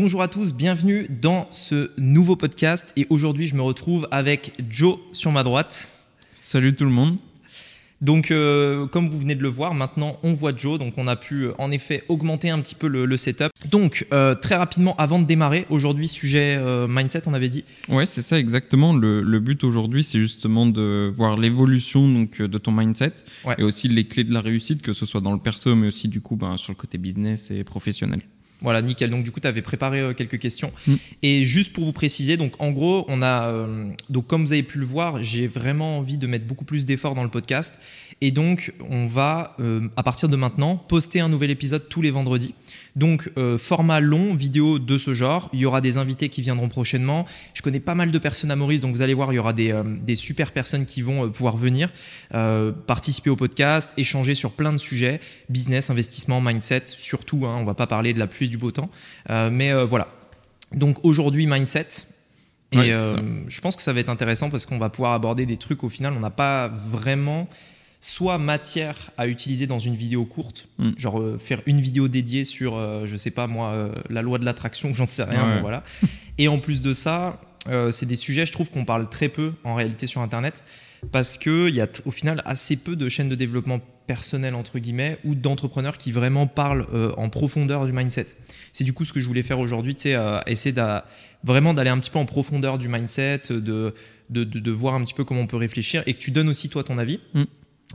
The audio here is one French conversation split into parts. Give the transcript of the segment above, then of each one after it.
Bonjour à tous, bienvenue dans ce nouveau podcast et aujourd'hui je me retrouve avec Joe sur ma droite. Salut tout le monde. Donc, euh, comme vous venez de le voir, maintenant on voit Joe, donc on a pu euh, en effet augmenter un petit peu le, setup. Donc, euh, très rapidement, avant de démarrer, aujourd'hui, sujet mindset, on avait dit. Ouais, c'est ça exactement. Le, but aujourd'hui, c'est justement de voir l'évolution donc de ton mindset et aussi les clés de la réussite, que ce soit dans le perso, mais aussi du coup ben, sur le côté business et professionnel. Voilà, nickel. Donc du coup, tu avais préparé euh, quelques questions. Mm. Et juste pour vous préciser, donc en gros, on a euh, donc comme vous avez pu le voir, j'ai vraiment envie de mettre beaucoup plus d'efforts dans le podcast. Et donc, on va euh, à partir de maintenant poster un nouvel épisode tous les vendredis. Donc format long, vidéo de ce genre. Il y aura des invités qui viendront prochainement. Je connais pas mal de personnes à Maurice, donc vous allez voir, il y aura des, des super personnes qui vont pouvoir venir participer au podcast, échanger sur plein de sujets, business, investissement, mindset, surtout. Hein, on va pas parler de la pluie du beau temps. Euh, mais euh, voilà. Donc aujourd'hui, mindset. Et euh, je pense que ça va être intéressant parce qu'on va pouvoir aborder des trucs au final, on n'a pas vraiment soit matière à utiliser dans une vidéo courte, mm. genre faire une vidéo dédiée sur, je sais pas moi, la loi de l'attraction, j'en sais rien, voilà. Et en plus de ça, c'est des sujets, je trouve qu'on parle très peu en réalité sur Internet parce qu'il y a au final assez peu de chaînes de développement personnel entre guillemets ou d'entrepreneurs qui vraiment parlent euh, en profondeur du mindset. C'est du coup ce que je voulais faire aujourd'hui, c'est euh, essayer vraiment d'aller un petit peu en profondeur du mindset, de de, voir un petit peu comment on peut réfléchir et que tu donnes aussi toi ton avis. Mm.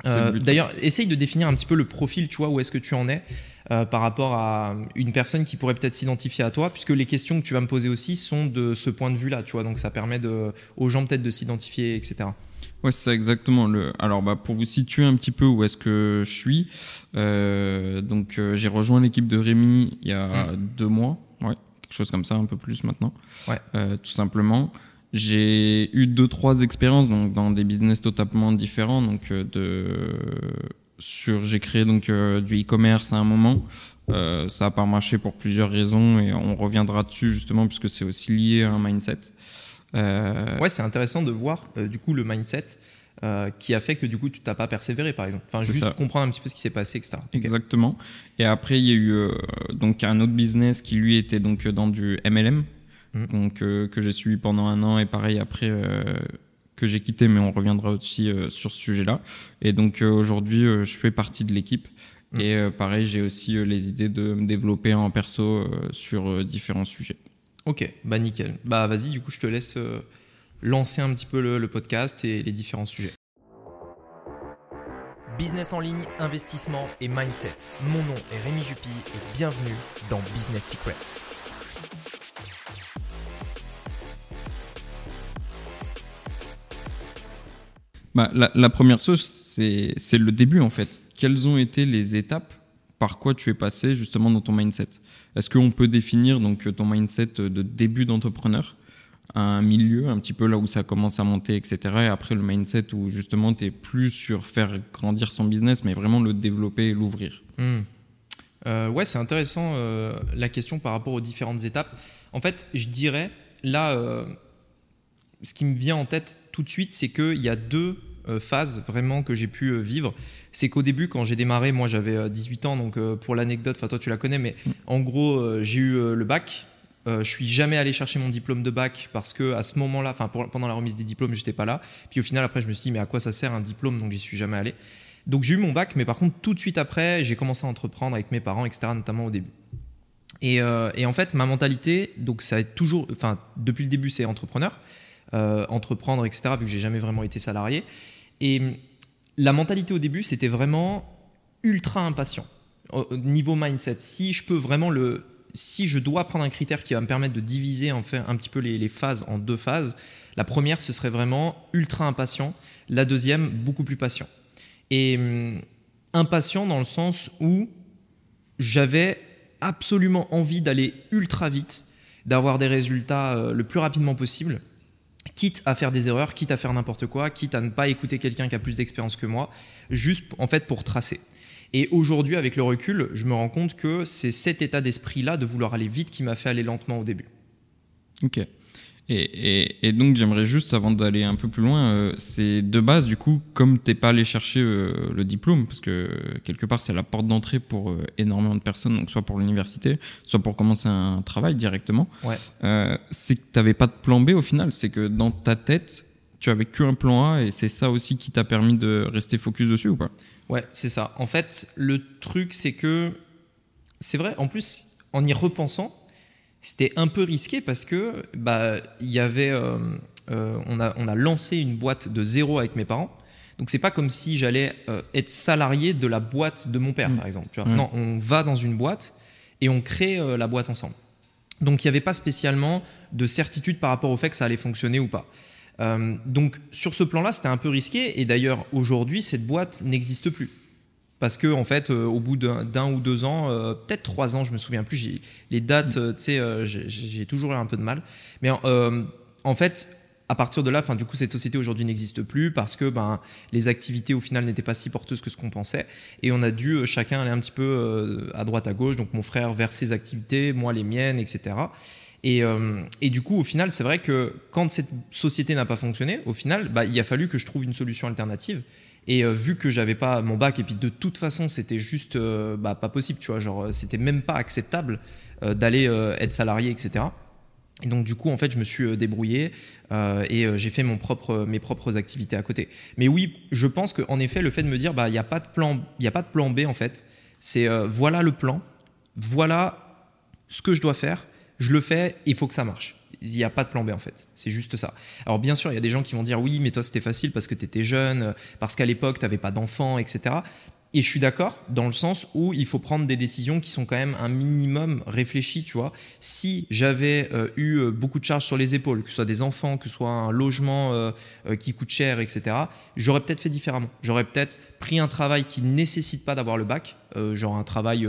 Euh, d'ailleurs, essaye de définir un petit peu le profil, tu vois, où est-ce que tu en es par rapport à une personne qui pourrait peut-être s'identifier à toi, puisque les questions que tu vas me poser aussi sont de ce point de vue-là, tu vois, donc ça permet de, aux gens peut-être de s'identifier, etc. Ouais, c'est ça exactement. Le... Alors, bah, pour vous situer un petit peu où est-ce que je suis, euh, donc euh, j'ai rejoint l'équipe de Rémi il y a mmh. deux mois, ouais, quelque chose comme ça, un peu plus maintenant, ouais. Euh, tout simplement. J'ai eu deux trois expériences donc dans des business totalement différents, donc de sur j'ai créé donc du e-commerce à un moment. ça a pas marché pour plusieurs raisons et on reviendra dessus justement puisque c'est aussi lié à un mindset. Euh, ouais, c'est intéressant de voir euh, du coup le mindset euh, qui a fait que du coup tu t'as pas persévéré par exemple. Enfin, juste comprendre un petit peu ce qui s'est passé, etc. Exactement. Et après, il y a eu donc un autre business qui lui était donc dans du MLM, mmh. donc que j'ai suivi pendant un an et pareil après que j'ai quitté, mais on reviendra aussi sur ce sujet-là. Et donc aujourd'hui, je fais partie de l'équipe. Mmh. Et pareil, j'ai aussi les idées de me développer en perso sur différents sujets. Ok, bah nickel. Bah vas-y, du coup, je te laisse euh, lancer un petit peu le, podcast et les différents sujets. Business en ligne, investissement et mindset. Mon nom est Rémi Jupy et bienvenue dans Business Secrets. Bah, la, première chose, c'est le début en fait. Quelles ont été les étapes par quoi tu es passé justement dans ton mindset? Est-ce qu'on peut définir donc ton mindset de début d'entrepreneur? Un milieu, un petit peu là où ça commence à monter, etc. Et après le mindset où justement tu es plus sur faire grandir son business, mais vraiment le développer et l'ouvrir. Euh, ouais, c'est intéressant euh, la question par rapport aux différentes étapes. En fait, je dirais, là, euh, ce qui me vient en tête tout de suite, c'est qu'il y a deux euh, phase vraiment que j'ai pu euh, vivre, c'est qu'au début, quand j'ai démarré, moi j'avais 18 euh, ans, donc pour l'anecdote, enfin toi tu la connais, mais mm. en gros, j'ai eu le bac. je suis jamais allé chercher mon diplôme de bac parce que à ce moment-là, enfin pendant la remise des diplômes, j'étais pas là. Puis au final, après, je me suis dit mais à quoi ça sert un diplôme? Donc j'y suis jamais allé. Donc j'ai eu mon bac, mais par contre tout de suite après, j'ai commencé à entreprendre avec mes parents, etc. Notamment au début. Et, et en fait, ma mentalité, donc ça a toujours, enfin depuis le début, c'est entrepreneur. Entreprendre, etc., vu que j'ai jamais vraiment été salarié. Et la mentalité au début, c'était vraiment ultra impatient. Au niveau mindset, si je peux vraiment le. Si je dois prendre un critère qui va me permettre de diviser en fait un petit peu les, phases en deux phases, la première, ce serait vraiment ultra impatient. La deuxième, beaucoup plus patient. Et hum, impatient dans le sens où j'avais absolument envie d'aller ultra vite, d'avoir des résultats euh, le plus rapidement possible quitte à faire des erreurs, quitte à faire n'importe quoi, quitte à ne pas écouter quelqu'un qui a plus d'expérience que moi, juste en fait pour tracer. Et aujourd'hui, avec le recul, je me rends compte que c'est cet état d'esprit-là de vouloir aller vite qui m'a fait aller lentement au début. Ok. Et, donc j'aimerais juste, avant d'aller un peu plus loin, euh, c'est de base, du coup, comme t'es pas allé chercher euh, le diplôme, parce que quelque part c'est la porte d'entrée pour euh, énormément de personnes, donc soit pour l'université, soit pour commencer un travail directement, ouais. c'est que t'avais pas de plan B au final, c'est que dans ta tête, tu avais qu'un plan A, et c'est ça aussi qui t'a permis de rester focus dessus ou pas? Ouais, c'est ça. En fait, le truc c'est que, c'est vrai, en plus, en y repensant, c'était un peu risqué parce que bah il y avait euh, euh, on, a, on a lancé une boîte de zéro avec mes parents. Donc c'est pas comme si j'allais euh, être salarié de la boîte de mon père mm. par exemple tu vois. non on va dans une boîte et on crée la boîte ensemble. Donc il n'y avait pas spécialement de certitude par rapport au fait que ça allait fonctionner ou pas. Donc sur ce plan là c'était un peu risqué. Et d'ailleurs aujourd'hui cette boîte n'existe plus parce que en fait, euh, au bout d'un ou deux ans, euh, peut-être trois ans, je me souviens plus. Les dates, euh, tu sais, j'ai toujours eu un peu de mal. Mais en fait, à partir de là, fin, du coup, cette société aujourd'hui n'existe plus parce que ben, les activités au final n'étaient pas si porteuses que ce qu'on pensait. Et on a dû chacun aller un petit peu à droite, à gauche. Donc mon frère vers ses activités, moi les miennes, etc. Et, et, du coup, au final, c'est vrai que quand cette société n'a pas fonctionné, au final, bah, il a fallu que je trouve une solution alternative. Et euh, vu que j'avais pas mon bac, et puis de toute façon, c'était juste euh, bah, pas possible, tu vois, genre, c'était même pas acceptable euh, d'aller être salarié, etc. Et donc, du coup, en fait, je me suis débrouillé et j'ai fait mon propre, mes propres activités à côté. Mais oui, je pense qu'en effet, le fait de me dire, bah, il n'y a, plan, a pas de plan B, en fait, c'est voilà le plan, voilà ce que je dois faire, je le fais, il faut que ça marche il n'y a pas de plan B en fait. C'est juste ça. Alors bien sûr, il y a des gens qui vont dire oui, mais toi c'était facile parce que tu étais jeune, parce qu'à l'époque tu n'avais pas d'enfants, etc. Et je suis d'accord dans le sens où il faut prendre des décisions qui sont quand même un minimum réfléchies, tu vois. Si j'avais euh, eu euh, beaucoup de charges sur les épaules, que ce soit des enfants, que ce soit un logement euh, qui coûte cher, etc., j'aurais peut-être fait différemment. J'aurais peut-être pris un travail qui ne nécessite pas d'avoir le bac, genre un travail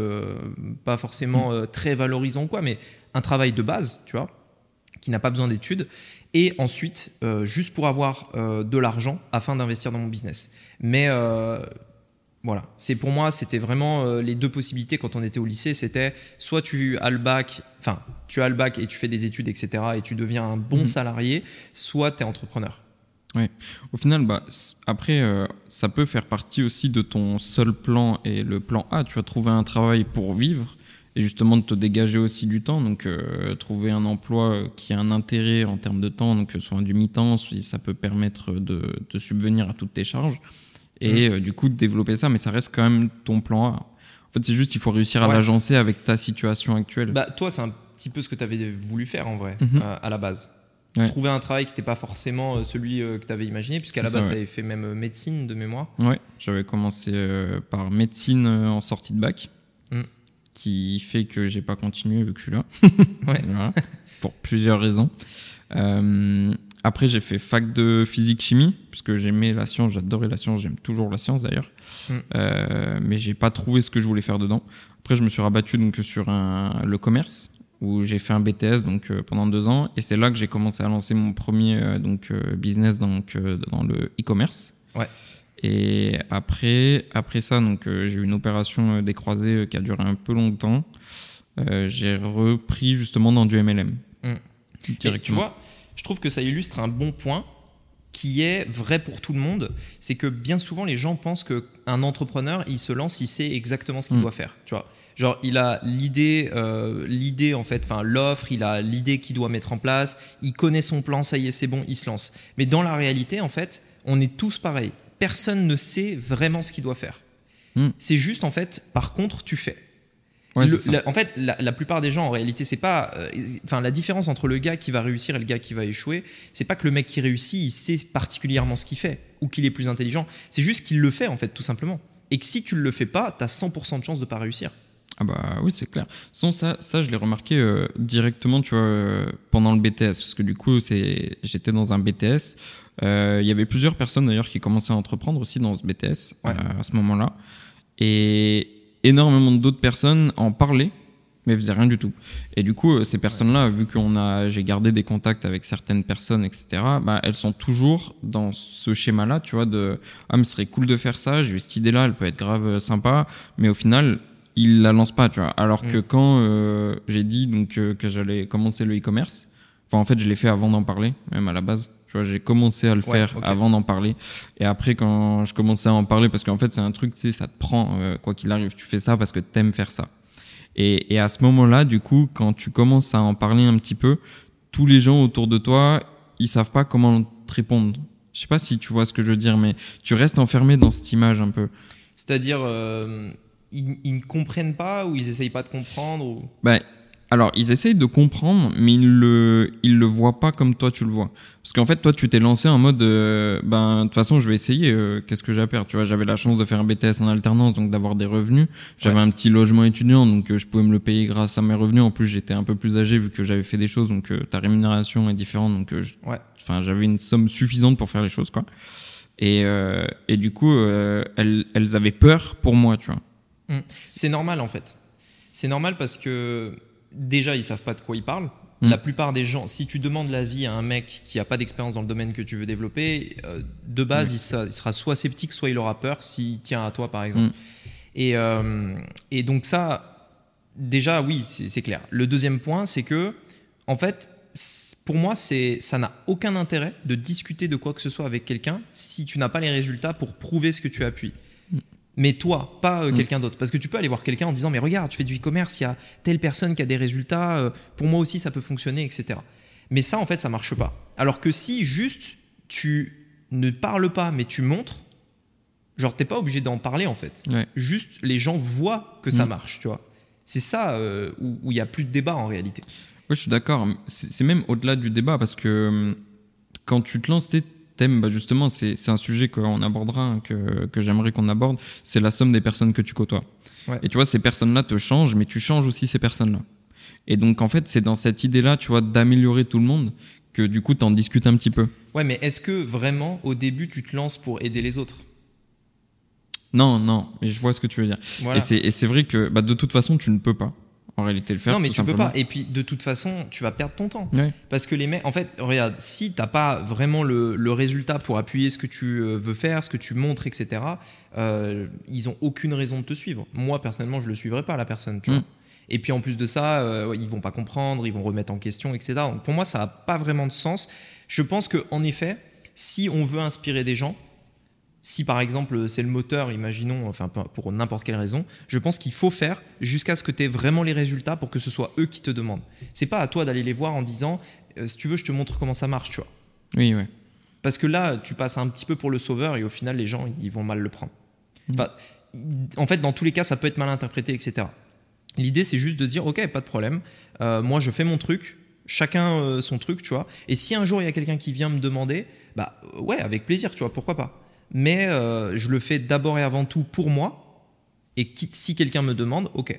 pas forcément mmh. très valorisant ou quoi, mais un travail de base, tu vois qui n'a pas besoin d'études, et ensuite euh, juste pour avoir euh, de l'argent afin d'investir dans mon business. Mais euh, voilà, c'est pour moi, c'était vraiment les deux possibilités quand on était au lycée. C'était soit tu as le bac, enfin, tu as le bac et tu fais des études, etc., et tu deviens un bon mhm. salarié, soit tu es entrepreneur. Oui. Au final, bah, après, ça peut faire partie aussi de ton seul plan et le plan A. Tu as trouvé un travail pour vivre et justement de te dégager aussi du temps. Donc, euh, trouver un emploi qui a un intérêt en termes de temps, donc soit du mi-temps, ça peut permettre de, de, subvenir à toutes tes charges. Et mmh. euh, du coup, de développer ça, mais ça reste quand même ton plan A. En fait, c'est juste qu'il faut réussir à l'agencer avec ta situation actuelle. Bah, toi, c'est un petit peu ce que tu avais voulu faire en vrai, mmh. à, la base. Trouver un travail qui n'était pas forcément euh, celui que tu avais imaginé, puisqu'à la base, tu avais fait même médecine de mémoire. Ouais, j'avais commencé par médecine en sortie de bac. Qui fait que j'ai pas continué vu que je suis là. pour plusieurs raisons. Euh, après, j'ai fait fac de physique-chimie, puisque j'aimais la science, j'adorais la science, j'aime toujours la science d'ailleurs. Mm. Euh, mais j'ai pas trouvé ce que je voulais faire dedans. Après, je me suis rabattu donc, sur un, le commerce, où j'ai fait un BTS donc, euh, pendant deux ans. Et c'est là que j'ai commencé à lancer mon premier euh, donc, business donc, dans le e-commerce. Ouais. Et après, après ça, donc euh, j'ai eu une opération euh, des croisés euh, qui a duré un peu longtemps. j'ai repris justement dans du MLM. Mmh. tu vois, je trouve que ça illustre un bon point qui est vrai pour tout le monde, c'est que bien souvent les gens pensent qu'un entrepreneur, il se lance, il sait exactement ce qu'il mmh. doit faire. Tu vois, genre il a l'idée, l'idée en fait, enfin l'offre, il a l'idée qu'il doit mettre en place, il connaît son plan, ça y est, c'est bon, il se lance. Mais dans la réalité, en fait, on est tous pareils personne ne sait vraiment ce qu'il doit faire. Hmm. C'est juste, en fait, par contre, tu fais. en fait, la, plupart des gens, en réalité, c'est pas. Euh, enfin, la différence entre le gars qui va réussir et le gars qui va échouer, c'est pas que le mec qui réussit, il sait particulièrement ce qu'il fait ou qu'il est plus intelligent. C'est juste qu'il le fait, en fait, tout simplement. Et que si tu ne le fais pas, tu as 100% de chance de pas réussir. Ah bah oui, c'est clair. Sans ça, ça je l'ai remarqué euh, directement, tu vois, euh, pendant le BTS, parce que du coup, c'est, j'étais dans un BTS. Euh, il y avait plusieurs personnes d'ailleurs qui commençaient à entreprendre aussi dans ce BTS à ce moment-là, et énormément d'autres personnes en parlaient, mais faisaient rien du tout. Et du coup, ces personnes-là, vu qu'on a, j'ai gardé des contacts avec certaines personnes, etc. Bah, elles sont toujours dans ce schéma-là, tu vois, de ah mais ce serait cool de faire ça, j'ai eu cette idée-là, elle peut être grave sympa, mais au final il la lance pas, tu vois. Alors que mm. quand euh, j'ai dit donc euh, que j'allais commencer le e-commerce, Enfin, en fait, je l'ai fait avant d'en parler, même à la base. Tu vois, j'ai commencé à le Ouais, faire avant d'en parler. Et après, quand je commençais à en parler, parce qu'en fait, c'est un truc, tu sais, ça te prend, euh, quoi qu'il arrive. Tu fais ça parce que t'aimes faire ça. Et, et à ce moment-là, du coup, quand tu commences à en parler un petit peu, tous les gens autour de toi, ils savent pas comment te répondre. Je sais pas si tu vois ce que je veux dire, mais tu restes enfermé dans cette image un peu. C'est-à-dire, euh, ils, ils ne comprennent pas ou ils essayent pas de comprendre ou... Ben, alors, ils essayent de comprendre, mais ils le, ils le voient pas comme toi tu le vois. Parce qu'en fait, toi, tu t'es lancé en mode, euh, ben, de toute façon, je vais essayer. euh, Qu'est-ce que j'ai à perdre Tu vois, j'avais la chance de faire un BTS en alternance, donc d'avoir des revenus. J'avais Ouais. un petit logement étudiant, donc euh, je pouvais me le payer grâce à mes revenus. En plus, j'étais un peu plus âgé vu que j'avais fait des choses, donc ta rémunération est différente. Donc, Ouais. enfin, j'avais une somme suffisante pour faire les choses, quoi. Et, euh, et du coup, elles, elles avaient peur pour moi, tu vois. Mm. C'est normal en fait. C'est normal parce que déjà ils savent pas de quoi ils parlent. Mm. La plupart des gens, si tu demandes l'avis à un mec qui a pas d'expérience dans le domaine que tu veux développer, euh, de base il, sa- il sera soit sceptique, soit il aura peur s'il tient à toi par exemple. Mm. Et, euh, et donc ça, déjà oui, c'est clair. Le deuxième point, c'est que en fait, pour moi, c'est ça n'a aucun intérêt de discuter de quoi que ce soit avec quelqu'un si tu n'as pas les résultats pour prouver ce que tu appuies. Mais toi, pas euh, Mm. quelqu'un d'autre. Parce que tu peux aller voir quelqu'un en disant Mais regarde, je fais du e-commerce, il y a telle personne qui a des résultats, euh, pour moi aussi ça peut fonctionner, etc. Mais ça, en fait, ça marche pas. Alors que si juste tu ne parles pas, mais tu montres, genre, t'es pas obligé d'en parler en fait. Ouais. Juste, les gens voient que ça Mm. marche, tu vois. C'est ça euh, où il y a plus de débat en réalité. Oui, je suis d'accord. C'est c'est même au-delà du débat parce que hum, quand tu te lances tes thèmes, bah justement, c'est c'est un sujet qu'on abordera, hein, que, que j'aimerais qu'on aborde. C'est la somme des personnes que tu côtoies. Ouais. Et tu vois, ces personnes-là te changent, mais tu changes aussi ces personnes-là. Et donc, en fait, c'est dans cette idée-là, tu vois, d'améliorer tout le monde que du coup, tu en discutes un petit peu. Ouais, mais est-ce que vraiment, au début, tu te lances pour aider les autres? Non, non, mais je vois ce que tu veux dire. Voilà. Et c'est- Et c'est vrai que bah, de toute façon, tu ne peux pas en réalité le faire. non, mais tu peux simplement. pas. Et puis, de toute façon, tu vas perdre ton temps. Ouais. Parce que les mecs, en fait, regarde, si t'as pas vraiment le, le résultat pour appuyer ce que tu euh, veux faire, ce que tu montres, etc., euh, ils ont aucune raison de te suivre. Moi, personnellement, je le suivrai pas, la personne, tu Mm. vois. Et puis, en plus de ça, euh, ils vont pas comprendre, ils vont remettre en question, etc. Donc, pour moi, ça a pas vraiment de sens. Je pense que, en effet, si on veut inspirer des gens, si par exemple c'est le moteur, imaginons, enfin pour n'importe quelle raison, je pense qu'il faut faire jusqu'à ce que tu aies vraiment les résultats pour que ce soit eux qui te demandent. C'est pas à toi d'aller les voir en disant euh, si tu veux, je te montre comment ça marche, tu vois. Oui, ouais. Parce que là, tu passes un petit peu pour le sauveur et au final, les gens, ils vont mal le prendre. Enfin, en fait, dans tous les cas, ça peut être mal interprété, etc. L'idée, c'est juste de se dire, ok, pas de problème. Euh, moi, je fais mon truc. Chacun euh, son truc, tu vois. Et si un jour il y a quelqu'un qui vient me demander, bah ouais, avec plaisir, tu vois, pourquoi pas. Mais euh, je le fais d'abord et avant tout pour moi. Et qui- si quelqu'un me demande, ok.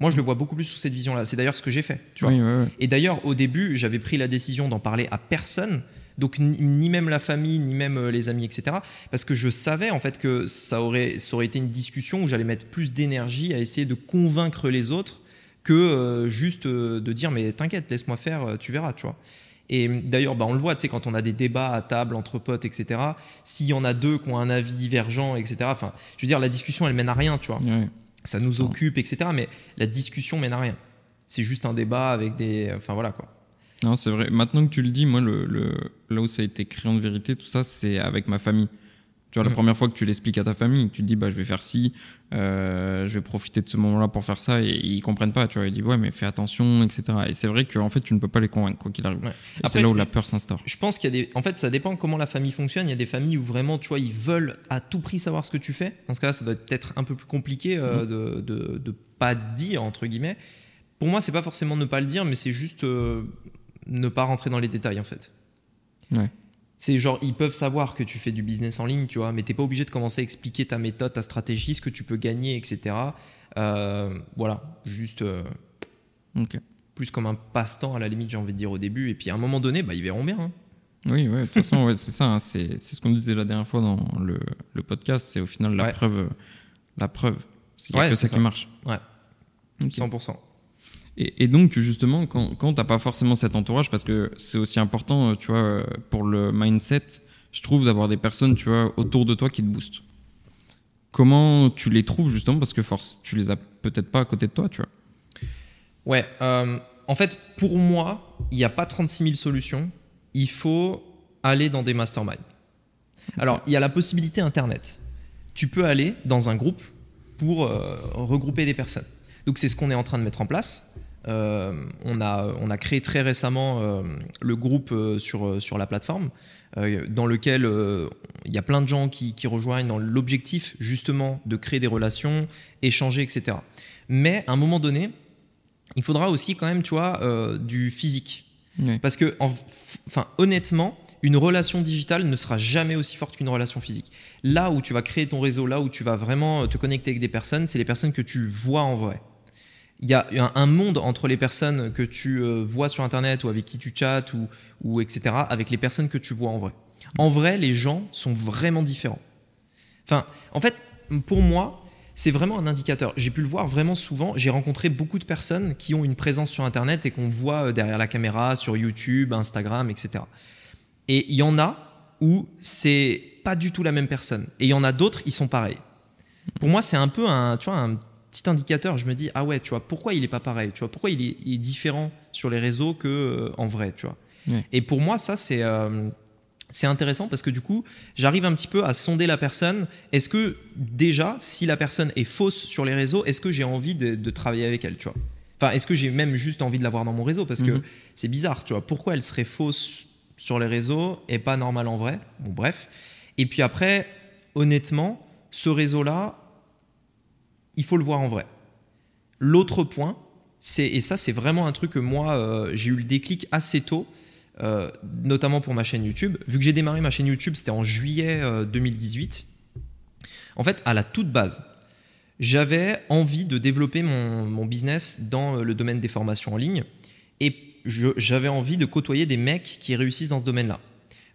Moi, je le vois beaucoup plus sous cette vision-là. C'est d'ailleurs ce que j'ai fait. Tu vois. Oui, ouais, ouais. Et d'ailleurs, au début, j'avais pris la décision d'en parler à personne, donc ni, ni même la famille, ni même euh, les amis, etc. Parce que je savais en fait que ça aurait, ça aurait été une discussion où j'allais mettre plus d'énergie à essayer de convaincre les autres que euh, juste euh, de dire mais t'inquiète, laisse-moi faire, tu verras, tu vois. Et d'ailleurs, bah, on le voit, tu sais, quand on a des débats à table entre potes, etc. S'il y en a deux qui ont un avis divergent, etc. Enfin, je veux dire, la discussion, elle mène à rien, tu vois ça nous occupe, etc. Mais la discussion mène à rien. C'est juste un débat avec des. Enfin voilà quoi. Non, c'est vrai. Maintenant que tu le dis, moi, le, le- là où ça a été créé en vérité, tout ça, c'est avec ma famille. Tu vois, la Mhm. première fois que tu l'expliques à ta famille, tu te dis, bah, je vais faire ci, euh, je vais profiter de ce moment-là pour faire ça, et ils comprennent pas. Tu vois, ils disent, ouais, mais fais attention, etc. Et c'est vrai qu'en fait, tu ne peux pas les convaincre, quoi qu'il arrive. Ouais. Et c'est là où la peur s'instaure. Je pense qu'il y a des. En fait, ça dépend comment la famille fonctionne. Il y a des familles où vraiment, tu vois, ils veulent à tout prix savoir ce que tu fais. Dans ce cas-là, ça doit être peut-être un peu plus compliqué euh, de, de, de pas dire, entre guillemets. Pour moi, c'est pas forcément ne pas le dire, mais c'est juste euh, ne pas rentrer dans les détails, en fait. Ouais. C'est genre, ils peuvent savoir que tu fais du business en ligne, tu vois, mais t'es pas obligé de commencer à expliquer ta méthode, ta stratégie, ce que tu peux gagner, etc. Euh, voilà, juste euh, plus comme un passe-temps à la limite, j'ai envie de dire au début. Et puis à un moment donné, bah, ils verront bien. hein. Oui, ouais, de toute façon, ouais, c'est ça. hein, c'est c'est ce qu'on disait la dernière fois dans le, le podcast. C'est au final la Ouais. preuve. La preuve. A Ouais, que c'est ça, ça. qui marche. Ouais. Ok. 100%. Et, et donc, justement, quand, quand t'as pas forcément cet entourage, parce que c'est aussi important, euh, tu vois, euh, pour le mindset, je trouve d'avoir des personnes, tu vois, autour de toi qui te boostent. Comment tu les trouves, justement, parce que force, tu les as peut-être pas à côté de toi, tu vois. Ouais, euh, en fait, pour moi, il n'y a pas 36 000 solutions. Il faut aller dans des masterminds. Alors, il y a la possibilité Internet. Tu peux aller dans un groupe pour euh, regrouper des personnes. Donc, c'est ce qu'on est en train de mettre en place. Euh, on, a, on a créé très récemment euh, le groupe sur, sur la plateforme, dans lequel il y a plein de gens qui, qui rejoignent dans l'objectif justement de créer des relations, échanger, etc. Mais à un moment donné, il faudra aussi quand même, tu vois, du physique. Parce que, enfin, honnêtement, une relation digitale ne sera jamais aussi forte qu'une relation physique. Là où tu vas créer ton réseau, là où tu vas vraiment te connecter avec des personnes, c'est les personnes que tu vois en vrai. Il y a un monde entre les personnes que tu euh, vois sur Internet ou avec qui tu chattes ou, etc. avec les personnes que tu vois en vrai. En vrai, les gens sont vraiment différents. Enfin, en fait, pour moi, c'est vraiment un indicateur. J'ai pu le voir vraiment souvent. J'ai rencontré beaucoup de personnes qui ont une présence sur Internet et qu'on voit euh, derrière la caméra, sur YouTube, Instagram, etc. Et il y en a où c'est pas du tout la même personne. Et il y en a d'autres, ils sont pareils. Pour moi, c'est un peu un, tu vois, un petit indicateur. Je me dis, ah ouais, tu vois, pourquoi il est pas pareil Tu vois, pourquoi il est, différent sur les réseaux que euh, en vrai, tu vois. Et pour moi, ça, c'est euh, c'est intéressant parce que du coup, j'arrive un petit peu à sonder la personne. Est-ce que déjà, si la personne est fausse sur les réseaux, est-ce que j'ai envie de, travailler avec elle, tu vois? Enfin, est-ce que j'ai même juste envie de l'avoir dans mon réseau? Parce que mhm. c'est bizarre, tu vois. Pourquoi elle serait fausse sur les réseaux et pas normal en vrai? Bon, bref. Et puis après, honnêtement, ce réseau-là, il faut le voir en vrai. L'autre point, c'est, et ça c'est vraiment un truc que moi euh, j'ai eu le déclic assez tôt, euh, notamment pour ma chaîne YouTube. Vu que j'ai démarré ma chaîne YouTube, c'était en juillet 2018. Euh, en fait, à la toute base, j'avais envie de développer mon, mon, business dans le domaine des formations en ligne. Et j'avais envie de côtoyer des mecs qui réussissent dans ce domaine-là.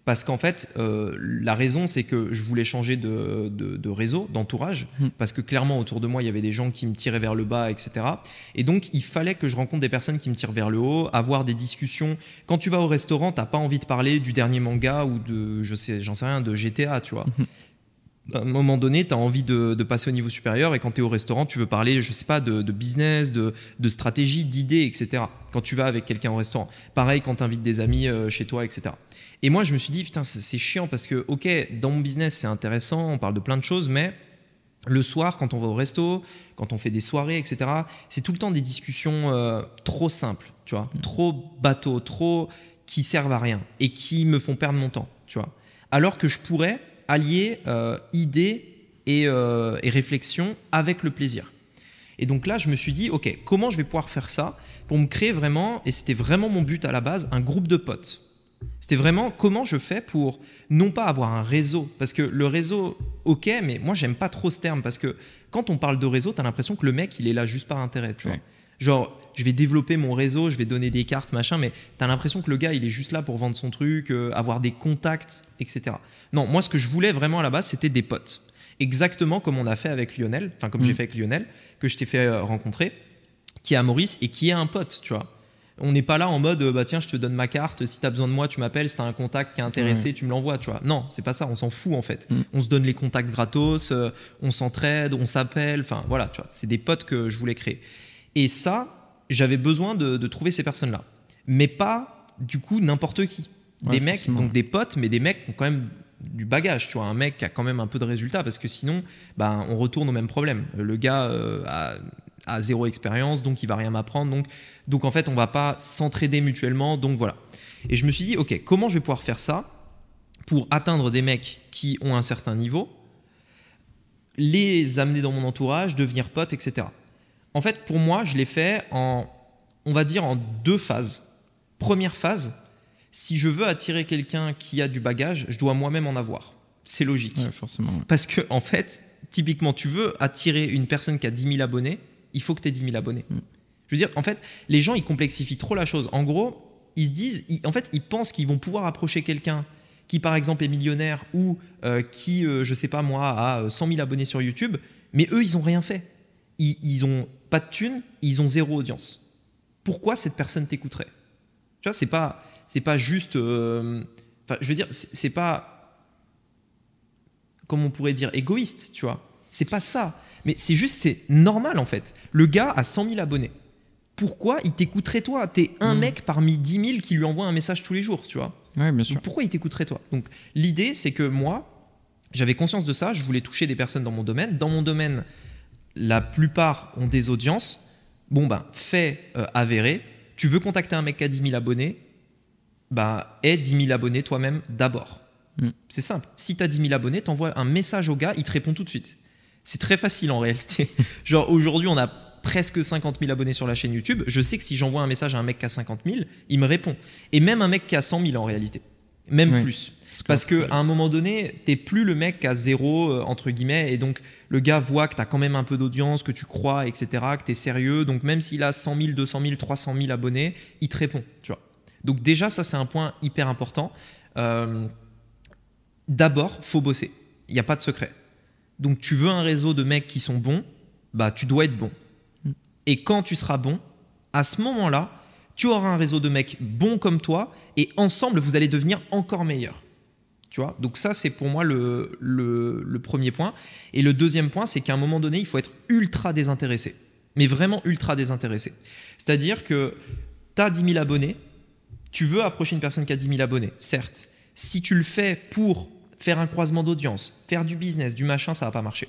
Parce qu'en fait, euh, la raison, c'est que je voulais changer de, réseau, d'entourage, hmm. parce que clairement, autour de moi, il y avait des gens qui me tiraient vers le bas, etc. Et donc, il fallait que je rencontre des personnes qui me tirent vers le haut, avoir des discussions. Quand tu vas au restaurant, t'as pas envie de parler du dernier manga ou de, je sais, j'en sais rien, de GTA, tu vois. Hmm à un moment donné, tu as envie de, passer au niveau supérieur et quand tu es au restaurant, tu veux parler, je sais pas, de, business, de, stratégie, d'idées, etc. Quand tu vas avec quelqu'un au restaurant. Pareil quand tu invites des amis euh, chez toi, etc. Et moi, je me suis dit, putain, c'est chiant parce que, ok, dans mon business, c'est intéressant, on parle de plein de choses, mais le soir, quand on va au resto, quand on fait des soirées, etc., c'est tout le temps des discussions euh, trop simples, tu vois, mmh. trop bateau, trop qui servent à rien et qui me font perdre mon temps, tu vois. Alors que je pourrais allier euh, idées euh, et, réflexion avec le plaisir. Et donc là, je me suis dit, ok, comment je vais pouvoir faire ça pour me créer vraiment, et c'était vraiment mon but à la base, un groupe de potes. C'était vraiment comment je fais pour non pas avoir un réseau, parce que le réseau, ok, mais moi j'aime pas trop ce terme, parce que quand on parle de réseau, tu as l'impression que le mec, il est là juste par intérêt, tu vois. Genre, je vais développer mon réseau, je vais donner des cartes, machin, mais tu as l'impression que le gars, il est juste là pour vendre son truc, euh, avoir des contacts, etc. Non, moi, ce que je voulais vraiment à la base, c'était des potes. Exactement comme on a fait avec Lionel, enfin, comme j'ai mm. fait avec Lionel, que je t'ai fait euh, rencontrer, qui est à Maurice et qui est un pote, tu vois. On n'est pas là en mode, bah tiens, je te donne ma carte, si tu as besoin de moi, tu m'appelles, si tu as un contact qui est intéressé, tu me l'envoies, tu vois. Non, c'est pas ça, on s'en fout en fait. Mm. On se donne les contacts gratos, euh, on s'entraide, on s'appelle, enfin voilà, tu vois. C'est des potes que je voulais créer. Et ça, j'avais besoin de, trouver ces personnes-là. Mais pas, du coup, n'importe qui. des mecs, donc des potes, mais des mecs qui ont quand même du bagage, tu vois, un mec qui a quand même un peu de résultats, parce que sinon, bah, on retourne au même problème. Le gars euh, a, zéro expérience, donc il va rien m'apprendre, donc, donc en fait, on va pas s'entraider mutuellement, donc voilà. Et je me suis dit, ok, comment je vais pouvoir faire ça pour atteindre des mecs qui ont un certain niveau, les amener dans mon entourage, devenir potes, etc. En fait, pour moi, je l'ai fait en, on va dire, en deux phases. Première phase, si je veux attirer quelqu'un qui a du bagage, je dois moi-même en avoir. C'est logique. forcément. Parce que, en fait, typiquement, tu veux attirer une personne qui a 10 000 abonnés, il faut que tu aies 10 000 abonnés. Mm. Je veux dire, en fait, les gens, ils complexifient trop la chose. En gros, ils se disent, en fait, ils pensent qu'ils vont pouvoir approcher quelqu'un qui, par exemple, est millionnaire ou euh, qui, je euh, je sais pas moi, a 100 000 abonnés sur YouTube, mais eux, ils n'ont rien fait. Ils, ils ont pas de thunes, ils ont zéro audience. Pourquoi cette personne t'écouterait? Tu vois, c'est pas, c'est pas juste. Euh, je veux dire, c'est pas. Comme on pourrait dire, égoïste, tu vois. C'est pas ça. Mais c'est juste, c'est normal en fait. Le gars a 100 000 abonnés. pourquoi il t'écouterait toi? T'es un Mm. mec parmi 10 000 qui lui envoie un message tous les jours, tu vois. Ouais, bien sûr. Donc, pourquoi il t'écouterait toi? Donc l'idée, c'est que moi, j'avais conscience de ça, je voulais toucher des personnes dans mon domaine. Dans mon domaine, la plupart ont des audiences. Bon, ben, fait euh, avéré, tu veux contacter un mec qui a 10 000 abonnés, bah, aie 10 000 abonnés toi-même d'abord. Mm. C'est simple. Si tu as 10 000 abonnés, t'envoies un message au gars, il te répond tout de suite. C'est très facile en réalité. Genre aujourd'hui, on a presque 50 000 abonnés sur la chaîne YouTube. Je sais que si j'envoie un message à un mec qui a 50 000, il me répond. Et même un mec qui a 100 000 en réalité. Même plus. Parce que à un moment donné, t'es plus le mec a zéro, euh, entre guillemets, et donc le gars voit que t'as quand même un peu d'audience, que tu crois, etc., que t'es sérieux. Donc même s'il a 100 000, 200 000, 300 000 abonnés, il te répond, tu vois. Donc déjà, ça, c'est un point hyper important. Euh, D'abord, faut bosser. Il n'y a pas de secret. Donc tu veux un réseau de mecs qui sont bons, bah tu dois être bon. Mm. Et quand tu seras bon, à ce moment-là, tu auras un réseau de mecs bons comme toi, et ensemble, vous allez devenir encore meilleurs. Tu vois? Donc ça, c'est pour moi le, le, le premier point. Et le deuxième point, c'est qu'à un moment donné, il faut être ultra désintéressé. Mais vraiment ultra désintéressé. C'est-à-dire que tu as 10 000 abonnés, tu veux approcher une personne qui a 10 000 abonnés, certes. Si tu le fais pour faire un croisement d'audience, faire du business, du machin, ça va pas marcher.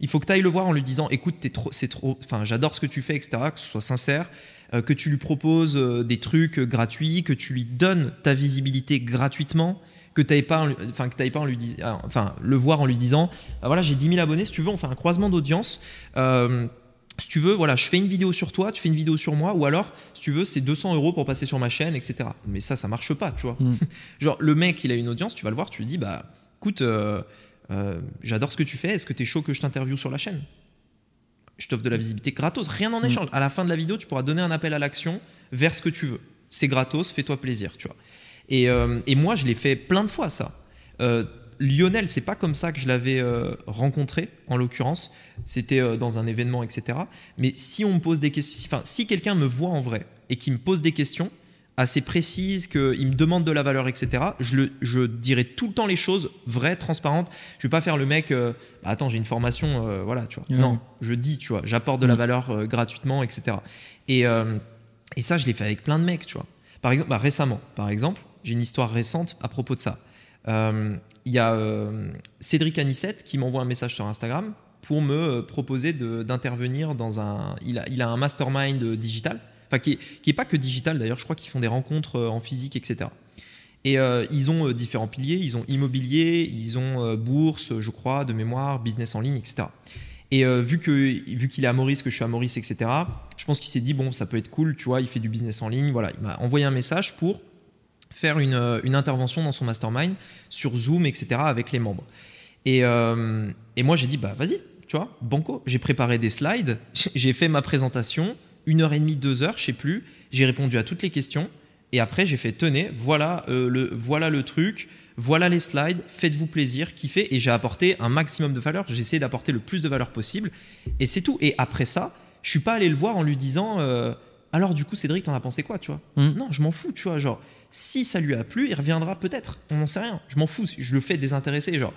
Il faut que tu ailles le voir en lui disant écoute, t'es trop, c'est trop, enfin, j'adore ce que tu fais, etc., que ce soit sincère, euh, que tu lui proposes euh, des trucs euh, gratuits, que tu lui donnes ta visibilité gratuitement, que tu pas, enfin, que pas en lui dis- enfin, le voir en lui disant Ah, voilà, j'ai 10 000 abonnés, si tu veux, on fait un croisement d'audience. Si tu veux, voilà, je fais une vidéo sur toi, tu fais une vidéo sur moi, ou alors, si tu veux, c'est 200 euros pour passer sur ma chaîne, etc. Mais ça, ça marche pas, tu vois. Mm. Genre, le mec, il a une audience, tu vas le voir, tu lui dis, bah, écoute, euh, euh, j'adore ce que tu fais, est-ce que tu es chaud que je t'interviewe sur la chaîne? Je t'offre de la visibilité gratos, rien en Mm. échange. À la fin de la vidéo, tu pourras donner un appel à l'action vers ce que tu veux. C'est gratos, fais-toi plaisir, tu vois. Et, euh, et moi, je l'ai fait plein de fois, ça. Lionel, c'est pas comme ça que je l'avais rencontré, en l'occurrence. C'était dans un événement, etc. Mais si on me pose des questions, si, enfin, si quelqu'un me voit en vrai et qui me pose des questions assez précises, qu'il me demande de la valeur, etc., je, le, je dirai tout le temps les choses vraies, transparentes. Je vais pas faire le mec, euh, bah, attends, j'ai une formation, euh, voilà, tu vois. Non, je dis, tu vois, j'apporte de la Mm. valeur euh, gratuitement, etc. Et, et ça, je l'ai fait avec plein de mecs, tu vois. Par exemple, bah, récemment, par exemple, j'ai une histoire récente à propos de ça. Il y a Cédric Anissette qui m'envoie un message sur Instagram pour me proposer d'intervenir dans un. Il a, il a un mastermind digital, qui est, qui est pas que digital d'ailleurs, je crois qu'ils font des rencontres euh, en physique, etc. Et euh, ils ont euh, différents piliers, ils ont immobilier, ils ont bourse, je crois, de mémoire, business en ligne, etc. Et vu que vu qu'il est à Maurice, que je suis à Maurice, etc. Je pense qu'il s'est dit bon, ça peut être cool, tu vois, il fait du business en ligne, voilà. Il m'a envoyé un message pour faire une, une intervention dans son mastermind sur Zoom, etc. avec les membres. Et, et moi j'ai dit bah vas-y, tu vois, banco. J'ai préparé des slides, j'ai fait ma présentation, une heure et demie, deux heures, je sais plus. J'ai répondu à toutes les questions. Et après, j'ai fait tenez, voilà, euh, le, voilà le truc, voilà les slides, faites-vous plaisir, kiffez. Et j'ai apporté un maximum de valeur. J'ai essayé d'apporter le plus de valeur possible. Et c'est tout. Et après ça, je suis pas allé le voir en lui disant euh, alors du coup, Cédric, t'en as pensé quoi, tu vois Mm. Non, je m'en fous, tu vois. Genre, si ça lui a plu, il reviendra peut-être. On n'en sait rien. Je m'en fous. Je le fais désintéressé. Genre,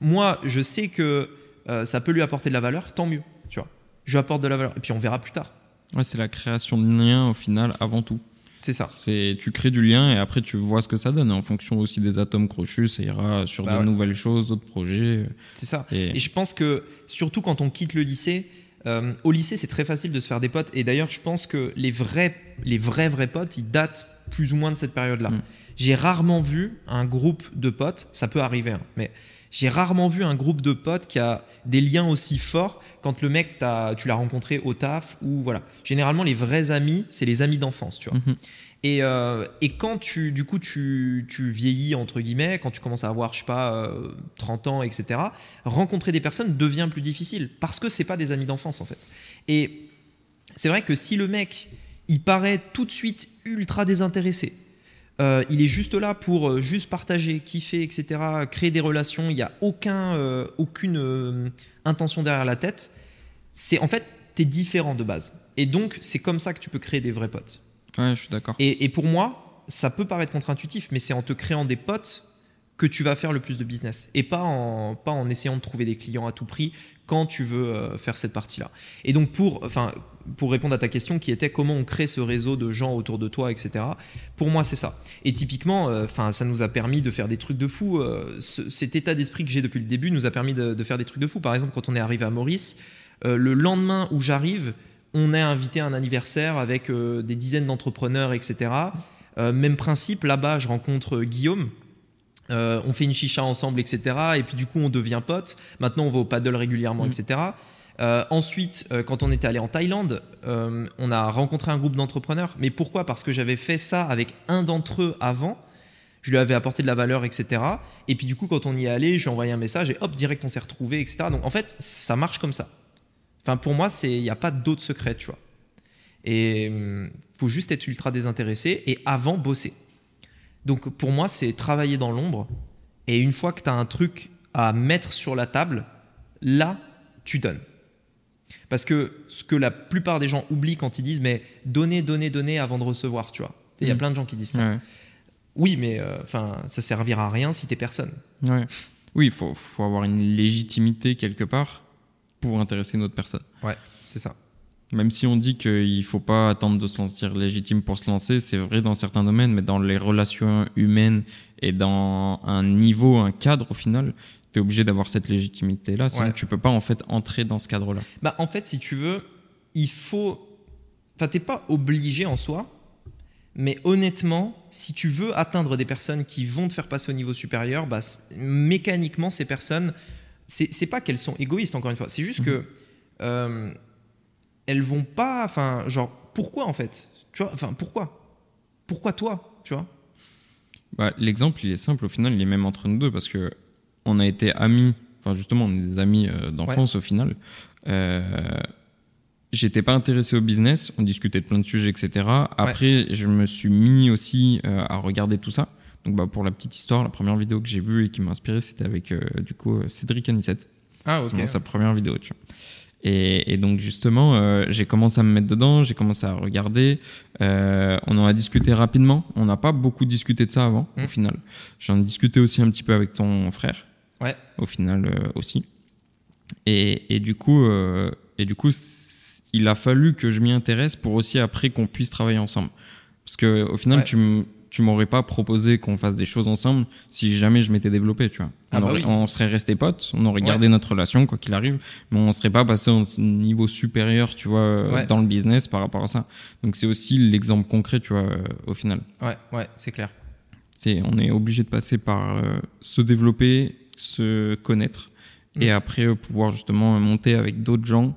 moi, je sais que euh, ça peut lui apporter de la valeur, tant mieux, tu vois. Je lui apporte de la valeur. Et puis on verra plus tard. Ouais, c'est la création de liens au final avant tout. C'est ça. C'est tu crées du lien et après tu vois ce que ça donne. En fonction aussi des atomes crochus, ça ira sur Bah de ouais. nouvelles choses, d'autres projets. C'est ça. Et, Et je pense que, surtout quand on quitte le lycée, euh, au lycée, c'est très facile de se faire des potes. Et d'ailleurs, je pense que les vrais, les vrais, vrais potes, ils datent plus ou moins de cette période-là. Mm. J'ai rarement vu un groupe de potes, ça peut arriver, hein, mais j'ai rarement vu un groupe de potes qui a des liens aussi forts quand le mec, tu l'as rencontré au taf ou voilà. Généralement, les vrais amis, c'est les amis d'enfance, tu vois. Mhm. Et, euh, et quand tu, du coup, tu, tu vieillis, entre guillemets, quand tu commences à avoir, je sais pas, euh, 30 ans, etc., rencontrer des personnes devient plus difficile parce que c'est pas des amis d'enfance, en fait. Et c'est vrai que si le mec, il paraît tout de suite ultra désintéressé, euh, il est juste là pour euh, juste partager, kiffer, etc., créer des relations, il n'y a aucun, euh, aucune intention derrière la tête, c'est en fait, tu es différent de base. Et donc, c'est comme ça que tu peux créer des vrais potes. Ouais, je suis d'accord. Et, et pour moi, ça peut paraître contre-intuitif, mais c'est en te créant des potes que tu vas faire le plus de business et pas en, pas en essayant de trouver des clients à tout prix quand tu veux faire cette partie-là. Et donc pour, enfin, pour répondre à ta question qui était comment on crée ce réseau de gens autour de toi, etc. Pour moi, c'est ça. Et typiquement, euh, enfin, ça nous a permis de faire des trucs de fou. Euh, cet état d'esprit que j'ai depuis le début nous a permis de, faire des trucs de fou. Par exemple, quand on est arrivé à Maurice, le lendemain où j'arrive, on est invité à un anniversaire avec des dizaines d'entrepreneurs, etc. même principe, là-bas, je rencontre Guillaume, euh, on fait une chicha ensemble, etc. Et puis du coup, on devient potes. Maintenant, on va au paddle régulièrement, etc. Euh, ensuite, euh, quand on était allé en Thaïlande, on a rencontré un groupe d'entrepreneurs. Mais pourquoi? Parce que j'avais fait ça avec un d'entre eux avant. Je lui avais apporté de la valeur, etc. Et puis du coup, quand on y est allé, j'ai envoyé un message et hop, direct, on s'est retrouvés, etc. Donc en fait, ça marche comme ça. Enfin, pour moi, il n'y a pas d'autre secret, tu vois. Et il faut juste être ultra désintéressé et avant bosser. Donc pour moi, c'est travailler dans l'ombre. Et une fois que tu as un truc à mettre sur la table, là, tu donnes. Parce que ce que la plupart des gens oublient quand ils disent mais donner, donner, donner avant de recevoir, tu vois. Il y a mm. plein de gens qui disent ça. Oui, mais euh, enfin, ça servira à rien si tu personne. Oui, il faut, faut, avoir une légitimité quelque part pour intéresser une autre personne. Ouais, c'est ça. Même si on dit qu'il ne faut pas attendre de se sentir légitime pour se lancer, c'est vrai dans certains domaines, mais dans les relations humaines et dans un niveau, un cadre au final, tu es obligé d'avoir cette légitimité-là, sinon tu peux pas en fait entrer dans ce cadre-là. Bah, en fait, si tu veux, il faut... Enfin, tu n'es pas obligé en soi, mais honnêtement, si tu veux atteindre des personnes qui vont te faire passer au niveau supérieur, bah, mécaniquement, ces personnes, c'est pas qu'elles sont égoïstes, encore une fois, c'est juste mmh. que... Euh, elles vont pas. Enfin, genre, pourquoi en fait? Tu vois, enfin, pourquoi? Pourquoi toi Tu vois? Bah, L'exemple, il est simple. Au final, il est même entre nous deux parce que on a été amis. Enfin, justement, on est des amis euh, d'enfance au final. Euh, J'étais pas intéressé au business. On discutait de plein de sujets, etc. Après, je me suis mis aussi euh, à regarder tout ça. Donc, bah, pour la petite histoire, la première vidéo que j'ai vue et qui m'a inspiré, c'était avec du coup Cédric Anissette. Ah, ok. C'est sa première vidéo, tu vois. Et, donc justement, euh, j'ai commencé à me mettre dedans, j'ai commencé à regarder. Euh, on en a discuté rapidement. On n'a pas beaucoup discuté de ça avant, au mmh. final. J'en ai discuté aussi un petit peu avec ton frère. Ouais. Au final euh, aussi. Et, et, du coup, et du coup, il a fallu que je m'y intéresse pour aussi après qu'on puisse travailler ensemble. Parce que au final, tu me tu m'aurais pas proposé qu'on fasse des choses ensemble si jamais je m'étais développé, tu vois. Ah bah on, serait resté potes, on aurait gardé notre relation, quoi qu'il arrive, mais on serait pas passé au niveau supérieur, tu vois, dans le business par rapport à ça. Donc c'est aussi l'exemple concret, tu vois, euh, au final. Ouais, ouais, c'est clair. C'est, on est obligé de passer par euh, se développer, se connaître, et mm. après euh, pouvoir justement monter avec d'autres gens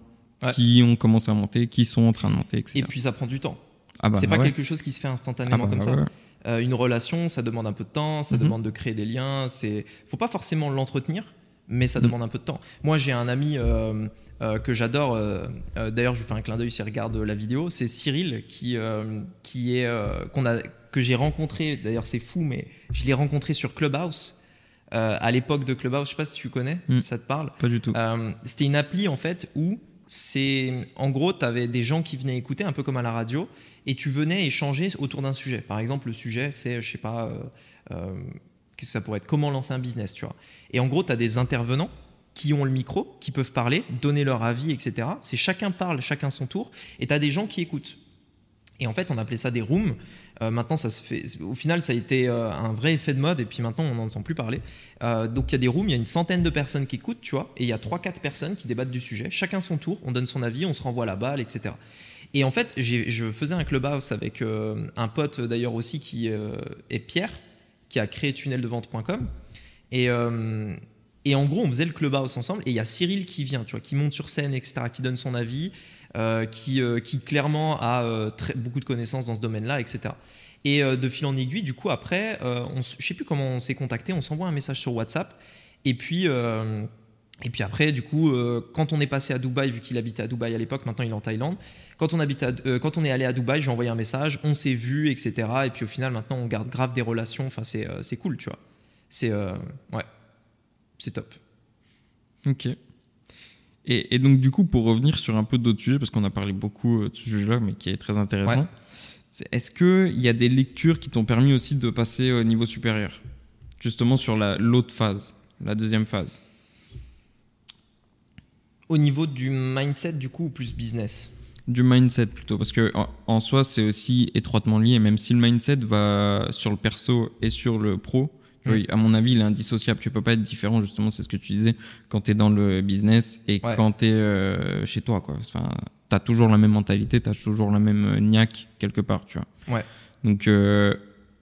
qui ont commencé à monter, qui sont en train de monter, etc. Et puis ça prend du temps. Ah bah, c'est pas quelque chose qui se fait instantanément ah bah comme ça. Euh, une relation, ça demande un peu de temps, ça mhm. demande de créer des liens. C'est, faut pas forcément l'entretenir, mais ça mhm. demande un peu de temps. Moi, j'ai un ami euh, euh, que j'adore. D'ailleurs, je lui fais un clin d'œil s'il regarde la vidéo. C'est Cyril qui, qui est qu'on a que j'ai rencontré. D'ailleurs, c'est fou, mais je l'ai rencontré sur Clubhouse. à l'époque de Clubhouse, je sais pas si tu connais, mm. ça te parle Pas du tout. C'était une appli en fait où c'est en gros, tu avais des gens qui venaient écouter un peu comme à la radio et tu venais échanger autour d'un sujet. Par exemple, le sujet, c'est, je sais pas, euh, euh, qu'est-ce que ça pourrait être Comment lancer un business, tu vois. Et en gros, tu as des intervenants qui ont le micro, qui peuvent parler, donner leur avis, etc. C'est chacun parle, chacun son tour, et tu as des gens qui écoutent. Et en fait, on appelait ça des rooms. Euh, maintenant, ça se fait. Au final, ça a été un vrai effet de mode, et puis maintenant, on n'en entend plus parler. donc, il y a des rooms, il y a une centaine de personnes qui écoutent, tu vois, et il y a 3-4 personnes qui débattent du sujet. Chacun son tour, on donne son avis, on se renvoie la balle, etc. Et en fait, je faisais un clubhouse avec euh, un pote d'ailleurs aussi qui euh, est Pierre, qui a créé tunneldevente.com. Et, euh, et en gros, on faisait le clubhouse ensemble. Et il y a Cyril qui vient, tu vois, qui monte sur scène, etc., qui donne son avis, qui, clairement a beaucoup de connaissances dans ce domaine-là, etc. Et de fil en aiguille, du coup, après, on, je sais plus comment on s'est contacté, on s'envoie un message sur WhatsApp. Et puis. Et puis après, du coup, quand on est passé à Dubaï, vu qu'il habitait à Dubaï à l'époque, maintenant il est en Thaïlande, quand on, habite euh, quand on est allé à Dubaï, j'ai envoyé un message, on s'est vu, etc. Et puis au final, maintenant, on garde grave des relations. Enfin, c'est euh, cool, tu vois. C'est euh, ouais, c'est top. Ok. Et, donc, du coup, pour revenir sur un peu d'autres sujets, parce qu'on a parlé beaucoup de ce sujet-là, mais qui est très intéressant, est-ce qu'il y a des lectures qui t'ont permis aussi de passer au niveau supérieur? Justement sur l'autre phase, la deuxième phase. Au niveau du mindset, du coup, ou plus business? Du mindset plutôt, parce que en, soi, c'est aussi étroitement lié, même si le mindset va sur le perso et sur le pro. Mm. à mon avis, il est indissociable. Tu peux pas être différent, justement, c'est ce que tu disais, quand tu es dans le business et quand tu es euh, chez toi. Quoi. Enfin, tu as toujours la même mentalité, tu as toujours la même euh, niaque quelque part. Tu vois. Ouais. Donc, euh,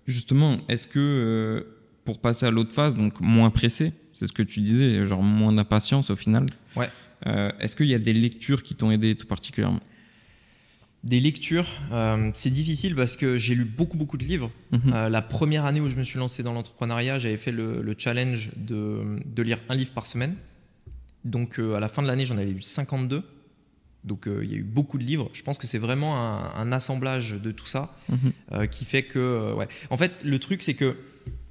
justement, est-ce que pour passer à l'autre phase, donc moins pressé, c'est ce que tu disais, genre moins d'impatience au final? Ouais. Euh, est-ce qu'il y a des lectures qui t'ont aidé tout particulièrement? Des lectures, euh, c'est difficile parce que j'ai lu beaucoup beaucoup de livres. Mhm. Euh, la première année où je me suis lancé dans l'entrepreneuriat, j'avais fait le, challenge de, lire un livre par semaine. Donc à la fin de l'année, j'en avais lu 52. Donc il y a eu beaucoup de livres. Je pense que c'est vraiment un, assemblage de tout ça mhm. qui fait que... ouais. En fait, le truc, c'est que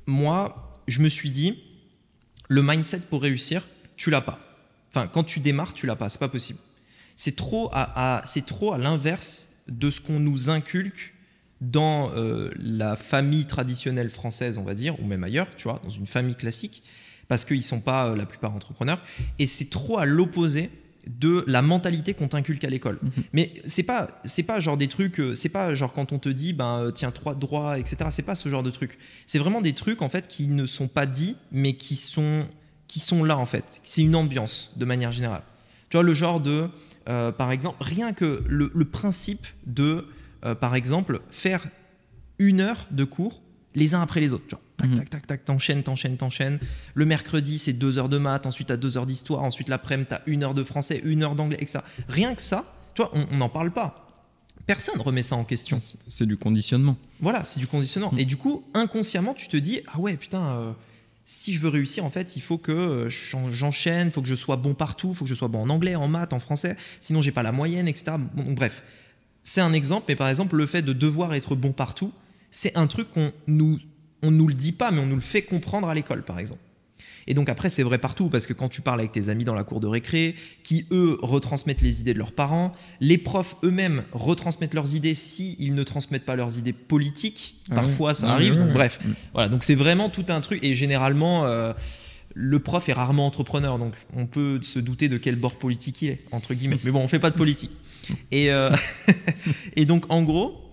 moi, je me suis dit, le mindset pour réussir, tu l'as pas. Enfin, quand tu démarres, tu l'as pas, c'est pas possible. C'est trop à, c'est trop à l'inverse de ce qu'on nous inculque dans euh, la famille traditionnelle française, on va dire, ou même ailleurs, tu vois, dans une famille classique, parce qu'ils sont pas euh, la plupart entrepreneurs. Et c'est trop à l'opposé de la mentalité qu'on t'inculque à l'école. Mhm. Mais c'est pas c'est pas genre des trucs euh, c'est pas genre quand on te dit ben tiens trois droits etc. C'est pas ce genre de trucs. C'est vraiment des trucs en fait qui ne sont pas dits mais qui sont qui sont là en fait. C'est une ambiance de manière générale. Tu vois, le genre de, euh, par exemple, rien que le, principe de, euh, par exemple, faire une heure de cours les uns après les autres. Tu vois. Tac, mhm. tac, tac, tac, t'enchaînes, t'enchaînes, t'enchaînes. Le mercredi, c'est deux heures de maths, ensuite t'as deux heures d'histoire, ensuite l'après-midi, t'as une heure de français, une heure d'anglais, etc. Rien que ça, tu vois, on n'en parle pas. Personne remet ça en question. C'est du conditionnement. Voilà, c'est du conditionnement. Mhm. Et du coup, inconsciemment, tu te dis, ah ouais, putain, euh, si je veux réussir, en fait, il faut que euh, j'enchaîne, il faut que je sois bon partout, il faut que je sois bon en anglais, en maths, en français, sinon j'ai pas la moyenne, etc. bref, c'est un exemple, mais par exemple, le fait de devoir être bon partout, c'est un truc qu'on nous, on nous le dit pas, mais on nous le fait comprendre à l'école, par exemple. Et donc après, c'est vrai partout, parce que quand tu parles avec tes amis dans la cour de récré, qui eux retransmettent les idées de leurs parents, les profs eux-mêmes retransmettent leurs idées si ils ne transmettent pas leurs idées politiques. Ah Parfois, ça arrive. donc bref, mm. voilà. Donc c'est vraiment tout un truc. Et généralement. Euh, le prof est rarement entrepreneur, donc on peut se douter de quel bord politique il est, entre guillemets. Mais bon, on fait pas de politique. Et, euh, et donc, en gros,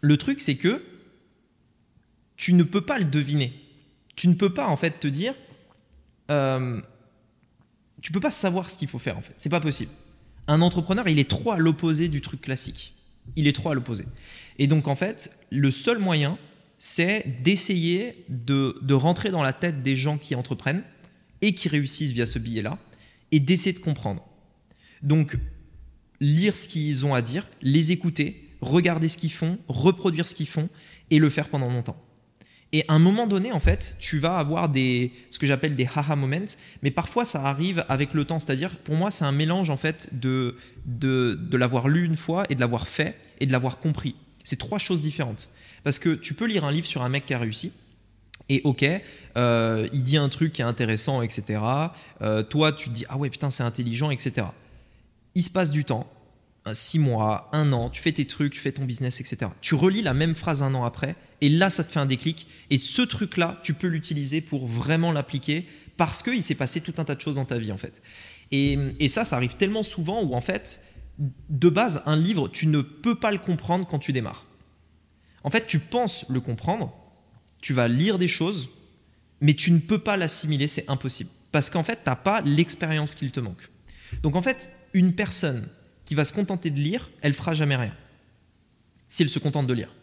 le truc, c'est que tu ne peux pas le deviner. Tu ne peux pas, en fait, te dire, euh, tu peux pas savoir ce qu'il faut faire en fait. C'est pas possible. Un entrepreneur, il est trop à l'opposé du truc classique. Il est trop à l'opposé. Et donc en fait, le seul moyen, c'est d'essayer de, de, rentrer dans la tête des gens qui entreprennent et qui réussissent via ce billet-là, et d'essayer de comprendre. Donc, lire ce qu'ils ont à dire, les écouter, regarder ce qu'ils font, reproduire ce qu'ils font, et le faire pendant longtemps. Et à un moment donné, en fait, tu vas avoir des, ce que j'appelle des haha moments, mais parfois ça arrive avec le temps. C'est-à-dire, pour moi, c'est un mélange en fait de, de, de l'avoir lu une fois et de l'avoir fait et de l'avoir compris. C'est trois choses différentes. Parce que tu peux lire un livre sur un mec qui a réussi, et ok, euh, il dit un truc qui est intéressant, etc. Euh, toi, tu te dis, ah ouais, putain, c'est intelligent, etc. Il se passe du temps, six mois, un an, tu fais tes trucs, tu fais ton business, etc. Tu relis la même phrase un an après, et là, ça te fait un déclic. Et ce truc-là, tu peux l'utiliser pour vraiment l'appliquer parce qu'il s'est passé tout un tas de choses dans ta vie, en fait. Et, ça, ça arrive tellement souvent où, en fait, de base, un livre, tu ne peux pas le comprendre quand tu démarres. En fait, tu penses le comprendre, tu vas lire des choses, mais tu ne peux pas l'assimiler, c'est impossible. Parce qu'en fait, tu n'as pas l'expérience qu'il te manque. Donc en fait, une personne qui va se contenter de lire, elle fera jamais rien. Si elle se contente de lire.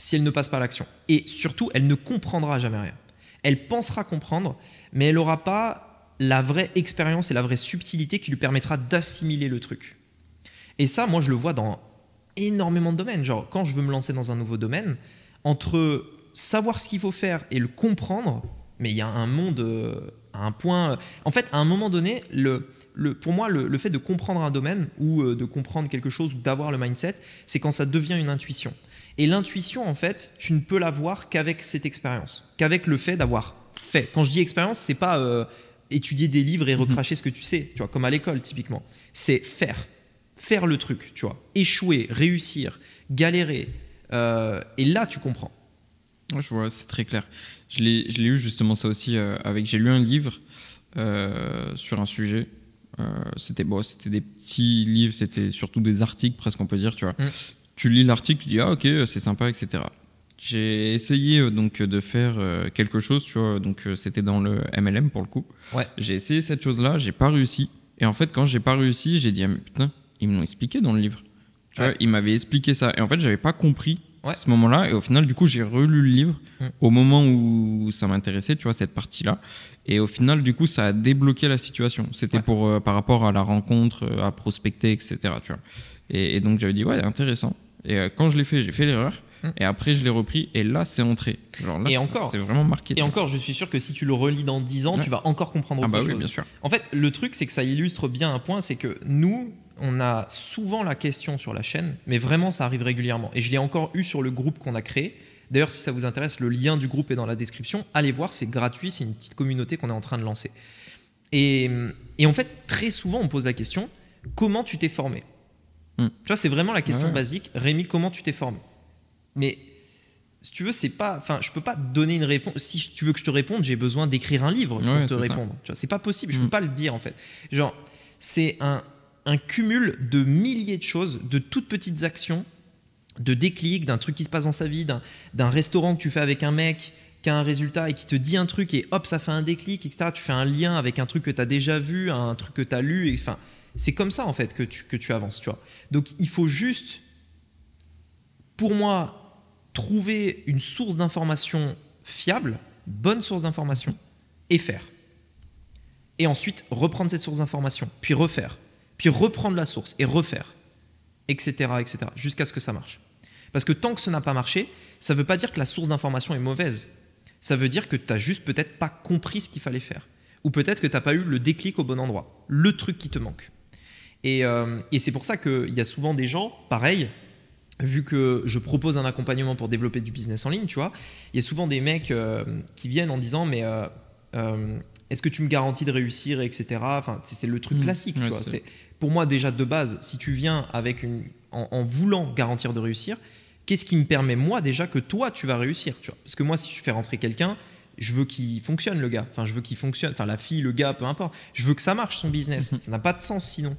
Si elle ne passe pas l'action. Et surtout, elle ne comprendra jamais rien. Elle pensera comprendre, mais elle n'aura pas la vraie expérience et la vraie subtilité qui lui permettra d'assimiler le truc. Et ça, moi, je le vois dans énormément de domaines. Genre, quand je veux me lancer dans un nouveau domaine, entre savoir ce qu'il faut faire et le comprendre, mais il y a un monde euh, un point. En fait, à un moment donné, le, pour moi, le, fait de comprendre un domaine ou euh, de comprendre quelque chose ou d'avoir le mindset, c'est quand ça devient une intuition. Et l'intuition, en fait, tu ne peux l'avoir qu'avec cette expérience, qu'avec le fait d'avoir fait. Quand je dis expérience, c'est pas euh, étudier des livres et mhm. recracher ce que tu sais, tu vois, comme à l'école typiquement. C'est faire, faire le truc, tu vois, échouer, réussir, galérer, euh, et là tu comprends. Ouais, je vois, c'est très clair. Je l'ai eu justement ça aussi euh, avec. J'ai lu un livre sur un sujet. C'était bon, c'était des petits livres, c'était surtout des articles presque on peut dire, tu vois. Mm. Tu lis l'article, tu dis ah ok c'est sympa, etc. J'ai essayé euh, donc de faire euh, quelque chose, tu vois. Donc euh, c'était dans le MLM pour le coup. Ouais. J'ai essayé cette chose-là, j'ai pas réussi. Et en fait quand j'ai pas réussi, j'ai dit ah mais putain ils me l'ont expliqué dans le livre. Tu Ouais. vois, ils m'avaient expliqué ça. Et en fait j'avais pas compris Ouais. à ce moment-là. Et au final du coup j'ai relu le livre Mm. au moment où ça m'intéressait, tu vois cette partie-là. Et au final, du coup, ça a débloqué la situation. C'était pour euh, par rapport à la rencontre, à prospecter, etc. Tu vois. Et, et donc j'avais dit ouais, intéressant. Et euh, quand je l'ai fait, j'ai fait l'erreur. Mm. Et après, je l'ai repris. Et là, c'est entré. Genre là, Et encore. c'est vraiment marqué. Et encore, je suis sûr que si tu le relis dans 10 ans, Ouais. tu vas encore comprendre Ah autre bah chose. oui, bien sûr. En fait, le truc, c'est que ça illustre bien un point, c'est que nous, on a souvent la question sur la chaîne, mais vraiment, ça arrive régulièrement. Et je l'ai encore eu sur le groupe qu'on a créé. D'ailleurs, si ça vous intéresse, le lien du groupe est dans la description. Allez voir, c'est gratuit, c'est une petite communauté qu'on est en train de lancer. Et, et en fait, très souvent, on pose la question comment tu t'es formé? Hmm. Tu vois, c'est vraiment la question Ouais. basique. Rémi, comment tu t'es formé? Mais si tu veux, c'est pas. Enfin, je peux pas te donner une réponse. Si tu veux que je te réponde, j'ai besoin d'écrire un livre pour Ouais, te c'est ça. répondre. Tu vois, c'est pas possible. Je Mm. peux pas le dire en fait. Genre, c'est un, un cumul de milliers de choses, de toutes petites actions, de déclics, d'un truc qui se passe dans sa vie, d'un, d'un restaurant que tu fais avec un mec qui a un résultat et qui te dit un truc et hop, ça fait un déclic, etc. Tu fais un lien avec un truc que tu as déjà vu, un truc que tu as lu. et- Enfin, c'est comme ça en fait que tu, avances, tu vois. Donc, il faut juste, pour moi, trouver une source d'information fiable, bonne source d'information, et faire. Et ensuite, reprendre cette source d'information, puis refaire, puis reprendre la source et refaire, etc., etc., jusqu'à ce que ça marche. Parce que tant que ça n'a pas marché, ça ne veut pas dire que la source d'information est mauvaise. Ça veut dire que tu n'as juste peut-être pas compris ce qu'il fallait faire. Ou peut-être que tu n'as pas eu le déclic au bon endroit, le truc qui te manque. Et, euh, et c'est pour ça qu'il y a souvent des gens, pareil, vu que je propose un accompagnement pour développer du business en ligne, tu vois, il y a souvent des mecs euh, qui viennent en disant mais euh, euh, est-ce que tu me garantis de réussir, etc. Enfin, c'est le truc Mmh. classique, Ouais, tu vois. pour moi déjà de base, si tu viens avec une en, en voulant garantir de réussir, qu'est-ce qui me permet moi déjà que toi tu vas réussir, tu vois? Parce que moi, si je fais rentrer quelqu'un, je veux qu'il fonctionne le gars. Enfin, je veux qu'il fonctionne. Enfin, la fille, le gars, peu importe. Je veux que ça marche son business. Mhm. Ça n'a pas de sens sinon.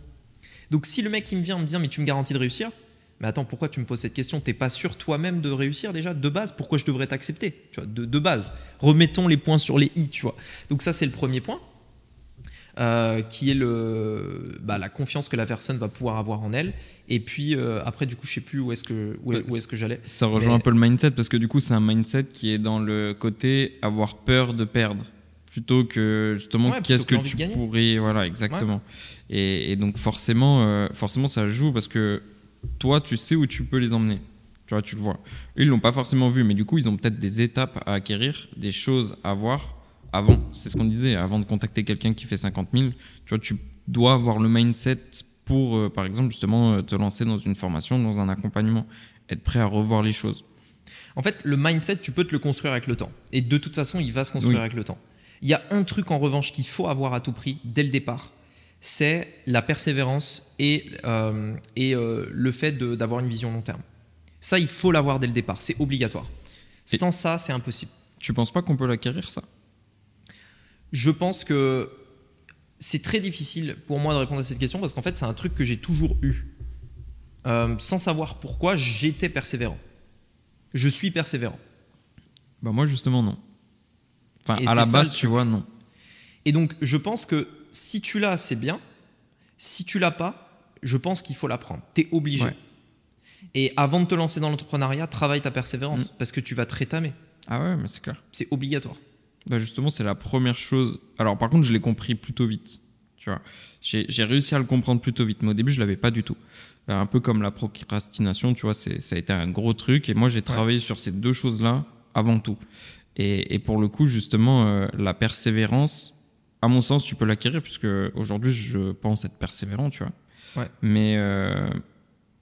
Donc si le mec il me vient en me dire mais tu me garantis de réussir, mais attends pourquoi tu me poses cette question? T'es pas sûr toi-même de réussir déjà de base? Pourquoi je devrais t'accepter? Tu vois, de, de base. Remettons les points sur les i, tu vois. Donc ça c'est le premier point, euh, qui est le bah, la confiance que la personne va pouvoir avoir en elle. Et puis euh, après du coup je sais plus où est-ce que où, est- où est-ce que j'allais. Ça rejoint Mais- un peu le mindset parce que du coup, c'est un mindset qui est dans le côté avoir peur de perdre plutôt que justement Ouais, qu'est-ce que que tu pourrais voilà exactement. Et, et donc forcément euh, forcément ça joue parce que toi tu sais où tu peux les emmener. Tu vois tu le vois. Ils l'ont pas forcément vu mais du coup ils ont peut-être des étapes à acquérir des choses à voir avant. C'est ce qu'on disait avant de contacter quelqu'un qui fait 50 000 tu vois tu dois avoir le mindset pour euh, par exemple justement euh, te lancer dans une formation dans un accompagnement être prêt à revoir les choses. En fait, le mindset, tu peux te le construire avec le temps. Et de toute façon, il va se construire Oui. avec le temps. Il y a un truc en revanche qu'il faut avoir à tout prix dès le départ, c'est la persévérance et, euh, et euh, le fait d'avoir une vision long terme. Ça, il faut l'avoir dès le départ, c'est obligatoire. Et- Sans ça, c'est impossible. tu penses pas qu'on peut l'acquérir ça? Je pense que c'est très difficile pour moi de répondre à cette question parce qu'en fait, c'est un truc que j'ai toujours eu. Euh, sans savoir pourquoi, j'étais persévérant. Je suis persévérant. Bah moi justement non. Enfin Et à la base tu vois non. Et donc, je pense que si tu l'as, c'est bien. Si tu l'as pas, je pense qu'il faut l'apprendre. Tu es obligé. Ouais. Et avant de te lancer dans l'entrepreneuriat, travaille ta persévérance Mm. parce que tu vas te rétamer. Ah ouais mais c'est clair. C'est obligatoire. Bah justement c'est la première chose. Alors par contre je l'ai compris plutôt vite. Tu vois. J'ai réussi à le comprendre plutôt vite mais au début je l'avais pas du tout. Euh, Un peu comme la procrastination tu vois ça a été un gros truc et moi j'ai travaillé sur ces deux choses là avant tout. Et, et pour le coup justement euh, la persévérance à mon sens tu peux l'acquérir puisque aujourd'hui je pense être persévérant tu vois. Ouais. Mais euh,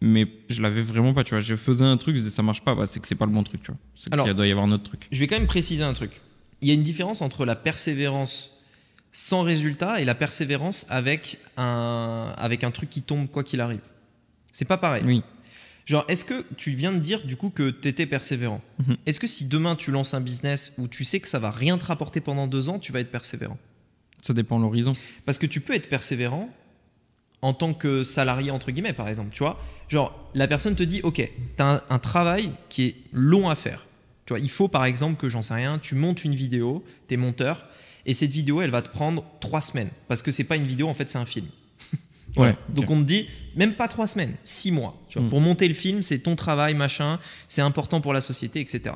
mais je l'avais vraiment pas, tu vois. Je faisais un truc, je disais ça marche pas, bah, c'est que c'est pas le bon truc, tu vois. C'est Alors- qu'il doit y avoir un autre truc. Je vais quand même préciser un truc. Il y a une différence entre la persévérance sans résultat et la persévérance avec un, avec un truc qui tombe quoi qu'il arrive. C'est pas pareil. Oui. Genre, est-ce que tu viens de dire du coup que tu étais persévérant Mhm. Est-ce que si demain tu lances un business où tu sais que ça va rien te rapporter pendant deux ans, tu vas être persévérant Ça dépend de l'horizon. Parce que tu peux être persévérant en tant que salarié, entre guillemets, par exemple. Tu vois, genre, la personne te dit, OK, tu as un, un travail qui est long à faire. Tu vois, il faut, par exemple, que j'en sais rien, tu montes une vidéo, tu es monteur, et cette vidéo, elle va te prendre trois semaines. Parce que c'est pas une vidéo, en fait, c'est un film. Voilà. Ouais, ok. Donc on te dit, même pas trois semaines, six mois. Tu vois, Mm. Pour monter le film, c'est ton travail, machin, c'est important pour la société, etc.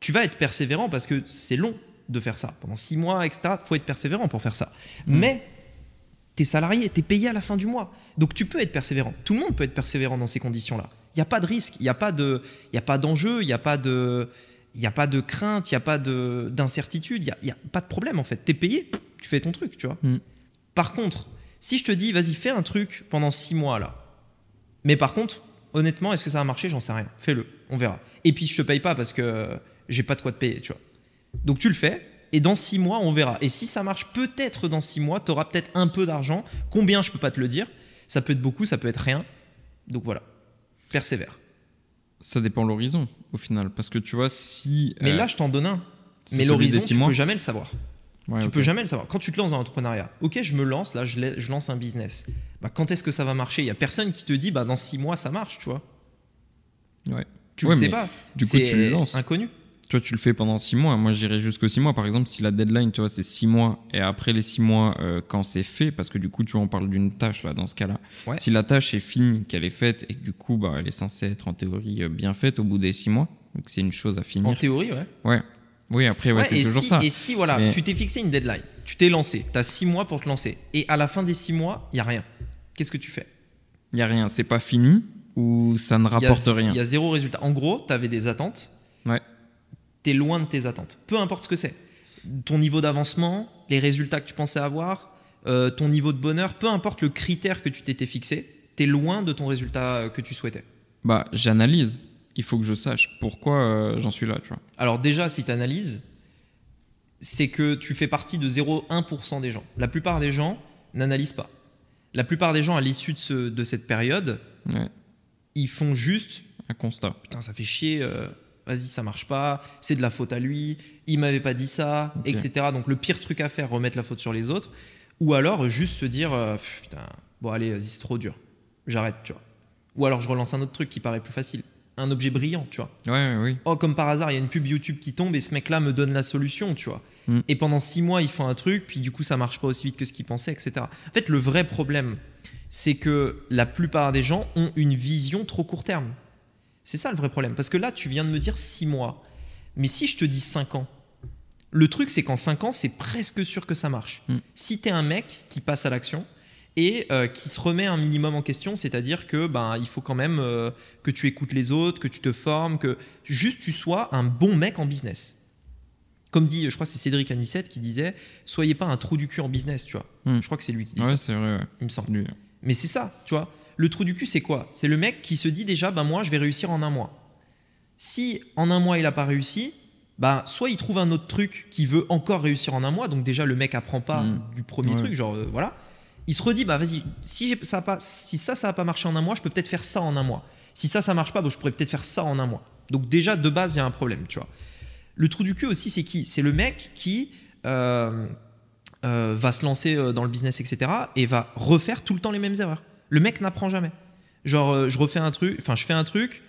Tu vas être persévérant parce que c'est long de faire ça. Pendant six mois, etc. faut être persévérant pour faire ça. Mm. Mais t'es salarié, t'es payé à la fin du mois. Donc tu peux être persévérant. Tout le monde peut être persévérant dans ces conditions-là. Il n'y a pas de risque, il n'y a pas de, il y a pas d'enjeu, il n'y a pas de, il y a pas de crainte, il n'y a pas de d'incertitude, il n'y il a pas de problème en fait. T'es payé, tu fais ton truc, tu vois. Mm. Par contre, si je te dis, vas-y, fais un truc pendant six mois là. Mais par contre, honnêtement, est-ce que ça va marcher? J'en sais rien. Fais-le, on verra. Et puis je te paye pas parce que j'ai pas de quoi te payer, tu vois. Donc tu le fais. Et dans six mois, on verra. Et si ça marche, peut-être dans six mois, tu auras peut-être un peu d'argent. Combien, je peux pas te le dire. Ça peut être beaucoup, ça peut être rien. Donc voilà, persévère. Ça dépend de l'horizon, au final. Parce que tu vois, si. Mais euh, là, je t'en donne un. Mais l'horizon, tu mois. peux jamais le savoir. Ouais, tu ok. peux jamais le savoir. Quand tu te lances dans l'entrepreneuriat, ok, je me lance, là, je, la- je lance un business. Bah, quand est-ce que ça va marcher? Il y a personne qui te dit, bah, dans six mois, ça marche, tu vois. Ouais. Tu Ouais, le sais pas. du coup, tu le lances. Inconnu. Tu vois, tu le fais pendant six mois. Moi, j'irai jusqu'aux six mois. Par exemple, si la deadline, tu vois, c'est six mois, et après les six mois, euh, quand c'est fait, parce que du coup, tu vois, on parle d'une tâche, là, dans ce cas-là. Ouais. Si la tâche est finie, qu'elle est faite, et que du coup, bah, elle est censée être en théorie euh, bien faite au bout des six mois, donc c'est une chose à En finir. théorie, ouais. Ouais. Oui, après, ouais, Ouais, c'est toujours si, ça. Et si, voilà, Mais- tu t'es fixé une deadline, tu t'es lancé, tu as six mois pour te lancer, et à la fin des six mois, il y a rien. Qu'est-ce que tu fais? Il y a rien. C'est pas fini ou ça ne Il y a- rapporte rien? Il y a zéro résultat. En gros, tu avais des attentes, Ouais. tu es loin de tes attentes. Peu importe ce que c'est. Ton niveau d'avancement, les résultats que tu pensais avoir, euh, ton niveau de bonheur, peu importe le critère que tu t'étais fixé, tu es loin de ton résultat que tu souhaitais. Bah, j'analyse. Il faut que je sache pourquoi euh, j'en suis là, tu vois. Alors déjà, si tu analyses, c'est que tu fais partie de 0,1% des gens. La plupart des gens n'analysent pas. La plupart des gens, à l'issue de, ce- de cette période, Ouais. ils font juste Un constat. putain, ça fait chier, euh, vas-y, ça marche pas, c'est de la faute à lui, il m'avait pas dit ça, etc. Donc le pire truc à faire, remettre la faute sur les autres, ou alors juste se dire, euh, putain, bon allez, vas-y, c'est trop dur, j'arrête, tu vois. Ou alors je relance un autre truc qui paraît plus facile, un objet brillant, tu vois. Ouais, oui. Oh, comme par hasard, il y a une pub YouTube qui tombe et ce mec-là me donne la solution, tu vois. Mm. Et pendant six mois, ils font un truc, puis du coup, ça marche pas aussi vite que ce qu'ils pensaient, etc. En fait, le vrai problème, c'est que la plupart des gens ont une vision trop court terme. C'est ça le vrai problème. Parce que là, tu viens de me dire six mois. Mais si je te dis cinq ans, le truc, c'est qu'en cinq ans, c'est presque sûr que ça marche. Mm. Si tu es un mec qui passe à l'action et euh, qui se remet un minimum en question, c'est-à-dire que ben, il faut quand même euh, que tu écoutes les autres, que tu te formes, que juste tu sois un bon mec en business. Comme dit, je crois que c'est Cédric Anissette qui disait Soyez pas un trou du cul en business, tu vois. Mm. Je crois que c'est lui qui dit Ouais, ça, c'est vrai. ouais. il me semble. Lui. Mais c'est ça, tu vois. Le trou du cul, c'est quoi? C'est le mec qui se dit déjà, ben moi, je vais réussir en un mois. Si en un mois, il n'a pas réussi, bah, soit il trouve un autre truc qui veut encore réussir en un mois, donc déjà, le mec apprend pas Mm. du premier Ouais. truc, genre, euh, voilà. Il se redit, bah vas-y, si, ça a ça, ça n'a pas marché en un mois, je peux peut-être faire ça en un mois. Si ça, ça marche pas, bah, je pourrais peut-être faire ça en un mois. Donc déjà, de base, il y a un problème, tu vois. Le trou du cul aussi, c'est qui? C'est le mec qui euh, euh, va se lancer euh, dans le business, etc. et va refaire tout le temps les mêmes erreurs. Le mec n'apprend jamais. Genre, je refais un truc, enfin, je fais un truc,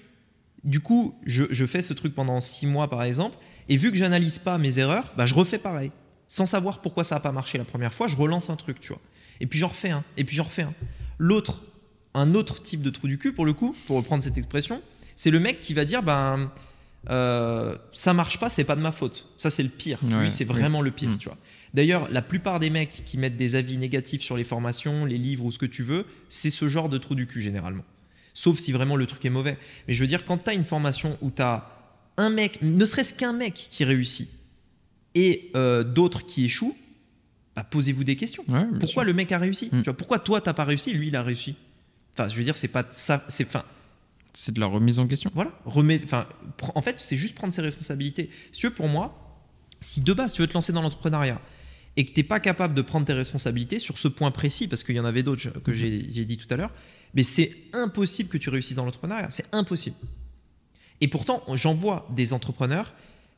du coup, je, je fais ce truc pendant six mois, par exemple, et vu que j'analyse pas mes erreurs, bah, je refais pareil. Sans savoir pourquoi ça n'a pas marché la première fois, je relance un truc, tu vois. Et puis j'en refais un, et puis j'en refais un. L'autre, un autre type de trou du cul, pour le coup, pour reprendre cette expression, c'est le mec qui va dire, ben, euh, ça marche pas, c'est pas de ma faute. Ça, c'est le pire. Ouais, Lui, c'est oui. vraiment le pire, Mm. tu vois. D'ailleurs, la plupart des mecs qui mettent des avis négatifs sur les formations, les livres ou ce que tu veux, c'est ce genre de trou du cul généralement. Sauf si vraiment le truc est mauvais. Mais je veux dire, quand tu as une formation où tu as un mec, ne serait-ce qu'un mec qui réussit et euh, d'autres qui échouent, bah, posez-vous des questions. Ouais, Pourquoi sûr. le mec a réussi Mm. Tu vois, Pourquoi toi, t'as pas réussi lui, il a réussi Enfin, je veux dire, c'est pas ça. C'est, enfin, C'est de la remise en question. voilà, enfin, pr- en fait, c'est juste prendre ses responsabilités. Si tu veux, pour moi, si de base tu veux te lancer dans l'entrepreneuriat et que t'es pas capable de prendre tes responsabilités sur ce point précis, parce qu'il y en avait d'autres que j'ai j'ai dit tout à l'heure, Mais c'est impossible que tu réussisses dans l'entrepreneuriat. C'est impossible. Et pourtant, j'en vois des entrepreneurs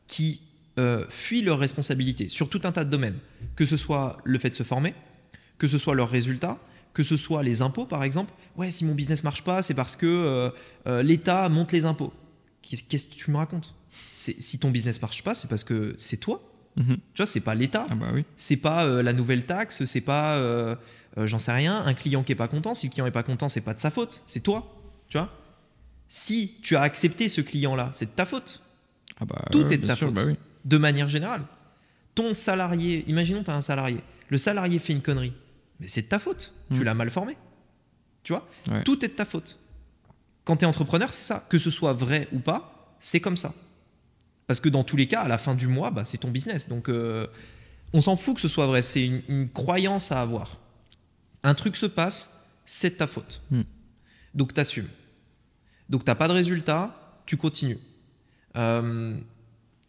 qui euh, fuient leurs responsabilités sur tout un tas de domaines. Que ce soit le fait de se former, que ce soit leurs résultats, que ce soit les impôts par exemple. Ouais, si mon business marche pas, c'est parce que euh, euh, l'État monte les impôts. Qu'est-ce que tu me racontes? Si ton business marche pas, c'est parce que c'est toi. Mhm. Tu vois, c'est pas l'État. Ah bah oui. C'est pas la nouvelle taxe, c'est pas, j'en sais rien, un client qui est pas content. Si le client est pas content, c'est pas de sa faute, c'est toi. Tu vois? Si tu as accepté ce client-là, c'est de ta faute. Ah bah, Tout est de ta sûr, faute. bah oui. De manière générale. Ton salarié, imaginons tu as un salarié. Le salarié fait une connerie. Mais c'est de ta faute. Tu Mm. l'as mal formé. Tu vois? Ouais. Tout est de ta faute. Quand tu es entrepreneur, c'est ça. Que ce soit vrai ou pas, c'est comme ça. Parce que dans tous les cas, à la fin du mois, bah, c'est ton business. Donc, euh, on s'en fout que ce soit vrai. C'est une, une croyance à avoir. Un truc se passe, c'est de ta faute. Mm. Donc, tu assumes. Donc, tu pas de résultat, tu continues. Euh,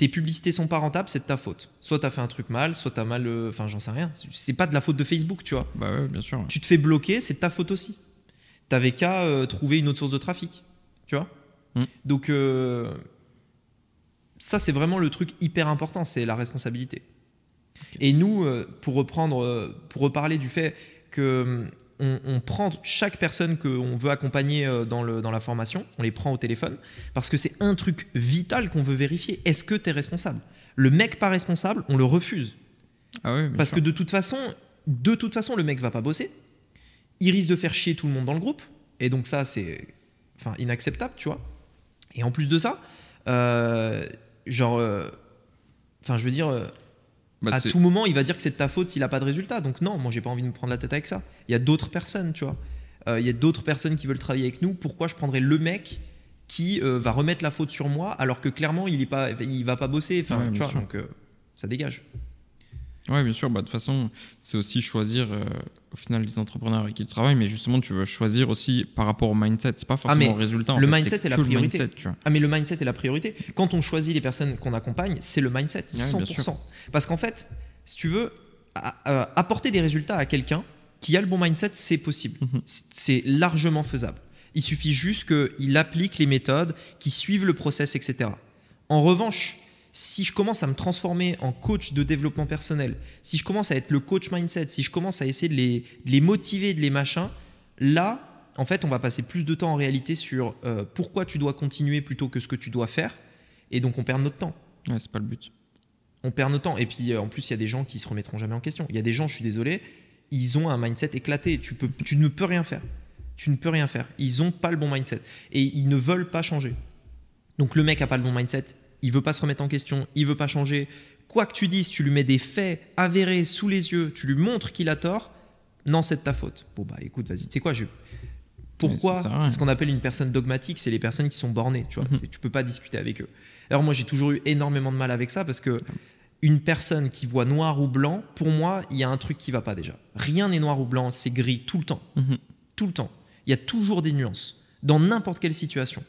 tes publicités sont pas rentables, c'est de ta faute. Soit tu as fait un truc mal, soit tu as mal. euh, Enfin, j'en sais rien. C'est pas de la faute de Facebook, tu vois. Bah ouais, bien sûr. Tu te fais bloquer, c'est de ta faute aussi. T'avais qu'à euh, trouver une autre source de trafic. Tu vois Mm. Donc, euh, ça, c'est vraiment le truc hyper important, c'est la responsabilité. Et nous, pour reprendre, pour reparler du fait que on, on prend chaque personne qu'on veut accompagner euh, dans, le, dans la formation, on les prend au téléphone, parce que c'est un truc vital qu'on veut vérifier. Est-ce que tu es responsable? Le mec pas responsable, on le refuse. Ah Parce que de toute façon, de toute façon, le mec va pas bosser. Il risque de faire chier tout le monde dans le groupe. Et donc ça, c'est enfin, inacceptable, tu vois. Et en plus de ça, euh, genre, euh, enfin, je veux dire, Bah, à tout moment, il va dire que c'est de ta faute s'il a pas de résultat. Donc non, moi, j'ai pas envie de me prendre la tête avec ça. Il y a d'autres personnes, tu vois. Euh, Il y a d'autres personnes qui veulent travailler avec nous. Pourquoi je prendrais le mec qui euh, va remettre la faute sur moi alors que clairement, il est pas, il va pas bosser? Enfin, Ouais, tu vois. sûr. Donc euh, ça dégage. Ouais, bien sûr. Bah, de toute façon, c'est aussi choisir au final les entrepreneurs avec qui tu travailles, mais justement, tu veux choisir aussi par rapport au mindset. C'est pas forcément Ah, mais au résultat. en le fait, mindset est la priorité. mindset, tu vois. Ah mais le mindset est la priorité. Quand on choisit les personnes qu'on accompagne, c'est le mindset, bien 100%. sûr. Parce qu'en fait, si tu veux apporter des résultats à quelqu'un qui a le bon mindset, c'est possible. Mhm. C'est largement faisable. Il suffit juste qu'il applique les méthodes, qu'il suive le process, etc. En revanche, si je commence à me transformer en coach de développement personnel, si je commence à être le coach mindset, si je commence à essayer de les, de les motiver, de les machins, là, en fait, on va passer plus de temps en réalité sur euh, pourquoi tu dois continuer plutôt que ce que tu dois faire. Et donc, on perd notre temps. Ouais, c'est pas le but. On perd notre temps. Et puis, euh, en plus, il y a des gens qui se remettront jamais en question. Il y a des gens, je suis désolé, ils ont un mindset éclaté. Tu, peux, tu ne peux rien faire. Tu ne peux rien faire. Ils n'ont pas le bon mindset. Et ils ne veulent pas changer. Donc, le mec a pas le bon mindset. Il veut pas se remettre en question. Il veut pas changer. Quoi que tu dises, tu lui mets des faits avérés sous les yeux. Tu lui montres qu'il a tort. Non, c'est de ta faute. Bon, bah écoute, vas-y. Tu sais quoi je... Pourquoi. C'est ce qu'on appelle une personne dogmatique. C'est les personnes qui sont bornées. Tu vois, Mhm. Tu peux pas discuter avec eux. Alors, moi, j'ai toujours eu énormément de mal avec ça parce que une personne qui voit noir ou blanc, pour moi, il y a un truc qui va pas déjà. Rien n'est noir ou blanc, c'est gris tout le temps. Mhm. Tout le temps. Il y a toujours des nuances. Dans n'importe quelle situation.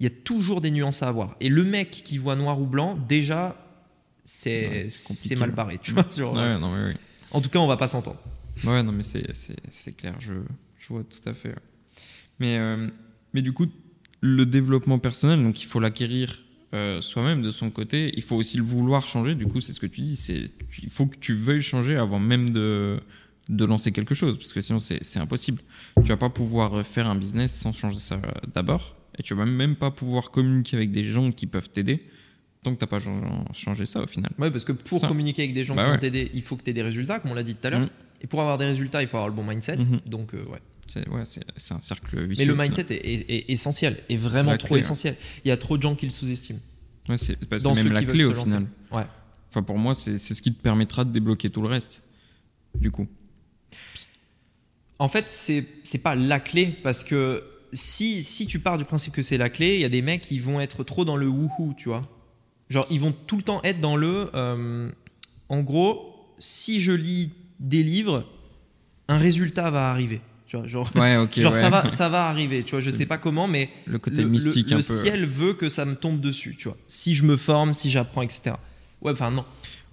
Il y a toujours des nuances à avoir. Et le mec qui voit noir ou blanc, déjà, c'est Ouais, mal barré. Tu vois, sur- Ouais, non, mais oui. En tout cas, on va pas s'entendre. Ouais, non, mais c'est, clair, je, je vois tout à fait. Mais, euh, mais du coup, le développement personnel, donc il faut l'acquérir euh, soi-même de son côté. Il faut aussi le vouloir changer. Du coup, c'est ce que tu dis. C'est, il faut que tu veuilles changer avant même de, de lancer quelque chose, parce que sinon, c'est, c'est impossible. Tu vas pas pouvoir faire un business sans changer ça d'abord. Et tu vas même pas pouvoir communiquer avec des gens qui peuvent t'aider tant que tu n'as pas changé- ça au final. Ouais, parce que pour Ça. communiquer avec des gens Bah qui vont ouais. t'aider, il faut que tu aies des résultats, comme on l'a dit tout à l'heure. Mhm. Et pour avoir des résultats, il faut avoir le bon mindset. Mhm. Donc, euh, ouais. C'est, ouais, un cercle vicieux. Mais le mindset est, est- est essentiel, est vraiment trop clé, essentiel. Il y a trop de gens qui le sous-estiment. Ouais, c'est, bah, même la clé au final. Ouais. Enfin, pour moi, c'est ce qui te permettra de débloquer tout le reste. Du coup. En fait, c'est pas la clé parce que si, si tu pars du principe que c'est la clé, il y a des mecs qui vont être trop dans le wouhou, tu vois. Genre, ils vont tout le temps être dans le. euh, en gros, si je lis des livres, un résultat va arriver. Tu vois, genre, Ouais, genre ouais. ça, va, ça va arriver. Tu vois, je sais pas comment, mais Le côté le, mystique le- un le peu. ciel veut que ça me tombe dessus, tu vois. Si je me forme, si j'apprends, etc. Ouais, enfin non.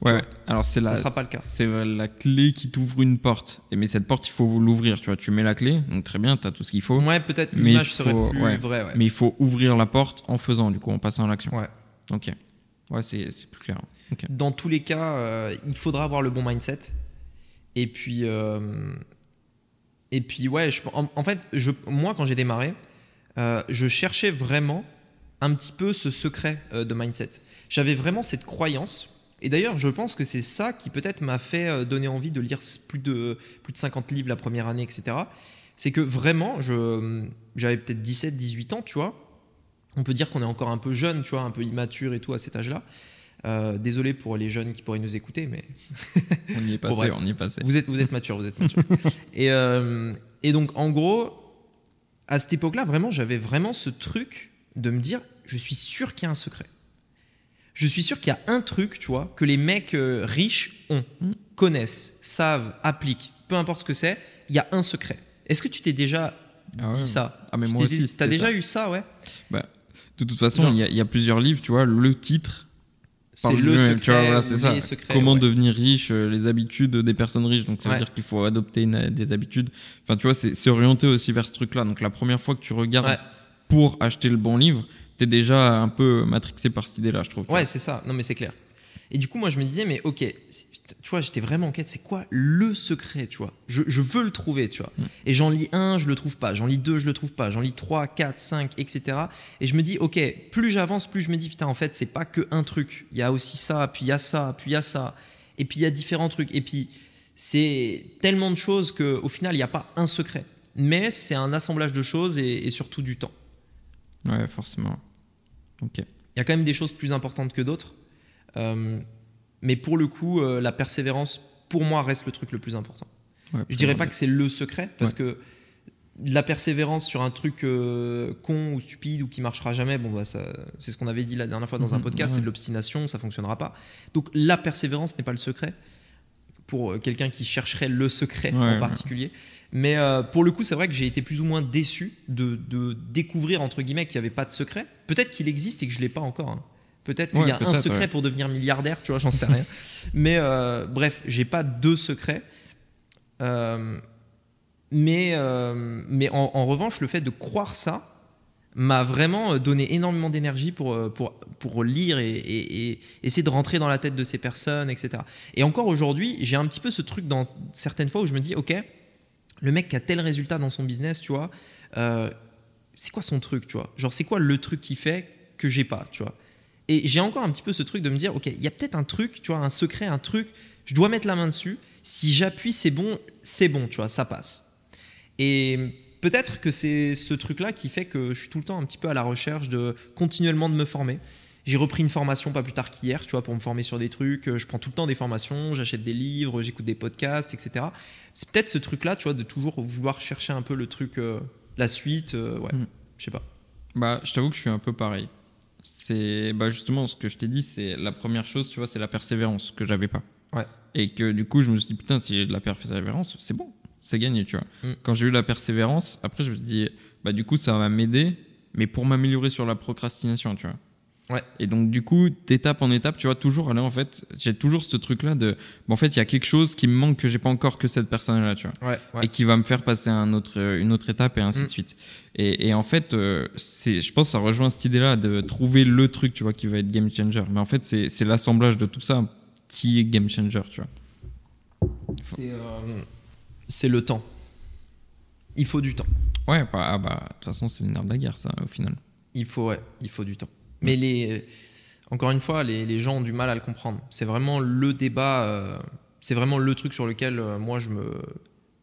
Ouais, alors c'est la, sera pas le cas. c'est la clé qui t'ouvre une porte. Et mais cette porte, il faut l'ouvrir, tu vois. Tu mets la clé, donc très bien, t'as tout ce qu'il faut. Ouais, peut-être Mais l'image serait plus ouais. vraie. Ouais. Mais il faut ouvrir la porte en faisant, du coup, en passant à l'action. Ouais. Ok. Ouais, c'est c'est plus clair. Ok. Dans tous les cas, euh, il faudra avoir le bon mindset. Et puis, euh, et puis ouais, je- en, en fait, je, moi, quand j'ai démarré, euh, je cherchais vraiment un petit peu ce secret de mindset. J'avais vraiment cette croyance. Et d'ailleurs, je pense que c'est ça qui peut-être m'a fait euh, donner envie de lire plus de, plus de 50 livres la première année, etc. C'est que vraiment, je, j'avais peut-être 17, 18 ans, tu vois. On peut dire qu'on est encore un peu jeune, tu vois, un peu immature et tout à cet âge-là. Euh, désolé pour les jeunes qui pourraient nous écouter, mais On y est passé, bref. on y est passé. vous êtes, vous êtes mature, vous êtes mature. et, euh, et donc, en gros, à cette époque-là, vraiment, j'avais vraiment ce truc de me dire, je suis sûr qu'il y a un secret. Je suis sûr qu'il y a un truc, tu vois, que les mecs euh, riches ont, Mm. connaissent, savent, appliquent, peu importe ce que c'est, il y a un secret. Est-ce que tu t'es déjà Ah ouais. dit ça? Ah, mais Tu moi aussi. T'as déjà ça. eu ça, ouais? De toute façon, il y, a- il y a plusieurs livres, tu vois. Le titre, C'est le secret, tu vois, voilà, ou c'est ça. les secrets, Comment ouais. devenir riche, euh, les habitudes des personnes riches. Donc ça veut dire qu'il faut adopter une- des habitudes. Enfin, tu vois, c'est orienté aussi vers ce truc-là. Donc la première fois que tu regardes pour acheter le bon livre, t'es déjà un peu matrixé par cette idée-là, je trouve. tu Ouais, c'est ça. Non, mais c'est clair. Et du coup, moi, je me disais, mais ok, tu vois, j'étais vraiment en quête. C'est quoi le secret, tu vois? Je, je veux le trouver, tu vois. Mm. Et j'en lis un, je le trouve pas. J'en lis deux, je le trouve pas. J'en lis trois, quatre, cinq, etc. Et je me dis, ok, plus j'avance, plus je me dis, putain, en fait, c'est pas que un truc. Il y a aussi ça, puis il y a ça, puis il y a ça. Et puis il y a différents trucs. Et puis c'est tellement de choses qu'au final, il n'y a pas un secret. Mais c'est un assemblage de choses et, et surtout du temps. Ouais, forcément. Il y a quand même des choses plus importantes que d'autres. Euh, mais pour le coup, euh, la persévérance, pour moi, reste le truc le plus important. Ouais, Je dirais pas que c'est le secret, parce que la persévérance sur un truc euh, con ou stupide ou qui marchera jamais, bon, bah, c'est ce qu'on avait dit la dernière fois dans un Mhm, podcast, ouais. c'est de l'obstination, ça fonctionnera pas. Donc la persévérance n'est pas le secret, pour euh, quelqu'un qui chercherait le secret Ouais, en ouais. particulier. Mais euh, pour le coup, c'est vrai que j'ai été plus ou moins déçu de, de découvrir, entre guillemets, qu'il n'y avait pas de secret. Peut-être qu'il existe et que je l'ai pas encore. hein. Peut-être qu'il Ouais, y a un secret pour devenir milliardaire, tu vois, j'en sais rien. Mais euh, bref, j'ai pas deux secrets. Euh, mais mais en, en revanche, le fait de croire ça m'a vraiment euh, donné énormément d'énergie pour, euh, pour, pour lire et, essayer de rentrer dans la tête de ces personnes, etc. Et encore aujourd'hui, j'ai un petit peu ce truc dans certaines fois où je me dis, ok, le mec qui a tel résultat dans son business, tu vois, euh, c'est quoi son truc, tu vois? Genre, c'est quoi le truc qui fait que j'ai pas, tu vois? Et j'ai encore un petit peu ce truc de me dire, ok, il y a peut-être un truc, tu vois, un secret, un truc, je dois mettre la main dessus. Si j'appuie, c'est bon, c'est bon, tu vois, ça passe. Et peut-être que c'est ce truc-là qui fait que je suis tout le temps un petit peu à la recherche de continuellement de me former. J'ai repris une formation pas plus tard qu'hier, tu vois, pour me former sur des trucs. Je prends tout le temps des formations, j'achète des livres, j'écoute des podcasts, etc. C'est peut-être ce truc-là, tu vois, de toujours vouloir chercher un peu le truc, euh, la suite. euh, ouais, Mm. je sais pas. Bah, je t'avoue que je suis un peu pareil. C'est bah justement ce que je t'ai dit, c'est la première chose, tu vois, c'est la persévérance que j'avais pas. Ouais. Et que du coup, je me suis dit putain, si j'ai de la persévérance, c'est bon, c'est gagné, tu vois. Mm. Quand j'ai eu la persévérance, après je me suis dit bah du coup, ça va m'aider, mais pour m'améliorer sur la procrastination, tu vois. Ouais. Et donc du coup, d'étape en étape, tu vois, toujours aller en fait, j'ai toujours ce truc là de bon, en fait, il y a quelque chose qui me manque que j'ai pas encore que cette personne là, tu vois Ouais, ouais. et qui va me faire passer à un autre, une autre étape et ainsi Mm. de suite. Et, et en fait, euh, c'est, je pense que ça rejoint cette idée-là de trouver le truc, tu vois, qui va être game changer. Mais en fait, c'est, c'est l'assemblage de tout ça qui est game changer, tu vois. C'est euh, c'est le temps. Il faut du temps. Ouais, bah, ah bah, de toute façon, c'est le nerf de la guerre, ça, au final. Il faut, ouais, il faut du temps. Mais les, encore une fois, les, les gens ont du mal à le comprendre. C'est vraiment le débat, euh, c'est vraiment le truc sur lequel euh, moi je me,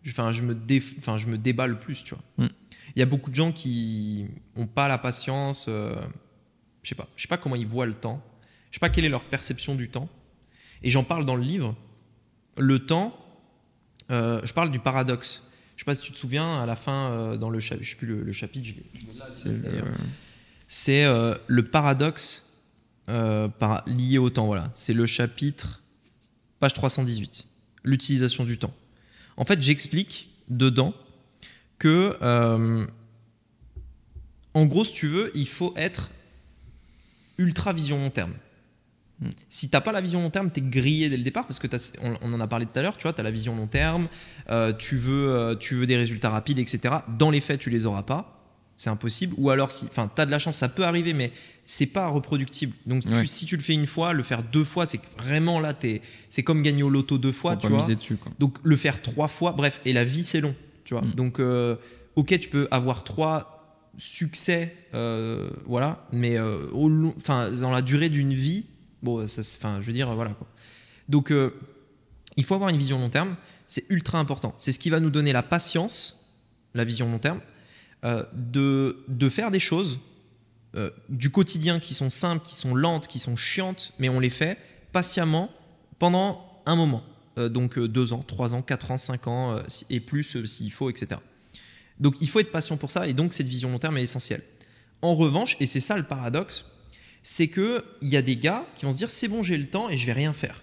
je- je me, enfin, je me débat le plus, tu vois. Mm. Il y a beaucoup de gens qui ont pas la patience. euh, je sais pas, je sais pas comment ils voient le temps. Je sais pas quelle est leur perception du temps. Et j'en parle dans le livre. Le temps, euh, je parle du paradoxe. Je sais pas si tu te souviens, à la fin, euh, dans le chapitre, je sais plus le, le chapitre, C'est euh, le paradoxe euh, lié au temps. Voilà, c'est le chapitre page 318, l'utilisation du temps. En fait, j'explique dedans que, en gros, si tu veux, il faut être ultra vision long terme. Mm. Si t'as pas la vision long terme, tu es grillé dès le départ parce que t'as- on, on en a parlé tout à l'heure, tu vois, tu as la vision long terme, euh, tu, veux, euh, tu veux des résultats rapides, etc. Dans les faits, tu les auras pas. C'est impossible. Ou alors, si, enfin, tu as de la chance, ça peut arriver, mais c'est pas reproductible. Donc, tu- si tu le fais une fois, le faire deux fois, c'est vraiment là, t'es- c'est comme gagner au loto deux fois, Faut tu pas vois. miser dessus, quoi. Donc le faire trois fois, bref, et la vie c'est long, tu vois. Mm. Donc euh, ok, tu peux avoir trois succès, voilà, mais au long- dans la durée d'une vie, bon, se- enfin, je veux dire, voilà quoi. Donc euh, il faut avoir une vision long terme, c'est ultra important. C'est ce qui va nous donner la patience, la vision long terme, euh, de, de faire des choses euh, du quotidien qui sont simples, qui sont lentes, qui sont chiantes, mais on les fait patiemment pendant un moment. Euh, donc euh, deux ans, trois ans, quatre ans, cinq ans euh, et plus euh, s'il faut, etc. Donc il faut être patient pour ça et donc cette vision long terme est essentielle. En revanche, et c'est ça le paradoxe, c'est que il y a des gars qui vont se dire c'est bon j'ai le temps et je vais rien faire.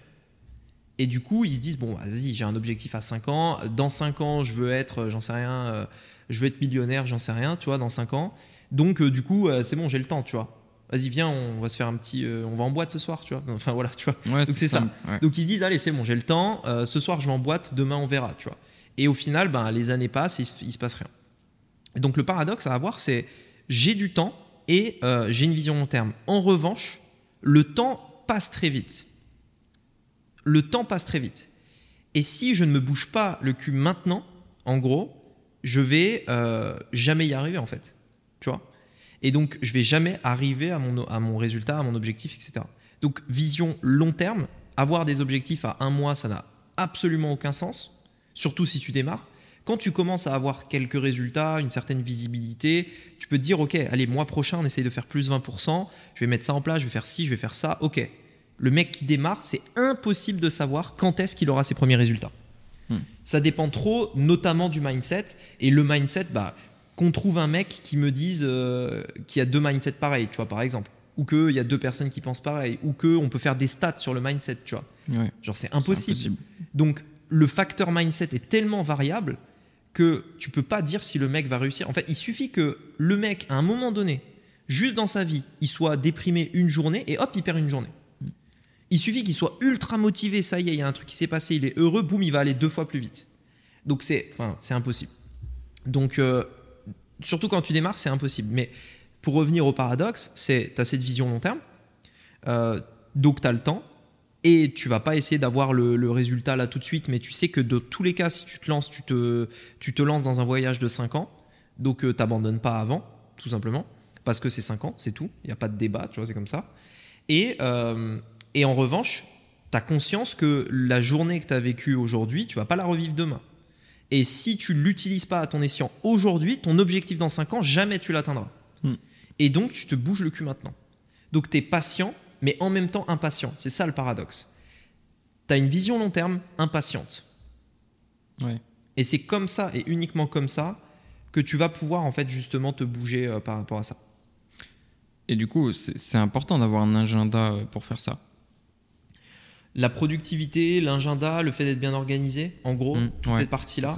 Et du coup ils se disent bon vas-y j'ai un objectif à 5 ans, dans 5 ans je veux être, euh, j'en sais rien, euh, je veux être millionnaire, j'en sais rien, tu vois, dans 5 ans. Donc euh, du coup euh, c'est bon j'ai le temps, tu vois. Vas-y viens on va se faire un petit, on va en boîte ce soir, tu vois. Enfin voilà tu vois. Ouais, c'est ça. ouais. Donc ils se disent allez c'est bon j'ai le temps, ce soir je vais en boîte, demain on verra, tu vois. Et au final ben, les années passent et il se, il se passe rien. Donc le paradoxe à avoir c'est j'ai du temps et euh, j'ai une vision long terme. En revanche le temps passe très vite. Le temps passe très vite. Et si je ne me bouge pas le cul maintenant, en gros, je vais euh, jamais y arriver en fait. Tu vois? Et donc je vais jamais arriver à mon, à mon résultat, à mon objectif, etc. Donc vision long terme, avoir des objectifs à un mois, ça n'a absolument aucun sens, surtout si tu démarres. Quand tu commences à avoir quelques résultats, une certaine visibilité, tu peux te dire, ok, allez, mois prochain, on essaye de faire plus 20%, je vais mettre ça en place, je vais faire ci, je vais faire ça, ok. Le mec qui démarre, c'est impossible de savoir quand est-ce qu'il aura ses premiers résultats. Hmm. Ça dépend trop, notamment du mindset. Et le mindset, bah, qu'on trouve un mec qui me dise euh, qu'il y a deux mindsets pareils, tu vois, par exemple. Ou qu'il y a deux personnes qui pensent pareil. Ou qu'on peut faire des stats sur le mindset, tu vois. Ouais, Genre, c'est c'est impossible. Donc, le facteur mindset est tellement variable que tu peux pas dire si le mec va réussir. En fait, il suffit que le mec, à un moment donné, juste dans sa vie, il soit déprimé une journée et hop, il perd une journée. Il suffit qu'il soit ultra motivé, ça y est, il y a un truc qui s'est passé, il est heureux, boum, il va aller deux fois plus vite. Donc c'est, enfin, c'est impossible. Donc euh, surtout quand tu démarres, c'est impossible. Mais pour revenir au paradoxe, c'est tu as cette vision long terme, euh, donc tu as le temps, et tu vas pas essayer d'avoir le, le résultat là tout de suite, mais tu sais que de tous les cas, si tu te lances, tu te, tu te lances dans un voyage de 5 ans, donc tu t'abandonnes pas avant, tout simplement, parce que c'est 5 ans, c'est tout, il n'y a pas de débat, tu vois, c'est comme ça. Et, euh, et en revanche, tu as conscience que la journée que tu as vécue aujourd'hui, tu vas pas la revivre demain. Et si tu l'utilises pas à ton escient aujourd'hui, ton objectif dans 5 ans, jamais tu l'atteindras. Hmm. Et donc, tu te bouges le cul maintenant. Donc, tu es patient, mais en même temps impatient. C'est ça le paradoxe. Tu as une vision long terme impatiente. Ouais. Et c'est comme ça, et uniquement comme ça, que tu vas pouvoir en fait justement te bouger euh, par rapport à ça. Et du coup, c'est important d'avoir un agenda euh, pour faire ça. La productivité, l'agenda, le fait d'être bien organisé, en gros, Mm, toute ouais, cette partie-là.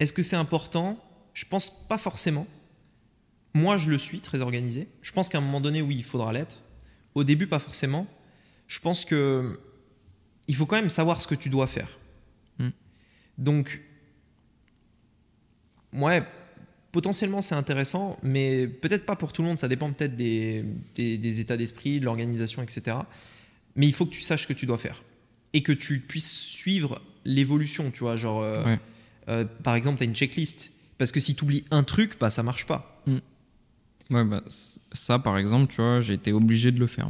Est-ce que c'est important? Je pense pas forcément. Moi, je le suis très organisé. Je pense qu'à un moment donné, oui, il faudra l'être. Au début, pas forcément. Je pense que il faut quand même savoir ce que tu dois faire. Hmm. Donc, ouais, potentiellement c'est intéressant, mais peut-être pas pour tout le monde. Ça dépend peut-être des, des- des états d'esprit, de l'organisation, etc. Mais il faut que tu saches ce que tu dois faire et que tu puisses suivre l'évolution. Tu vois, genre. euh, Ouais. euh, par exemple, tu as une checklist. Parce que si tu oublies un truc, bah, ça marche pas. Ouais, bah, ça, par exemple, tu vois, j'ai été obligé de le faire.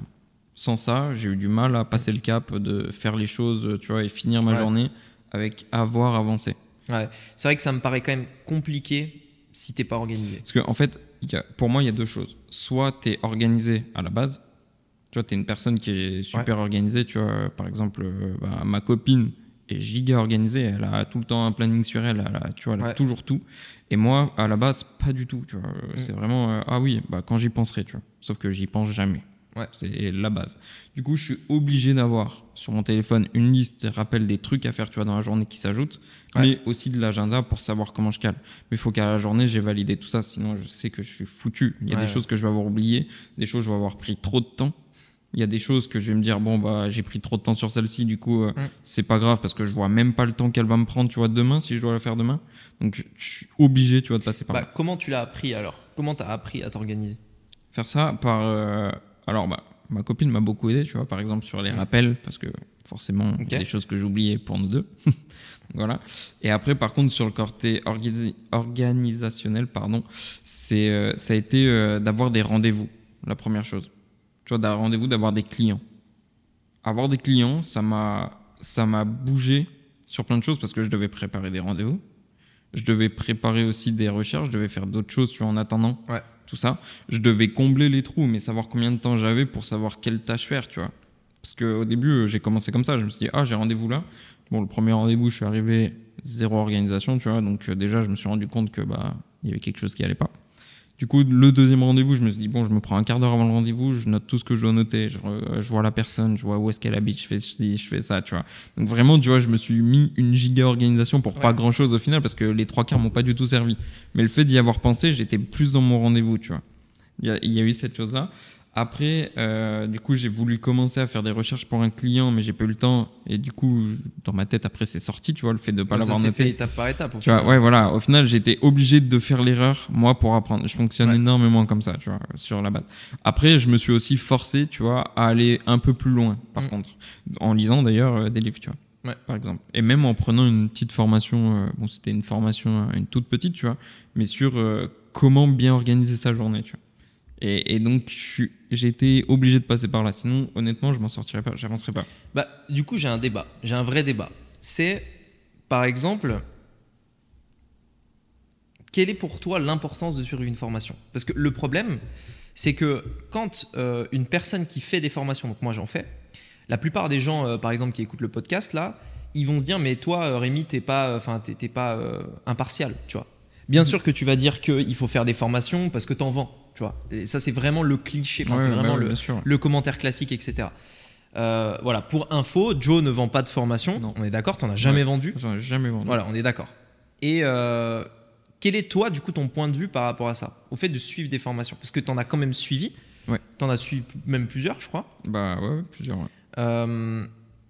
Sans ça, j'ai eu du mal à passer le cap de faire les choses, tu vois, et finir ma Ouais. journée avec avoir avancé. Ouais. C'est vrai que ça me paraît quand même compliqué si t'es pas organisé. Parce qu'en en fait, il y a- pour moi, il y a deux choses. Soit tu es organisé à la base, tu vois, tu es une personne qui est super organisée, tu vois, par exemple, euh, bah, ma copine est giga organisée, elle a tout le temps un planning sur elle, elle a, tu vois, elle a Ouais. toujours tout. Et moi, à la base, pas du tout, tu vois. C'est vraiment, euh, ah oui, bah, quand j'y penserai, tu vois. Sauf que j'y pense jamais. Ouais. C'est la base. Du coup, je suis obligé d'avoir sur mon téléphone une liste de rappels des trucs à faire, tu vois, dans la journée qui s'ajoutent, Ouais. mais aussi de l'agenda pour savoir comment je cale. Mais il faut qu'à la journée, j'ai validé tout ça, sinon je sais que je suis foutu. Il y a Ouais, des choses que je vais avoir oubliées, des choses que je vais avoir pris trop de temps. Il y a des choses que je vais me dire, bon, bah, j'ai pris trop de temps sur celle-ci, du coup, euh, Mm. c'est pas grave parce que je vois même pas le temps qu'elle va me prendre, tu vois, demain, si je dois la faire demain. Donc, je suis obligé, tu vois, de passer par Bah, là. comment tu l'as appris alors? Comment t'as appris à t'organiser? Faire ça par. euh, alors, bah, ma copine m'a beaucoup aidé, tu vois, par exemple, sur les Mm. rappels, parce que forcément, il y a des choses que j'oubliais pour nous deux. voilà. Et après, par contre, sur le côté organi- organisationnel, pardon, c'est, euh, ça a été d'avoir des rendez-vous, la première chose. Tu vois, d'un rendez-vous, d'avoir des clients. Avoir des clients, ça m'a, ça m'a bougé sur plein de choses parce que je devais préparer des rendez-vous. Je devais préparer aussi des recherches, je devais faire d'autres choses, tu vois, en attendant Ouais. tout ça. Je devais combler les trous, mais savoir combien de temps j'avais pour savoir quelle tâche faire, tu vois. Parce qu'au début, euh, j'ai commencé comme ça. Je me suis dit, ah, j'ai rendez-vous là. Bon, le premier rendez-vous, je suis arrivé, zéro organisation, tu vois. Donc, euh, déjà, je me suis rendu compte que, bah, il y avait quelque chose qui allait pas. Du coup, le deuxième rendez-vous, je me suis dit, bon, je me prends un quart d'heure avant le rendez-vous, je note tout ce que je dois noter, je, re- je vois la personne, je vois où est-ce qu'elle habite, je fais ci, je fais ça, tu vois. Donc vraiment, tu vois, je me suis mis une giga organisation pour pas Ouais. grand chose au final, parce que les trois quarts m'ont pas du tout servi. Mais le fait d'y avoir pensé, j'étais plus dans mon rendez-vous, tu vois. Il y a, il y a eu cette chose-là. Après, euh, du coup, j'ai voulu commencer à faire des recherches pour un client, mais j'ai pas eu le temps. Et du coup, dans ma tête, après, c'est sorti, tu vois, le fait de pas l'avoir noté. fait étape par étape. Au Tu vois, ouais, voilà. Au final, j'étais obligé de faire l'erreur, moi, pour apprendre. Je fonctionne Ouais. énormément comme ça, tu vois, sur la base. Après, je me suis aussi forcé, tu vois, à aller un peu plus loin, par Mm. contre. En lisant, d'ailleurs, euh, des livres, tu vois. Ouais. Par exemple. Et même en prenant une petite formation, euh, bon, c'était une formation, euh, une toute petite, tu vois, mais sur euh, comment bien organiser sa journée, tu vois. Et, et donc, j'ai été obligé de passer par là. Sinon, honnêtement, je m'en sortirais pas, j'avancerais pas. Bah, du coup, j'ai un débat. J'ai un vrai débat. C'est, par exemple, quelle est pour toi l'importance de suivre une formation? Parce que le problème, c'est que quand euh, une personne qui fait des formations, donc moi j'en fais, la plupart des gens, euh, par exemple, qui écoutent le podcast là, ils vont se dire, mais toi, euh, Rémi, t'es pas, enfin, t'es pas euh, impartial, tu vois. Bien Mhm. sûr que tu vas dire qu'il faut faire des formations parce que t'en vends, tu vois. Et ça, c'est vraiment le cliché, enfin, Ouais, c'est bah vraiment ouais, le, le commentaire classique, etc. Euh, voilà, pour info, Joe ne vend pas de formation. Non. On est d'accord, t'en as jamais Ouais. vendu. J'en ai jamais vendu. Voilà, on est d'accord. Et euh, quel est toi, du coup, ton point de vue par rapport à ça Au fait de suivre des formations? Parce que t'en as quand même suivi. Ouais. T'en as suivi même plusieurs, je crois. Bah ouais, ouais, plusieurs, ouais. Euh,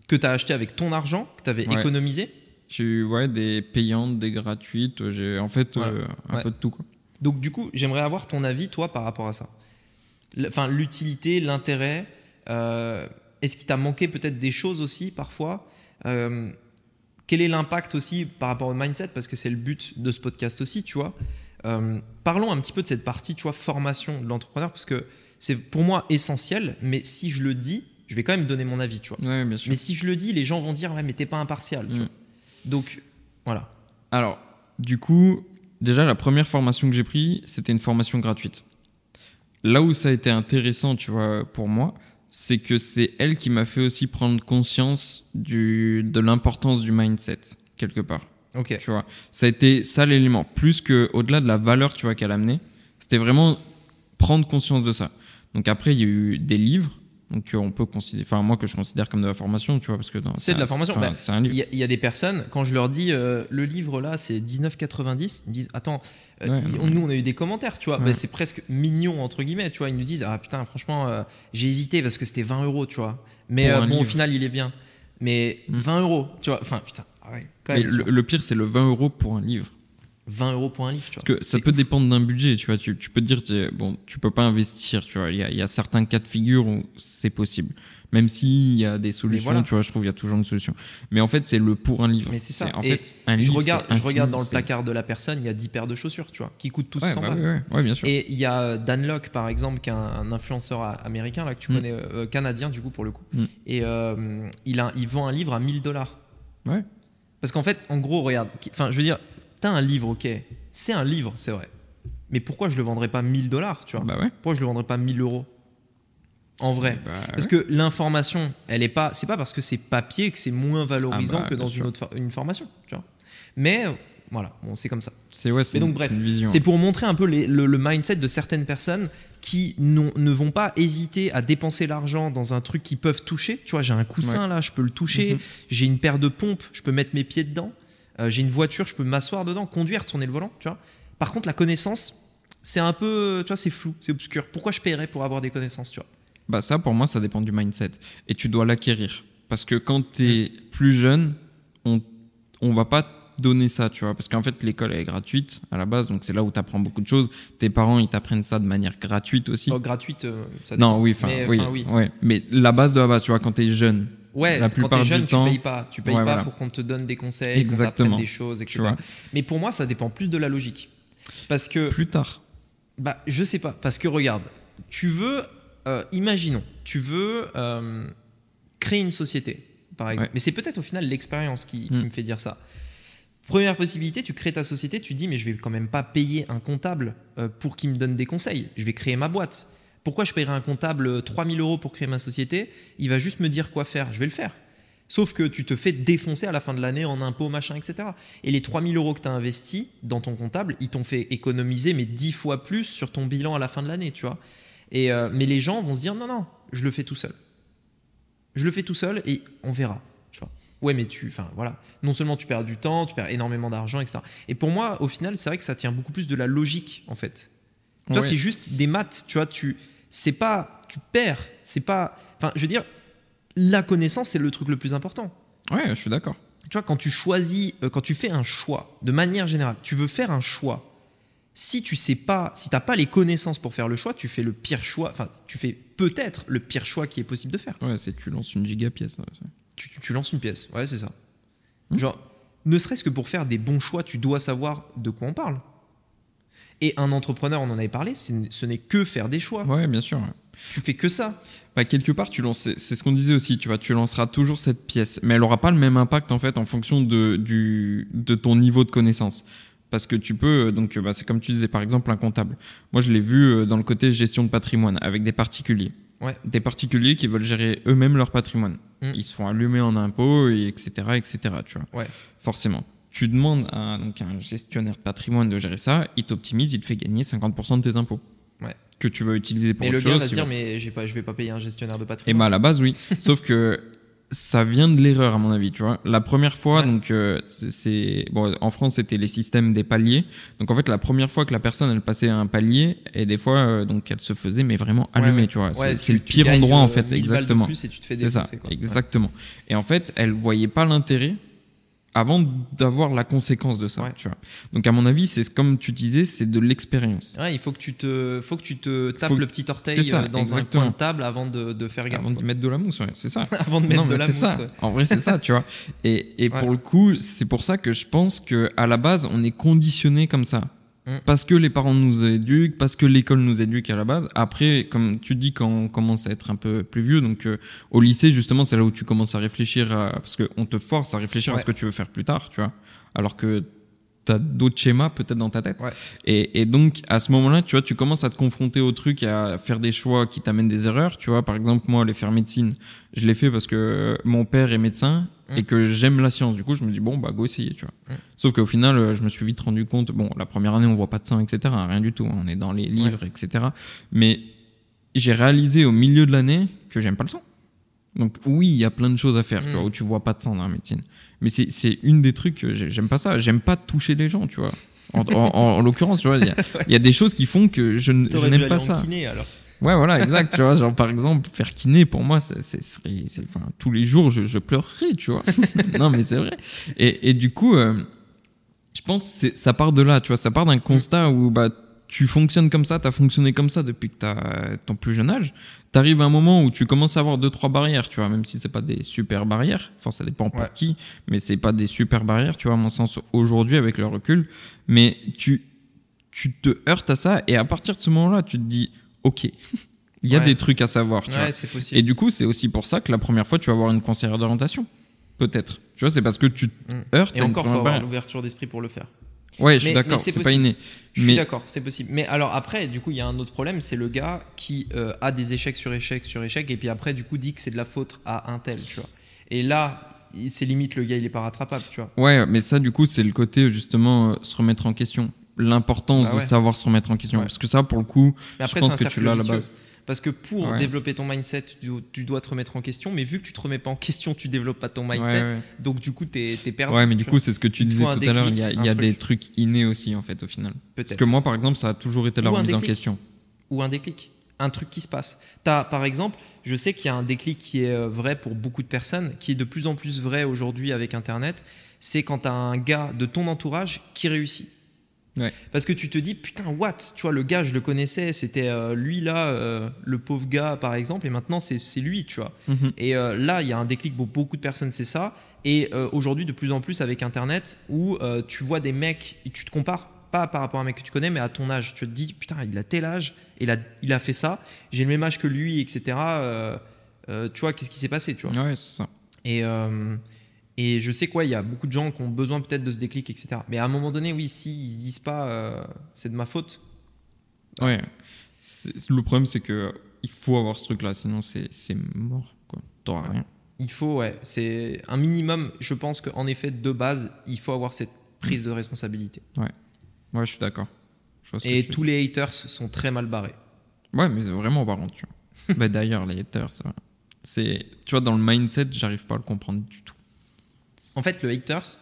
que t'as acheté avec ton argent, que t'avais économisé. J'ai eu ouais, des payantes, des gratuites. J'ai en fait Voilà. euh, un peu de tout. Quoi. Donc, du coup, j'aimerais avoir ton avis, toi, par rapport à ça. Enfin, l'utilité, l'intérêt. euh, Est-ce qu'il t'a manqué peut-être des choses aussi, parfois? Euh, Quel est l'impact aussi par rapport au mindset? Parce que c'est le but de ce podcast aussi, tu vois. Euh, parlons un petit peu de cette partie, tu vois, formation de l'entrepreneur, parce que c'est pour moi essentiel, mais si je le dis, je vais quand même donner mon avis, tu vois. Ouais, bien sûr. Mais si je le dis, les gens vont dire, ouais, mais t'es pas impartial, tu Mm. vois. Donc, voilà. Alors, du coup, déjà, la première formation que j'ai prise, c'était une formation gratuite. Là où ça a été intéressant, tu vois, pour moi, c'est que c'est elle qui m'a fait aussi prendre conscience du, de l'importance du mindset, quelque part. Ok. Tu vois, ça a été ça l'élément. Plus que au-delà de la valeur, tu vois, qu'elle amenait, c'était vraiment prendre conscience de ça. Donc après, il y a eu des livres, donc euh, on peut considérer, enfin moi que je considère comme de la formation, tu vois, parce que C'est de la formation. Bah. Il y, a- il y a des personnes, quand je leur dis euh, le livre là c'est 19,90, ils me disent attends, euh, Ouais, nous on a eu des commentaires, tu vois, Ouais. Bah, c'est presque mignon entre guillemets, tu vois, ils nous disent ah putain franchement euh, j'ai hésité parce que c'était 20 euros, tu vois, mais bon au final il est bien, mais Mm. 20 euros, tu vois, enfin putain, ah quand même, le pire, c'est le 20 euros pour un livre. 20 euros pour un livre, tu vois. Parce que ça peut dépendre d'un budget, tu vois. Tu, tu peux te dire, tu- bon, tu peux pas investir, tu vois. Il y a, il y a certains cas de figure où c'est possible. Même s'il y a des solutions, voilà. tu vois, je trouve qu'il y a toujours une solution. Mais en fait, c'est le pour un livre. Mais c'est ça. En Et fait, un je livre. regarde, je regarde dans le placard de la personne, il y a 10 paires de chaussures, tu vois, qui coûtent tous Ouais, 100 bah balles. ouais, ouais, ouais, bien sûr. Et il y a Dan Locke, par exemple, qui est un, influenceur américain, là, que tu Mm. connais, euh, canadien, du coup, pour le coup. Mm. Et euh, il, a, il vend un livre à 1000 dollars. Ouais. Parce qu'en fait, en gros, regarde, enfin, je veux dire, t'as un livre, ok, c'est un livre, c'est vrai. Mais pourquoi je le vendrais pas 1000 dollars, tu vois? Bah ouais. Pourquoi je le vendrais pas 1000 euros? En vrai. Bah Parce que l'information, elle est pas, c'est pas parce que c'est papier que c'est moins valorisant Ah bah, que dans une autre for- une formation, tu vois. Mais euh, voilà, bon, c'est comme ça. C'est ouais, c'est donc, une- bref, c'est une vision. C'est pour montrer un peu les- le, le mindset de certaines personnes qui ne vont pas hésiter à dépenser l'argent dans un truc qu'ils peuvent toucher. Tu vois, j'ai un coussin là, je peux le toucher. Mhm. J'ai une paire de pompes, je peux mettre mes pieds dedans. Euh, j'ai une voiture, je peux m'asseoir dedans, conduire, tourner le volant. Tu vois. Par contre, la connaissance, c'est un peu, tu vois, c'est flou, c'est obscur. Pourquoi je paierais pour avoir des connaissances, tu vois? Bah ça, pour moi, ça dépend du mindset. Et tu dois l'acquérir. Parce que quand tu es plus jeune, on on va pas donner ça, tu vois, parce qu'en fait l'école est gratuite à la base, donc c'est là où tu apprends beaucoup de choses. Tes parents ils t'apprennent ça de manière gratuite aussi. Oh, gratuite, euh, ça non, dépend. oui, enfin oui, oui. ouais. mais la base de la base, tu vois, quand tu es jeune, Ouais, La quand plupart t'es du jeune, temps- tu payes pas. Tu payes Ouais, pas voilà. pour qu'on te donne des conseils, qu'on Exactement. des choses, etc. Mais pour moi, ça dépend plus de la logique. Parce que, plus tard. bah, je sais pas. Parce que regarde, tu veux, euh, imaginons, tu veux euh, créer une société, par exemple. Ouais. Mais c'est peut-être au final l'expérience qui, qui Mm. me fait dire ça. Première possibilité, tu crées ta société, tu dis, mais je vais quand même pas payer un comptable euh, pour qu'il me donne des conseils. Je vais créer ma boîte. Pourquoi je paierais un comptable euh, 3000 euros pour créer ma société Il va juste me dire quoi faire. Je vais le faire. Sauf que tu te fais défoncer à la fin de l'année en impôts, machin, etc. Et les 3000 euros que tu as investis dans ton comptable, ils t'ont fait économiser, mais 10 fois plus sur ton bilan à la fin de l'année, tu vois. Et, euh, mais les gens vont se dire, non, non, je le fais tout seul. Je le fais tout seul et on verra. Tu vois. Ouais, mais tu, enfin voilà, non seulement tu perds du temps, tu perds énormément d'argent, etc. Et pour moi, au final, c'est vrai que ça tient beaucoup plus de la logique, en fait. Tu vois, c'est juste des maths, tu vois, tu, c'est pas, tu perds, c'est pas, enfin, je veux dire, la connaissance, c'est le truc le plus important. Ouais, je suis d'accord. Tu vois, quand tu choisis, euh, quand tu fais un choix, de manière générale, tu veux faire un choix. Si tu sais pas, si t'as pas les connaissances pour faire le choix, tu fais le pire choix. Enfin, tu fais peut-être le pire choix qui est possible de faire. Ouais, c'est tu lances une giga pièce. ouais, Tu, tu- tu lances une pièce. Ouais, c'est ça. Hmm. Genre, ne serait-ce que pour faire des bons choix, tu dois savoir de quoi on parle. Et un entrepreneur, on en avait parlé, ce n'est que faire des choix. Ouais, bien sûr. ouais. Tu fais que ça. Bah, quelque part, tu lances, c'est ce qu'on disait aussi, tu vois, tu lanceras toujours cette pièce, mais elle aura pas le même impact en fait en fonction de, du, de ton niveau de connaissance. Parce que tu peux, euh, donc bah, c'est comme tu disais, par exemple, un comptable. Moi, je l'ai vu euh, dans le côté gestion de patrimoine avec des particuliers. Ouais. Des particuliers qui veulent gérer eux-mêmes leur patrimoine. Mm. Ils se font allumer en impôts, et etc., etc., tu vois. Ouais. Forcément. Tu demandes à donc, un gestionnaire de patrimoine de gérer ça, il t'optimise, il te fait gagner 50% de tes impôts. Ouais. Que tu vas utiliser pour Et le autre gars chose. va se tu dire, mais j'ai pas, je vais pas payer un gestionnaire de et patrimoine. bah à la base oui. Sauf que ça vient de l'erreur à mon avis, tu vois. La première fois Ouais. donc euh, c'est- bon en France c'était les systèmes des paliers. Donc en fait la première fois que la personne elle passait un palier et des fois euh, donc elle se faisait mais vraiment Ouais, allumer, ouais. tu vois. Ouais, c'est le pire endroit en euh, fait 1000 balles de exactement. et C'est ça, quoi. exactement. Et en fait, elle voyait pas l'intérêt avant d'avoir la conséquence de ça, Ouais. tu vois. Donc à mon avis, c'est comme tu disais, c'est de l'expérience. Ouais, il faut que tu te, faut que tu te tapes Faut- le petit orteil ça, euh, dans exactement. un coin de table avant de, de faire gaffe. Avant de mettre de la mousse, ouais, c'est ça. avant de mettre non, de la mousse. ça. En vrai, c'est ça, tu vois. Et, et pour le coup, c'est pour ça que je pense que à la base, on est conditionné comme ça. Mm. Parce que les parents nous éduquent, parce que l'école nous éduque à la base. Après, comme tu dis, quand on commence à être un peu plus vieux, donc euh, au lycée, justement, c'est là où tu commences à réfléchir, à- parce qu'on te force à réfléchir à ce que tu veux faire plus tard, tu vois. Alors que tu as d'autres schémas peut-être dans ta tête. Ouais. Et, et donc, à ce moment-là, tu vois, tu commences à te confronter au truc et à faire des choix qui t'amènent des erreurs. Tu vois, par exemple, moi, aller faire médecine, je l'ai fait parce que mon père est médecin Et que j'aime la science. Du coup, je me dis, bon, bah, go essayer, tu vois. Mm. Sauf qu'au final, euh, je me suis vite rendu compte, bon, la première année, on voit pas de sang, etc. rien du tout. hein, on est dans les livres, etc. Mais j'ai réalisé au milieu de l'année que j'aime pas le sang. Donc oui, il y a plein de choses à faire, tu Mm. vois, où tu vois pas de sang dans la médecine. Mais c'est une des trucs, j'aime pas ça. J'aime pas toucher les gens, tu vois. En, en- en- en l'occurrence, tu vois, il y, a- il y a des choses qui font que je, n'aime pas ça. kiné, alors. Ouais, voilà, exact. tu vois, genre par exemple, faire kiné, pour moi, c'est, enfin, tous les jours, je, je pleurerais, tu vois. non, mais c'est vrai. Et, et du coup, euh, je pense que c'est- ça part de là, tu vois. Ça part d'un constat où bah, tu fonctionnes comme ça, tu as fonctionné comme ça depuis que tu as ton plus jeune âge. Tu arrives à un moment où tu commences à avoir deux, trois barrières, tu vois, même si c'est pas des super barrières. Enfin, ça dépend pour Ouais. qui, mais c'est pas des super barrières, tu vois, à mon sens, aujourd'hui, avec le recul. Mais tu, tu te heurtes à ça, et à partir de ce moment-là, tu te dis, OK, il y a Ouais. des trucs à savoir, tu. Ouais, c'est possible. Et du coup, c'est aussi pour ça que la première fois, tu vas avoir une conseillère d'orientation. Peut-être. Tu vois, c'est parce que tu te Mm. heurtes Et encore, faut avoir l'ouverture d'esprit pour le faire. Ouais, je suis d'accord, c'est pas possible. inné. Je suis Mais d'accord, c'est possible. Mais alors après, du coup, il y a un autre problème, c'est le gars qui euh, a des échecs sur échecs sur échecs, et puis après, du coup, dit que c'est de la faute à un tel, tu vois. Et là, c'est limite le gars, il est pas rattrapable, tu vois. ouais, mais ça, du coup, c'est le côté justement euh, se remettre en question. L'importance Bah ouais. de savoir se remettre en question. Ouais. Parce que ça, pour le coup, Mais après, je pense que tu l'as base. Parce que pour Ouais. développer ton mindset, tu, tu dois te remettre en question, mais vu que tu te remets pas en question, tu développes pas ton mindset, Ouais, ouais. donc du coup, t'es es perdu. Ouais, mais du tu coup, c'est ce que tu disais tout à l'heure. Il y a, y des truc. trucs innés aussi, en fait, au final. Parce que moi, par exemple, ça a toujours été la Ou remise en question. Ou un déclic. un truc qui se passe. As, par exemple, je sais qu'il y a un déclic qui est euh, vrai pour beaucoup de personnes, qui est de plus en plus vrai aujourd'hui avec Internet. C'est quand tu as un gars de ton entourage qui réussit. Parce que tu te dis, putain, what? Tu vois, le gars, je le connaissais, c'était euh, lui là, euh, le pauvre gars, par exemple, et maintenant, c'est lui, tu vois. Mhm. Et là, il y a un déclic pour beaucoup de personnes, c'est ça. Et aujourd'hui, de plus en plus avec Internet, où tu vois des mecs, et tu te compares pas par rapport à un mec que tu connais, mais à ton âge. Tu te dis, putain, il a tel âge, il a, il a fait ça, j'ai le même âge que lui, etc. Euh, euh, tu vois, qu'est-ce qui s'est passé, tu vois? Ouais, c'est ça. Et, euh, et je sais quoi, il y a beaucoup de gens qui ont besoin peut-être de ce déclic, etc. Mais à un moment donné, oui, si ils se disent pas, c'est de ma faute. Ouais. Le problème, c'est que il faut avoir ce truc-là, sinon c'est mort. T'auras rien. Il faut, ouais. C'est un minimum, je pense qu'en effet, de base, il faut avoir cette prise de responsabilité. Ouais. Ouais, je suis d'accord. Et tous les haters sont très mal barrés. Ouais, mais vraiment par contre, tu vois. bah, D'ailleurs, les haters, c'est, tu vois, dans le mindset, j'arrive pas à le comprendre du tout. En fait, le haters,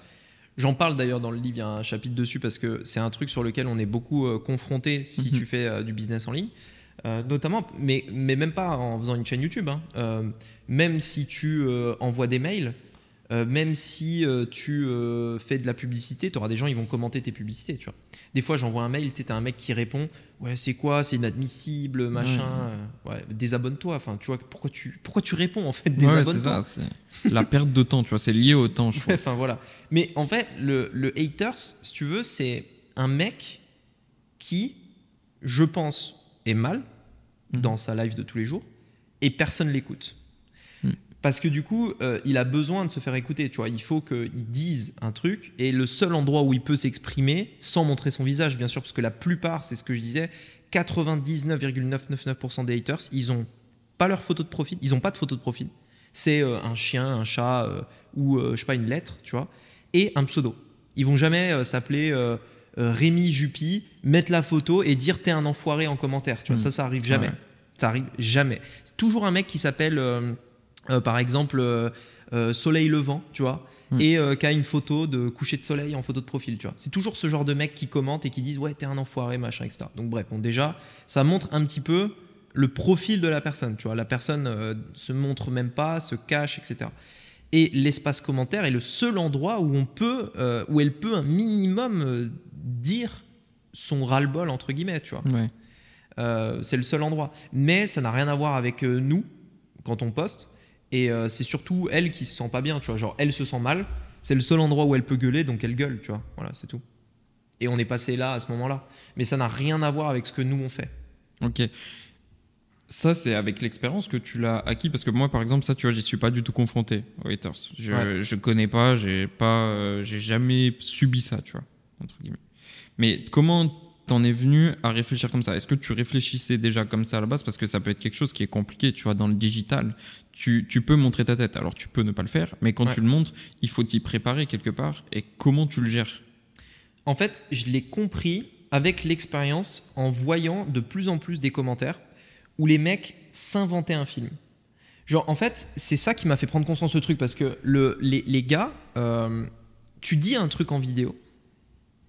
j'en parle d'ailleurs dans le livre, il y a un chapitre dessus parce que c'est un truc sur lequel on est beaucoup euh, confronté si mhm. tu fais euh, du business en ligne. Euh, notamment, mais, mais même pas en faisant une chaîne YouTube. Hein. même si tu envoies des mails, euh, même si euh, tu euh, fais de la publicité, tu auras des gens qui vont commenter tes publicités. Tu vois. Des fois, j'envoie un mail, tu as un mec qui répond Ouais, c'est quoi? C'est inadmissible, machin. Ouais. désabonne-toi. Enfin, tu vois, pourquoi tu, pourquoi tu réponds en fait? Désabonne-toi. c'est ça. la perte de temps, tu vois, c'est lié au temps, je. Enfin, voilà. Mais en fait, le, le haters, si tu veux, c'est un mec qui, je pense, est mal mhm. dans sa live de tous les jours et personne l'écoute. Parce que du coup, euh, il a besoin de se faire écouter. Tu vois, il faut qu'il dise un truc. Et le seul endroit où il peut s'exprimer, sans montrer son visage, bien sûr, parce que la plupart, c'est ce que je disais, 99,999% des haters, ils ont pas leur photo de profil. Ils ont pas de photo de profil. C'est euh, un chien, un chat euh, ou je sais pas une lettre, tu vois, et un pseudo. Ils vont jamais s'appeler Rémi Juppy, mettre la photo et dire t'es un enfoiré en commentaire. Tu vois, mmh. ça, ça arrive jamais. Ça arrive jamais. Toujours un mec qui s'appelle euh, par exemple, euh, euh, soleil levant, tu vois, hmm. et qui a une photo de coucher de soleil en photo de profil, tu vois. C'est toujours ce genre de mec qui commente et qui disent ouais t'es un enfoiré machin etc. Donc bref, bon déjà ça montre un petit peu le profil de la personne, tu vois. La personne se montre même pas, se cache etc. Et l'espace commentaire est le seul endroit où on peut, où elle peut un minimum dire son ras-le-bol entre guillemets, tu vois. c'est le seul endroit. Mais ça n'a rien à voir avec nous quand on poste. Et euh, c'est surtout elle qui se sent pas bien, tu vois. Genre, elle se sent mal. C'est le seul endroit où elle peut gueuler, donc elle gueule, tu vois. Voilà, c'est tout. Et on est passé là à ce moment-là. Mais ça n'a rien à voir avec ce que nous on fait. Ok. Ça, c'est avec l'expérience que tu l'as acquis parce que moi, par exemple, ça, tu vois, j'y suis pas du tout confronté aux haters. Je, ne je connais pas, j'ai pas, euh, j'ai jamais subi ça, tu vois, entre guillemets. Mais comment t'en es venu à réfléchir comme ça? Est-ce que tu réfléchissais déjà comme ça à la base? Parce que ça peut être quelque chose qui est compliqué, tu vois, dans le digital. Tu, tu peux montrer ta tête, alors tu peux ne pas le faire, mais quand tu le montres, il faut t'y préparer quelque part. Et comment tu le gères? En fait, je l'ai compris avec l'expérience en voyant de plus en plus des commentaires où les mecs s'inventaient un film. Genre, en fait, c'est ça qui m'a fait prendre conscience de ce truc parce que le, les, les gars, euh, tu dis un truc en vidéo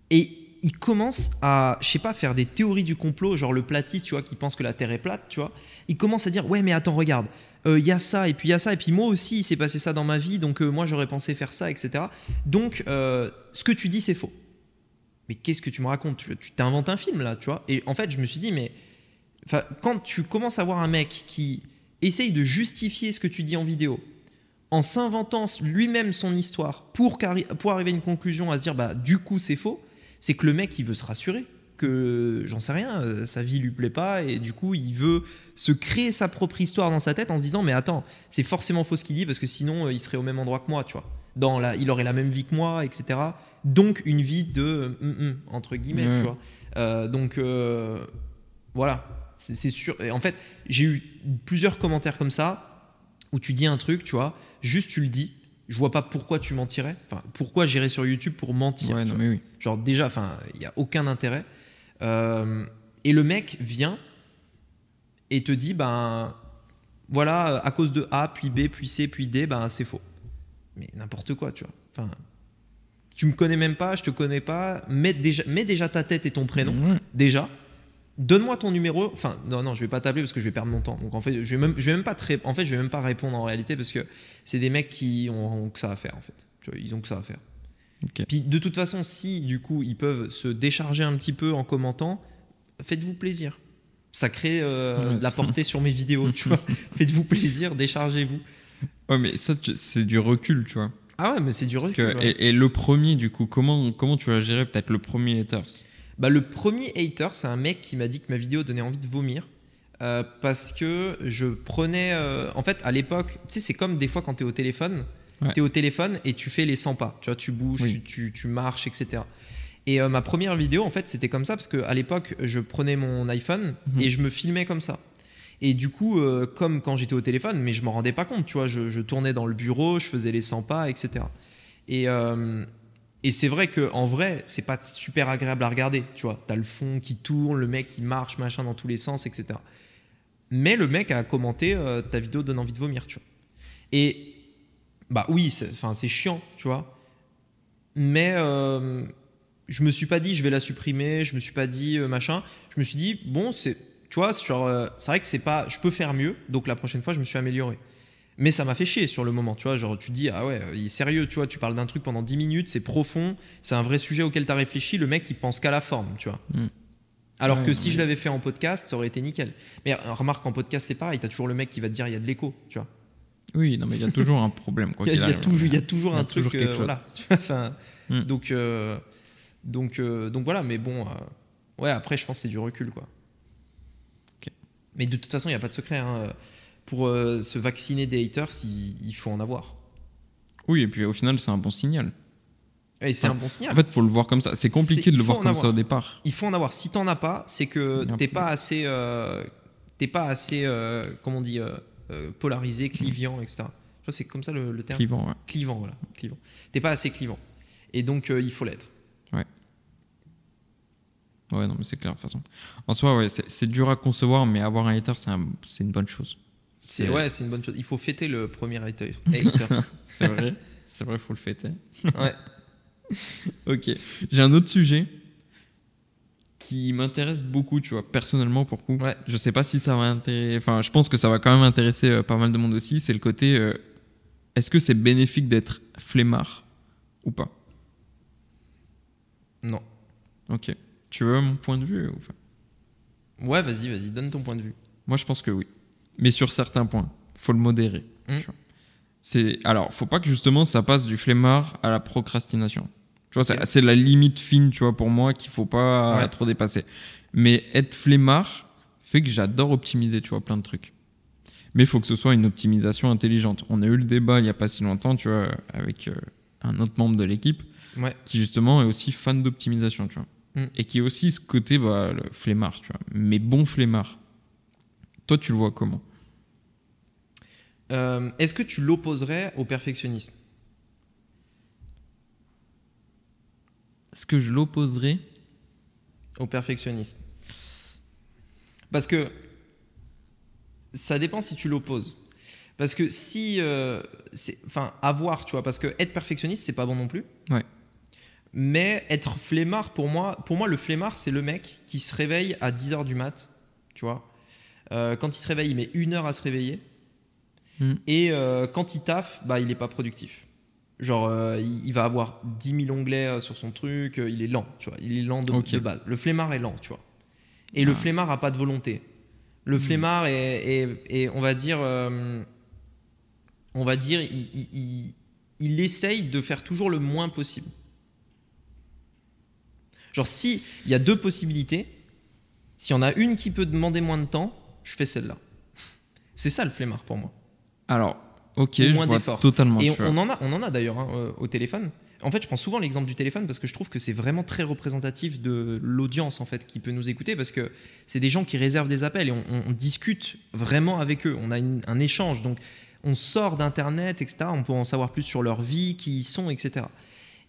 et il commence à, je sais pas, faire des théories du complot, genre le platiste, tu vois, qui pense que la Terre est plate, tu vois. Il commence à dire, ouais, mais attends, regarde, euh, il y a ça, et puis il y a ça, et puis moi aussi, il s'est passé ça dans ma vie, donc euh, moi j'aurais pensé faire ça, etc. Donc, euh, ce que tu dis, c'est faux. Mais qu'est-ce que tu me racontes? Tu t'inventes un film, là, tu vois. Et en fait, je me suis dit, mais quand tu commences à voir un mec qui essaye de justifier ce que tu dis en vidéo, en s'inventant lui-même son histoire pour, pour arriver à une conclusion, à se dire, bah, du coup, c'est faux c'est que le mec, il veut se rassurer que, j'en sais rien, euh, sa vie lui plaît pas et du coup, il veut se créer sa propre histoire dans sa tête en se disant, mais attends, c'est forcément faux ce qu'il dit parce que sinon, euh, il serait au même endroit que moi, tu vois. Dans la, il aurait la même vie que moi, etc. Donc, une vie de, hum, hum, entre guillemets, tu vois. Euh, donc, voilà, c'est sûr. Et en fait, j'ai eu plusieurs commentaires comme ça où tu dis un truc, tu vois, juste tu le dis je vois pas pourquoi tu mentirais. Enfin, pourquoi j'irais sur YouTube pour mentir ouais, non, mais oui. Genre déjà, enfin, il y a aucun intérêt. Euh, et le mec vient et te dit, ben voilà, à cause de A, puis B, puis C, puis D, ben c'est faux. Mais n'importe quoi, tu vois. Enfin, tu me connais même pas, je te connais pas. Mets déjà, mets déjà ta tête et ton prénom, déjà. Donne-moi ton numéro. Enfin, non, non, je vais pas t'appeler parce que je vais perdre mon temps. Donc en fait, je vais même, je vais même pas te en fait, je vais même pas répondre en réalité parce que c'est des mecs qui ont, que ça à faire en fait. Ils ont que ça à faire. Puis de toute façon, si du coup ils peuvent se décharger un petit peu en commentant, faites-vous plaisir. Ça crée euh, la portée sur mes vidéos, tu vois. Faites-vous plaisir, déchargez-vous. Ouais, mais ça, c'est du recul, tu vois. Ah ouais, mais c'est du recul. et, le premier, du coup, comment, comment tu vas gérer peut-être le premier haters? Bah, Le premier hater, c'est un mec qui m'a dit que ma vidéo donnait envie de vomir. Euh, parce que je prenais. Euh, en fait, à l'époque, tu sais, c'est comme des fois quand tu es au téléphone. Tu es au téléphone et tu fais les 100 pas. Tu vois, tu bouges, tu, tu, marches, etc. Et euh, ma première vidéo, en fait, c'était comme ça parce qu'à l'époque, je prenais mon iPhone mhm. et je me filmais comme ça. Et du coup, comme quand j'étais au téléphone, mais je m'en rendais pas compte, tu vois, je, tournais dans le bureau, je faisais les 100 pas, etc. Et, et c'est vrai qu'en vrai, c'est pas super agréable à regarder, tu vois. T'as le fond qui tourne, le mec qui marche, machin, dans tous les sens, etc. Mais le mec a commenté ta vidéo donne envie de vomir, tu vois. Et bah oui, c'est chiant, tu vois. Mais je me suis pas dit je vais la supprimer, je me suis pas dit euh, machin. Je me suis dit bon, c'est tu vois, euh, c'est vrai que c'est pas je peux faire mieux, donc la prochaine fois je me suis amélioré. Mais ça m'a fait chier sur le moment, tu vois, genre tu te dis ah ouais, il est sérieux, tu vois, tu parles d'un truc pendant 10 minutes, c'est profond, c'est un vrai sujet auquel tu as réfléchi, le mec il pense qu'à la forme, tu vois. Hmm. Alors que si je l'avais fait en podcast, ça aurait été nickel. Mais euh, remarque, en podcast, c'est pareil, tu as toujours le mec qui va te dire il y a de l'écho, tu vois. Oui, non, mais il y a toujours un problème. il, y a, toujours, il y a toujours un truc. voilà. enfin, hmm. Donc, donc, euh, donc voilà, mais bon, euh, ouais, après, je pense que c'est du recul, quoi. Mais de toute façon, il n'y a pas de secret. Hein. Pour euh, se vacciner des haters, il, faut en avoir. Oui, et puis au final, c'est un bon signal. Et c'est un bon signal. En fait, il faut le voir comme ça. C'est compliqué de le voir comme ça au départ. Il faut en avoir. Si t'en as pas, c'est que t'es pas assez, t'es pas assez, comment on dit, polarisé, clivant, etc. Je crois c'est comme ça le, terme. Clivant, ouais. Clivant, voilà. Clivant. T'es pas assez clivant. Et donc, il faut l'être. Ouais, non, mais c'est clair, de toute façon. En soi, ouais, c'est dur à concevoir, mais avoir un hater, c'est une bonne chose. C'est ouais, c'est une bonne chose. Il faut fêter le premier hater. c'est vrai, c'est vrai, il faut le fêter. ouais. ok. J'ai un autre sujet qui m'intéresse beaucoup, tu vois, personnellement pour coup. Ouais. Je sais pas si ça va intéresser. Enfin, je pense que ça va quand même intéresser euh, pas mal de monde aussi. C'est le côté. Euh, est-ce que c'est bénéfique d'être flemmard ou pas? Non. Ok. Tu veux mon point de vue ou Ouais, vas-y, vas-y, donne ton point de vue. Moi, je pense que oui. Mais sur certains points, faut le modérer. Hmm. C'est alors, faut pas que justement ça passe du flemmard à la procrastination. Tu vois, c'est la limite fine, tu vois, pour moi qu'il faut pas trop dépasser. Mais être flemmard fait que j'adore optimiser, tu vois, plein de trucs. Mais il faut que ce soit une optimisation intelligente. On a eu le débat il y a pas si longtemps, tu vois, avec euh, un autre membre de l'équipe, qui justement est aussi fan d'optimisation, tu vois. Mm. Et qui est aussi ce côté bah, le flemmard, tu vois. Mais bon flemmard. Toi, tu le vois comment euh, Est-ce que tu l'opposerais au perfectionnisme? Est-ce que je l'opposerais? Au perfectionnisme. Parce que ça dépend si tu l'opposes. Parce que si. Euh, enfin, avoir, tu vois, parce que être perfectionniste, c'est pas bon non plus. Ouais. Mais être flemmard, pour moi, pour moi le flemmard, c'est le mec qui se réveille à 10h du mat, tu vois. Euh, quand il se réveille, il met une heure à se réveiller. Hmm. Et euh, quand il taffe, bah, il n'est pas productif. Genre, euh, il, va avoir 10 000 onglets sur son truc, il est lent, tu vois. Il est lent de, base. Le flemmard est lent, tu vois. Et le ah. flemmard n'a pas de volonté. Le hmm. flemmard est, on va dire, on va dire, il, il essaye de faire toujours le moins possible. Genre, si il y a deux possibilités, s'il y en a une qui peut demander moins de temps, je fais celle-là. C'est ça le flemmard pour moi. Alors, ok, je vois totalement. Et on, en a, on en a d'ailleurs hein, euh, au téléphone. En fait, je prends souvent l'exemple du téléphone parce que je trouve que c'est vraiment très représentatif de l'audience en fait qui peut nous écouter parce que c'est des gens qui réservent des appels et on, discute vraiment avec eux. On a un échange, donc on sort d'internet, etc. On peut en savoir plus sur leur vie, qui ils sont, etc.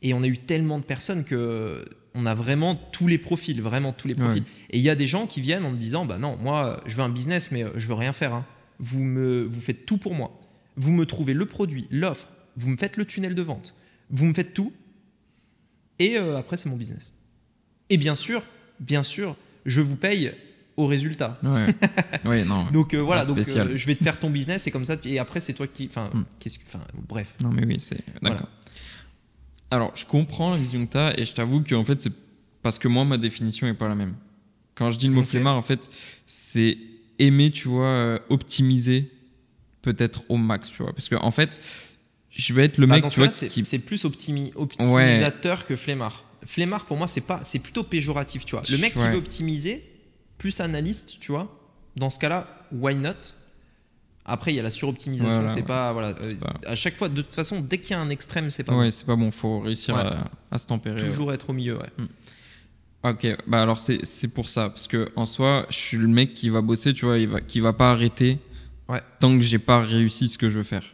Et on a eu tellement de personnes que on a vraiment tous les profils, vraiment tous les profils. Et il y a des gens qui viennent en me disant, bah non, moi, je veux un business, mais euh, je veux rien faire. Hein. Vous me, vous faites tout pour moi. Vous me trouvez le produit, l'offre, vous me faites le tunnel de vente, vous me faites tout, et euh, après c'est mon business. Et bien sûr, bien sûr, je vous paye au résultat. Ouais. ouais, non. Donc euh, voilà, donc euh, je vais te faire ton business et comme ça, et après c'est toi qui, enfin, Hmm. qu'est-ce que, enfin, bref. Non, mais oui, c'est. Voilà. Alors, je comprends la vision que tu as et je t'avoue qu'en fait, c'est parce que moi, ma définition n'est pas la même. Quand je dis le mot Ok. flemmard, en fait, c'est aimer, tu vois, euh, optimiser peut-être au max, tu vois. Parce que, en fait, je vais être le Bah, mec, tu vois, c'est qui. c'est plus optimi- optimisateur que flemmard. Flemmard pour moi c'est pas, c'est plutôt péjoratif, tu vois. Le mec qui veut optimiser, plus analyste, tu vois. Dans ce cas-là, why not? Après il y a la suroptimisation, Voilà, c'est ouais. pas voilà. euh, pas- À chaque fois, de toute façon, dès qu'il y a un extrême, c'est pas Ouais, c'est pas bon, faut réussir Ouais. à, à se tempérer. bon. ouais. toujours être au milieu. Ouais. Ok, bah alors c'est c'est pour ça, parce que en soi, je suis le mec qui va bosser, tu vois, il va, qui va pas arrêter Ouais. tant que j'ai pas réussi ce que je veux faire.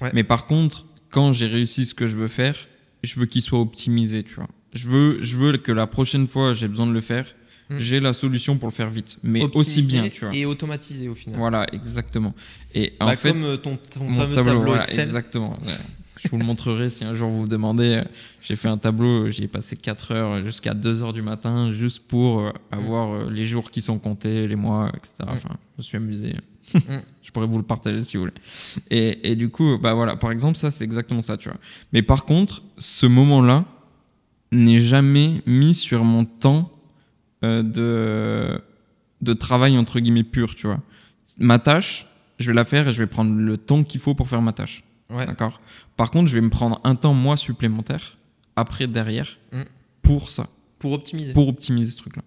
Ouais. Mais par contre, quand j'ai réussi ce que je veux faire, je veux qu'il soit optimisé, tu vois. Je veux, je veux que la prochaine fois j'ai besoin de le faire, Hmm. j'ai la solution pour le faire vite, mais aussi bien, tu vois. Et automatisé au final. Voilà, exactement. Et en Bah, fait, comme euh, ton, fameux tableau, voilà, Excel. exactement. Je vous le montrerai si un jour vous vous demandez. J'ai fait un tableau, j'y ai passé 4 heures jusqu'à 2 heures du matin juste pour euh, avoir euh, les jours qui sont comptés, les mois, etc. Enfin, je me suis amusé. Je pourrais vous le partager si vous voulez. Et, et du coup, bah voilà, par exemple, ça c'est exactement ça, tu vois. Mais par contre, ce moment-là n'est jamais mis sur mon temps de, de travail entre guillemets pur, tu vois. Ma tâche, je vais la faire et je vais prendre le temps qu'il faut pour faire ma tâche. Ouais. D'accord? Par contre, je vais me prendre un temps, moi, supplémentaire, après, derrière, Mm. pour ça, Pour optimiser. pour optimiser ce truc-là.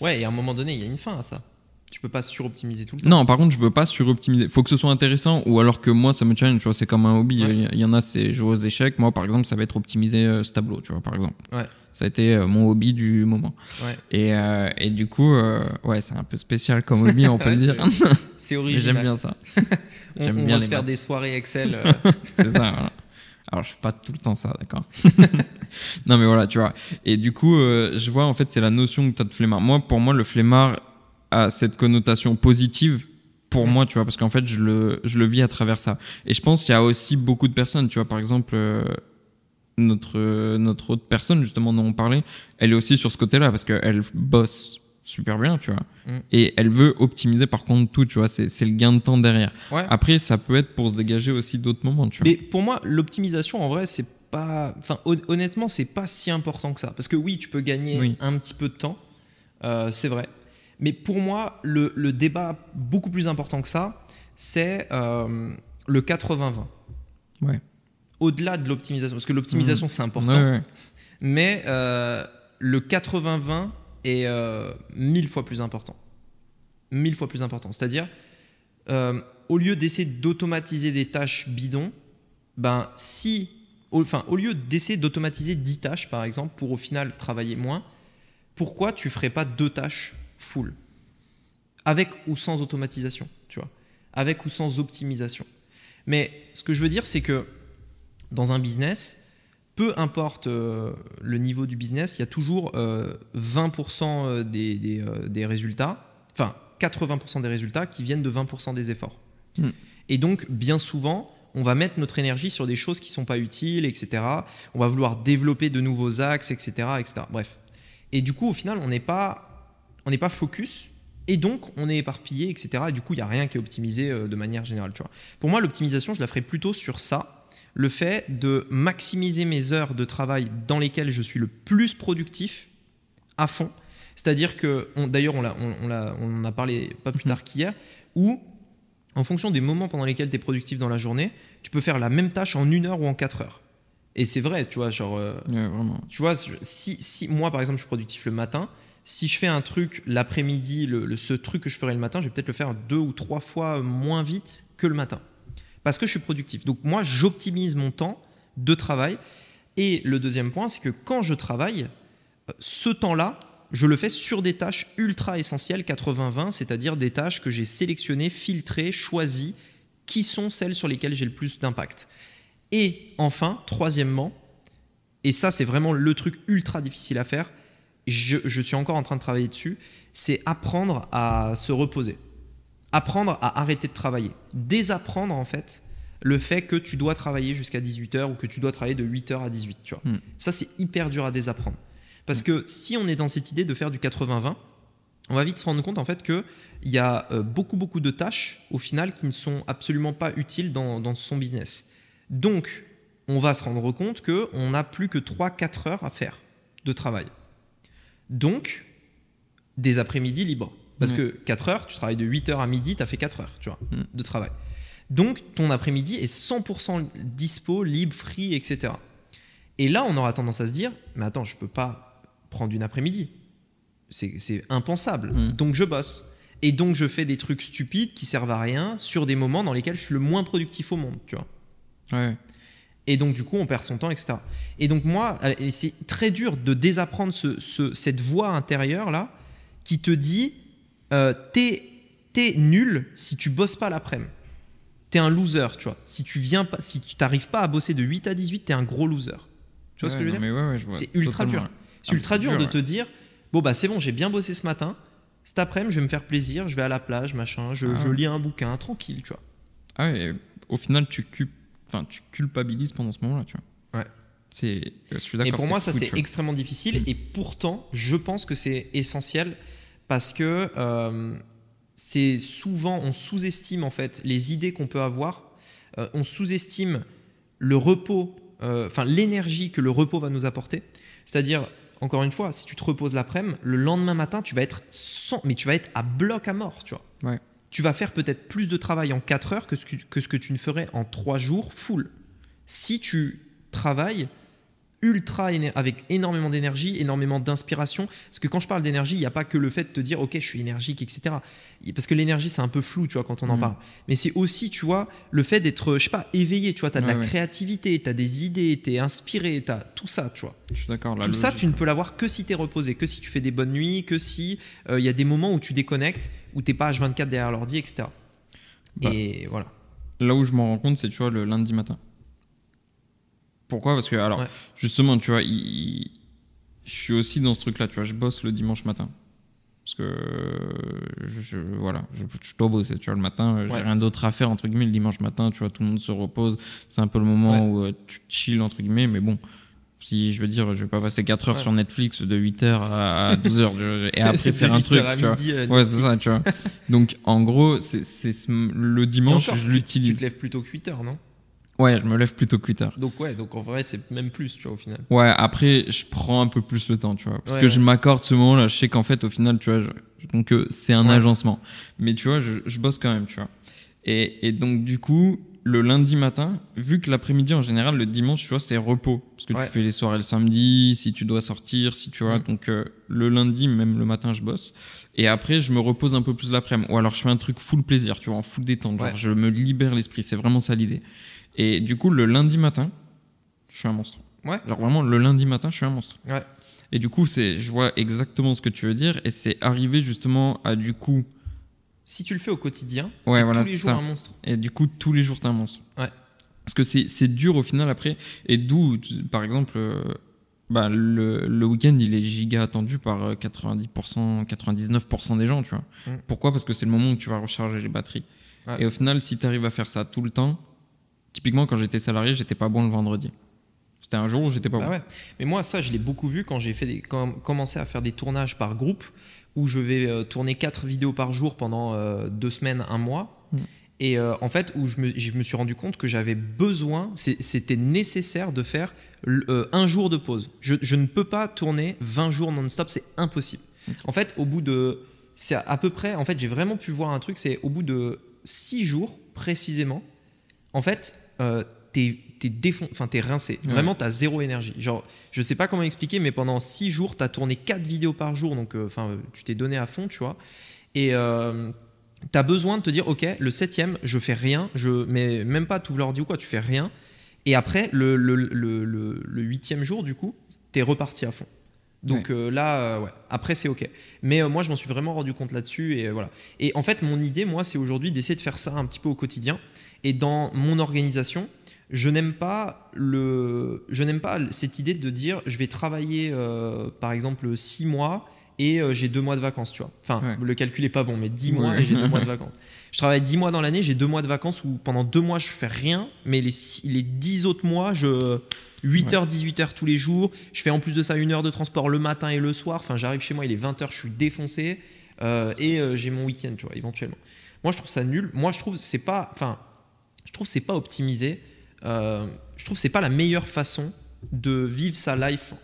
Ouais, et à un moment donné, il y a une fin à ça. Tu peux pas suroptimiser tout le temps. Non, par contre, je veux pas suroptimiser. Faut que ce soit intéressant ou alors que moi, ça me challenge, tu vois, c'est comme un hobby. Ouais. Il y- Il y en a, c'est jouer aux échecs. Moi, par exemple, ça va être optimiser euh, ce tableau, tu vois, par exemple. Ouais. Ça a été euh, mon hobby du moment. Ouais. Et, euh, et du coup, euh, ouais, c'est un peu spécial comme hobby, on peut le dire. C'est original. j'aime bien ça. On, J'aime on bien va se faire maths. des soirées Excel. C'est ça, voilà. Alors, je fais pas tout le temps ça, d'accord Non, mais voilà, tu vois. Et du coup, euh, je vois, en fait, c'est la notion que tu as de flemmard. Moi, pour moi, le flemmard a cette connotation positive pour moi, tu vois, parce qu'en fait, je le, je le vis à travers ça. Et je pense qu'il y a aussi beaucoup de personnes, tu vois, par exemple, euh, notre, notre autre personne, justement, dont on parlait, elle est aussi sur ce côté-là, parce qu'elle bosse super bien, tu vois. Mm. Et elle veut optimiser, par contre, tout, tu vois, c'est le gain de temps derrière. Ouais. Après, ça peut être pour se dégager aussi d'autres moments, tu vois. Mais pour moi, l'optimisation, en vrai, c'est pas. Enfin, hon- honnêtement, c'est pas si important que ça. Parce que oui, tu peux gagner Oui. un petit peu de temps, euh, c'est vrai. Mais pour moi, le, le débat beaucoup plus important que ça, c'est euh, le 80-20. Ouais. Au-delà de l'optimisation, parce que l'optimisation, c'est important. Ouais, ouais. Mais euh, le 80-20 est euh, mille fois plus important. Mille fois plus important. C'est-à-dire, euh, au lieu d'essayer d'automatiser des tâches bidons, ben si, au, enfin, au lieu d'essayer d'automatiser 10 tâches, par exemple, pour au final travailler moins, pourquoi tu ferais pas deux tâches full? Avec ou sans automatisation, tu vois? Avec ou sans optimisation. Mais ce que je veux dire, c'est que dans un business, peu importe euh, le niveau du business, il y a toujours euh, 20% des, des, euh, des résultats, enfin 80% des résultats qui viennent de 20% des efforts. Hmm. Et donc, bien souvent, on va mettre notre énergie sur des choses qui ne sont pas utiles, etc. On va vouloir développer de nouveaux axes, etc. etc. Bref. Et du coup, au final, on n'est pas, on pas focus. Et donc, on est éparpillé, etc. Et du coup, il n'y a rien qui est optimisé euh, de manière générale. Tu vois. Pour moi, l'optimisation, je la ferais plutôt sur ça. Le fait de maximiser mes heures de travail dans lesquelles je suis le plus productif à fond. C'est-à-dire que, d'ailleurs, on, on, on en a parlé pas plus Mhm. tard qu'hier, où, en fonction des moments pendant lesquels tu es productif dans la journée, tu peux faire la même tâche en une heure ou en quatre heures. Et c'est vrai, tu vois, genre, euh, vraiment. tu vois, si, si moi, par exemple, je suis productif le matin, si je fais un truc l'après-midi, le, le- ce truc que je ferais le matin, je vais peut-être le faire deux ou trois fois moins vite que le matin. Parce que je suis productif. Donc moi, j'optimise mon temps de travail. Et le deuxième point, c'est que quand je travaille, euh, ce temps-là, je le fais sur des tâches ultra essentielles, 80-20, c'est-à-dire des tâches que j'ai sélectionnées, filtrées, choisies, qui sont celles sur lesquelles j'ai le plus d'impact. Et enfin, troisièmement, et ça c'est vraiment le truc ultra difficile à faire, je, je suis encore en train de travailler dessus, c'est apprendre à se reposer. Apprendre à arrêter de travailler. Désapprendre en fait le fait que tu dois travailler jusqu'à 18h ou que tu dois travailler de 8h à 18, tu vois. Hmm. Ça c'est hyper dur à désapprendre. Parce que si on est dans cette idée de faire du 80-20, on va vite se rendre compte en fait que il y a euh, beaucoup beaucoup de tâches au final qui ne sont absolument pas utiles dans, dans son business. Donc, on va se rendre compte que on n'a plus que 3-4 heures à faire de travail. Donc, des après-midi libres. Parce Ouais. que 4 heures, tu travailles de 8 heures à midi, tu as fait 4 heures, tu vois, Mm. de travail. Donc, ton après-midi est 100% dispo, libre, free, etc. Et là, on aura tendance à se dire, mais attends, je peux pas prendre une après-midi. C'est impensable. Mm. Donc, je bosse. Et donc, je fais des trucs stupides qui servent à rien sur des moments dans lesquels je suis le moins productif au monde, tu vois. Ouais. Et donc, du coup, on perd son temps, etc. Et donc, moi, c'est très dur de désapprendre ce- ce- cette voix intérieure-là qui te dit euh, t'es nul si tu bosses pas l'après-midi. T'es un loser, tu vois. Si tu viens pas, si tu t'arrives pas à bosser de 8 à 18, t'es un gros loser. Tu vois ce que je veux dire ouais, ouais, C'est ultra dur. ouais. C'est Ah, ultra dur, de te dire bon, bah c'est bon, j'ai bien bossé ce matin. Cet après-midi, je vais me faire plaisir, je vais à la plage, machin, je, Ah je ouais. lis un bouquin, tranquille, tu vois. Ah ouais, au final, tu, cul- enfin, tu culpabilises pendant ce moment-là, tu vois. Ouais. C'est, je suis d'accord. Et pour moi, ça c'est extrêmement difficile. Et pourtant, je pense que c'est essentiel parce que euh, c'est souvent, on sous-estime en fait les idées qu'on peut avoir. Euh, on sous-estime le repos, euh, enfin l'énergie que le repos va nous apporter. C'est-à-dire, encore une fois, si tu te reposes l'après-midi, le lendemain matin, tu vas être sans, mais tu vas être à bloc à mort, tu vois. Ouais. Tu vas faire peut-être plus de travail en 4 heures que ce que, que ce que tu ne ferais en 3 jours full. Si tu travailles ultra avec énormément d'énergie, énormément d'inspiration. Parce que quand je parle d'énergie, il n'y a pas que le fait de te dire ok, je suis énergique, etc. Parce que l'énergie, c'est un peu flou, tu vois, quand on en Mhm. parle. Mais c'est aussi, tu vois, le fait d'être, je sais pas, éveillé, tu vois, tu as de la ouais. créativité, tu as des idées, tu es inspiré, tu as tout ça, tu vois. Je suis d'accord. tout ça, tu ne peux l'avoir que si tu es reposé, que si tu fais des bonnes nuits, que si euh, il y a des moments où tu déconnectes, où tu pas H24 derrière l'ordi, etc. Bah. Et voilà. Là où je m'en rends compte, c'est tu vois le lundi matin. Pourquoi? Parce que alors Ouais. justement, tu vois, il- je suis aussi dans ce truc-là. Tu vois, je bosse le dimanche matin. Parce que je, voilà, je, je dois bosser. Tu vois, le matin, j'ai Ouais. rien d'autre à faire entre guillemets. Le dimanche matin, tu vois, tout le monde se repose. C'est un peu le moment où euh, tu chill entre guillemets. Mais bon, si je veux dire, je vais pas passer 4 heures Ouais. sur Netflix de 8h à 12h et après faire un 8 truc. heures à tu vois. midi, euh, Ouais, c'est ça, tu vois. Donc, en gros, c'est c'est ce- le dimanche, encore, je tu- Tu l'utilise. te lèves plutôt que 8 heures, non? Ouais, je me lève plutôt que 8 heures. Donc ouais, donc en vrai, c'est même plus, tu vois, au final. Ouais, après, je prends un peu plus le temps, tu vois. Parce Ouais, que ouais. je m'accorde ce moment-là. Je sais qu'en fait, au final, tu vois, je- donc euh, c'est un Ouais. agencement. Mais tu vois, je, je bosse quand même, tu vois. Et, et donc, du coup, le lundi matin, vu que l'après-midi, en général, le dimanche, tu vois, c'est repos. Parce que tu fais les soirées le samedi, si tu dois sortir, si tu vois. Mm. Donc, euh, le lundi, même le matin, je bosse. Et après, je me repose un peu plus l'après-midi. Ou alors, je fais un truc full plaisir, tu vois, en full détente. Genre, je me libère l'esprit. C'est vraiment ça l'idée. Et du coup, le lundi matin, je suis un monstre. Ouais. Genre vraiment, le lundi matin, je suis un monstre. Ouais. Et du coup, c'est, je vois exactement ce que tu veux dire. Et c'est arrivé justement à du coup. Si tu le fais au quotidien, Ouais, voilà, tous les jours ça. un monstre. Et du coup, tous les jours, t'es un monstre. Ouais. Parce que c'est, c'est dur au final après. Et d'où, par exemple, euh, bah, le, le week-end, il est giga attendu par euh, 90%, 99% des gens, tu vois. Mm. Pourquoi? Parce que c'est le moment où tu vas recharger les batteries. Ouais. Et au final, si tu arrives à faire ça tout le temps, typiquement quand j'étais salarié, j'étais pas bon le vendredi. C'était un jour où j'étais pas Bah bon. ouais. Mais moi, ça, je l'ai beaucoup vu quand j'ai fait des, quand, commencé à faire des tournages par groupe où je vais euh, tourner quatre vidéos par jour pendant euh, deux semaines, un mois. Mm. Et euh, en fait, où je me, je me suis rendu compte que j'avais besoin, c'était nécessaire de faire euh, un jour de pause. Je, je ne peux pas tourner 20 jours non-stop, c'est impossible. En fait, au bout de. C'est à peu près. En fait, j'ai vraiment pu voir un truc, c'est au bout de 6 jours précisément, en fait, euh, t'es défon... enfin, t'es rincé. Ouais. Vraiment, t'as zéro énergie. Genre, je sais pas comment expliquer, mais pendant 6 jours, t'as tourné 4 vidéos par jour, donc euh, enfin, euh, tu t'es donné à fond, tu vois. Et euh, t'as besoin de te dire, ok, le septième, je fais rien, je mets même pas tout l'ordi ou quoi, tu fais rien. Et après, le, le, le, le- le huitième jour, du coup, t'es reparti à fond. Donc euh, là, euh, ouais, après c'est ok. Mais euh, moi, je m'en suis vraiment rendu compte là-dessus et voilà. Et en fait, mon idée, moi, c'est aujourd'hui d'essayer de faire ça un petit peu au quotidien. Et dans mon organisation, je n'aime pas le, je n'aime pas cette idée de dire, je vais travailler, euh, par exemple, six mois et euh, j'ai deux mois de vacances, tu vois. Enfin, Ouais. le calcul est pas bon, mais dix Ouais. mois et j'ai deux mois de vacances. Je travaille dix mois dans l'année, j'ai deux mois de vacances où pendant deux mois je fais rien, mais les, les dix autres mois, je 8h, 18h tous les jours. Je fais en plus de ça une heure de transport le matin et le soir. Enfin, j'arrive chez moi, il est 20h, je suis défoncé. euh, et j'ai mon week-end, tu vois, éventuellement. Moi, je trouve ça nul. Moi, je trouve c'est pas, enfin, je trouve c'est pas optimisé. Euh, je trouve c'est pas la meilleure façon de vivre sa life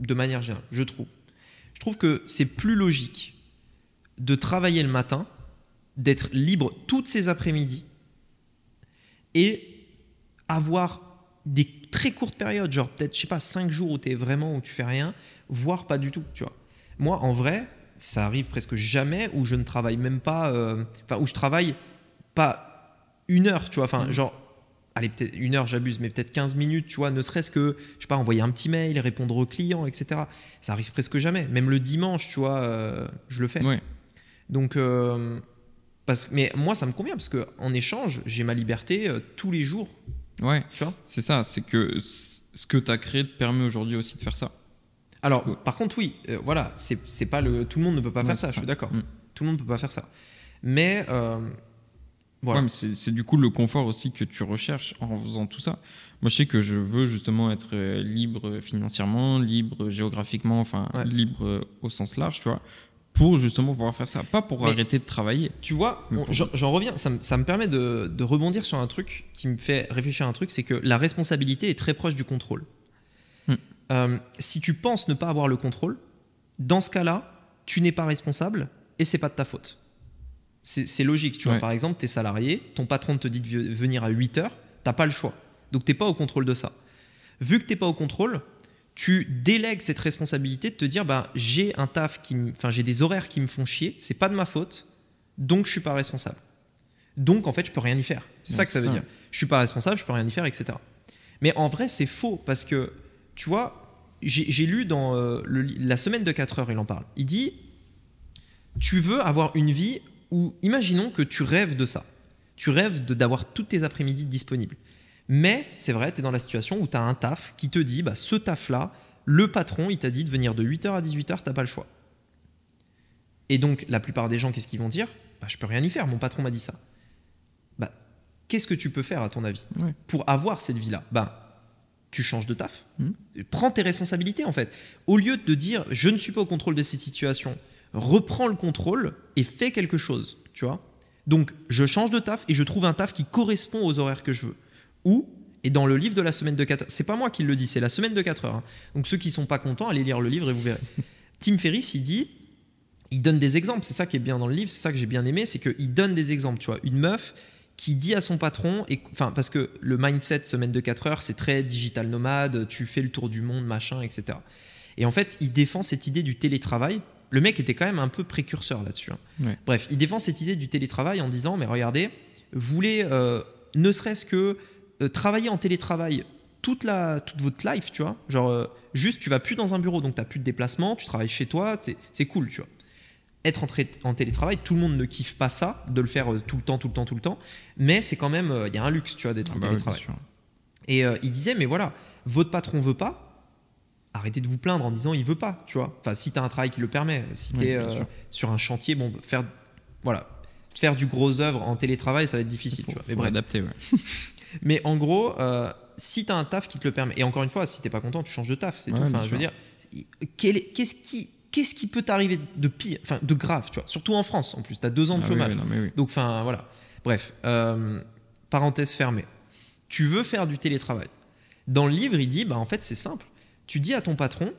de manière générale. Je trouve. Je trouve que c'est plus logique de travailler le matin, d'être libre toutes ces après-midi et avoir des très courtes périodes, genre peut-être, je sais pas, 5 jours où tu es vraiment, où tu fais rien, voire pas du tout, tu vois. Moi, en vrai, ça arrive presque jamais où je ne travaille même pas, euh, enfin, où je travaille pas une heure, tu vois, enfin, Mhm. genre, allez, peut-être une heure, j'abuse, mais peut-être 15 minutes, tu vois, ne serait-ce que, je sais pas, envoyer un petit mail, répondre aux clients, etc. Ça arrive presque jamais. Même le dimanche, tu vois, euh, je le fais. Ouais. Donc, euh, parce, mais moi, ça me convient parce que en échange, j'ai ma liberté euh, tous les jours, Ouais, tu vois? c'est ça. C'est que ce que tu as créé te permet aujourd'hui aussi de faire ça. Alors, par contre, oui, voilà, c'est pas le. Tout le monde ne peut pas Ouais, faire ça, je suis d'accord. Mm. Tout le monde ne peut pas faire ça. Mais, voilà. Ouais, mais c'est du coup le confort aussi que tu recherches en faisant tout ça. Moi, je sais que je veux justement être euh, libre financièrement, libre géographiquement, enfin Ouais. libre euh, au sens large, tu vois, pour justement pouvoir faire ça. Pas pour Mais- arrêter de travailler. Tu vois, j'en reviens, ça, me- ça me permet de, de rebondir sur un truc qui me fait réfléchir à un truc, c'est que la responsabilité est très proche du contrôle. Hmm. Euh, si tu penses ne pas avoir le contrôle, dans ce cas-là, tu n'es pas responsable et c'est pas de ta faute. C'est logique, tu vois. Par exemple, tu es salarié, ton patron te dit de venir à 8 heures, t'as pas le choix. Donc t'es pas au contrôle de ça. Vu que t'es pas au contrôle, tu délègues cette responsabilité de te dire bah j'ai un taf qui enfin j'ai des horaires qui me font chier, c'est pas de ma faute, donc je suis pas responsable. Donc en fait, je peux rien y faire. C'est ça que ça veut dire. Je suis pas responsable, je peux rien y faire, etc. Mais en vrai, c'est faux parce que tu vois, j'ai lu dans euh, le la semaine de 4 heures, il en parle. Il dit tu veux avoir une vie où, imaginons que tu rêves de ça. Tu rêves d'avoir toutes tes après-midi disponibles. Mais c'est vrai, tu es dans la situation où tu as un taf qui te dit, bah, ce taf-là, le patron, il t'a dit de venir de 8h à 18h, t'as pas le choix. Et donc, la plupart des gens, qu'est-ce qu'ils vont dire? Bah, Je peux rien y faire, mon patron m'a dit ça. Bah, qu'est-ce que tu peux faire, à ton avis, Ouais. pour avoir cette vie-là? Bah, Tu changes de taf. Mhm. Prends tes responsabilités, en fait. Au lieu de dire, je ne suis pas au contrôle de cette situation, reprends le contrôle et fais quelque chose, tu vois. Donc, je change de taf et je trouve un taf qui correspond aux horaires que je veux. Ou, et dans le livre de la semaine de 4 heures, c'est pas moi qui le dis, c'est la semaine de 4 heures. hein. Donc, ceux qui sont pas contents, allez lire le livre et vous verrez. Tim Ferriss, il dit, il donne des exemples. C'est ça qui est bien dans le livre, c'est ça que j'ai bien aimé, c'est qu'il donne des exemples. Tu vois, une meuf qui dit à son patron, et, enfin, parce que le mindset semaine de 4 heures, c'est très digital nomade, tu fais le tour du monde, machin, etc. Et en fait, il défend cette idée du télétravail. Le mec était quand même un peu précurseur là-dessus. hein. Ouais. Bref, il défend cette idée du télétravail en disant, mais regardez, vous voulez euh, ne serait-ce que euh, travailler en télétravail toute, la, toute votre life, tu vois. Genre, euh, juste, tu vas plus dans un bureau, donc tu n'as plus de déplacement, tu travailles chez toi, c'est- cool, tu vois. Être en, en télétravail, tout le monde ne kiffe pas ça, de le faire tout le temps, tout le temps, tout le temps, mais c'est quand même, il y a un luxe, tu vois, d'être Ah en bah ouais, bien télétravail. Et il disait, mais voilà, votre patron veut pas, arrêtez de vous plaindre en disant il veut pas, tu vois. Enfin, si tu as un travail qui le permet, si tu es sûr. sur un chantier, bon, faire, voilà, faire du gros œuvre en télétravail, ça va être difficile, Faut, tu vois. Mais bref. adapter, ouais. Mais en gros, euh, si tu as un taf qui te le permet, et encore une fois, si t'es pas content, tu changes de taf, c'est Ouais, tout. Enfin, je veux dire, qu'est-ce qui, qu'est-ce qui peut t'arriver de pire, enfin, de grave, tu vois? Surtout en France, en plus, tu as deux ans de Ah chômage. oui, non. Donc, enfin, voilà. Bref, euh, parenthèse fermée. Tu veux faire du télétravail? Dans le livre, il dit, bah, en fait, c'est simple. Tu dis à ton patron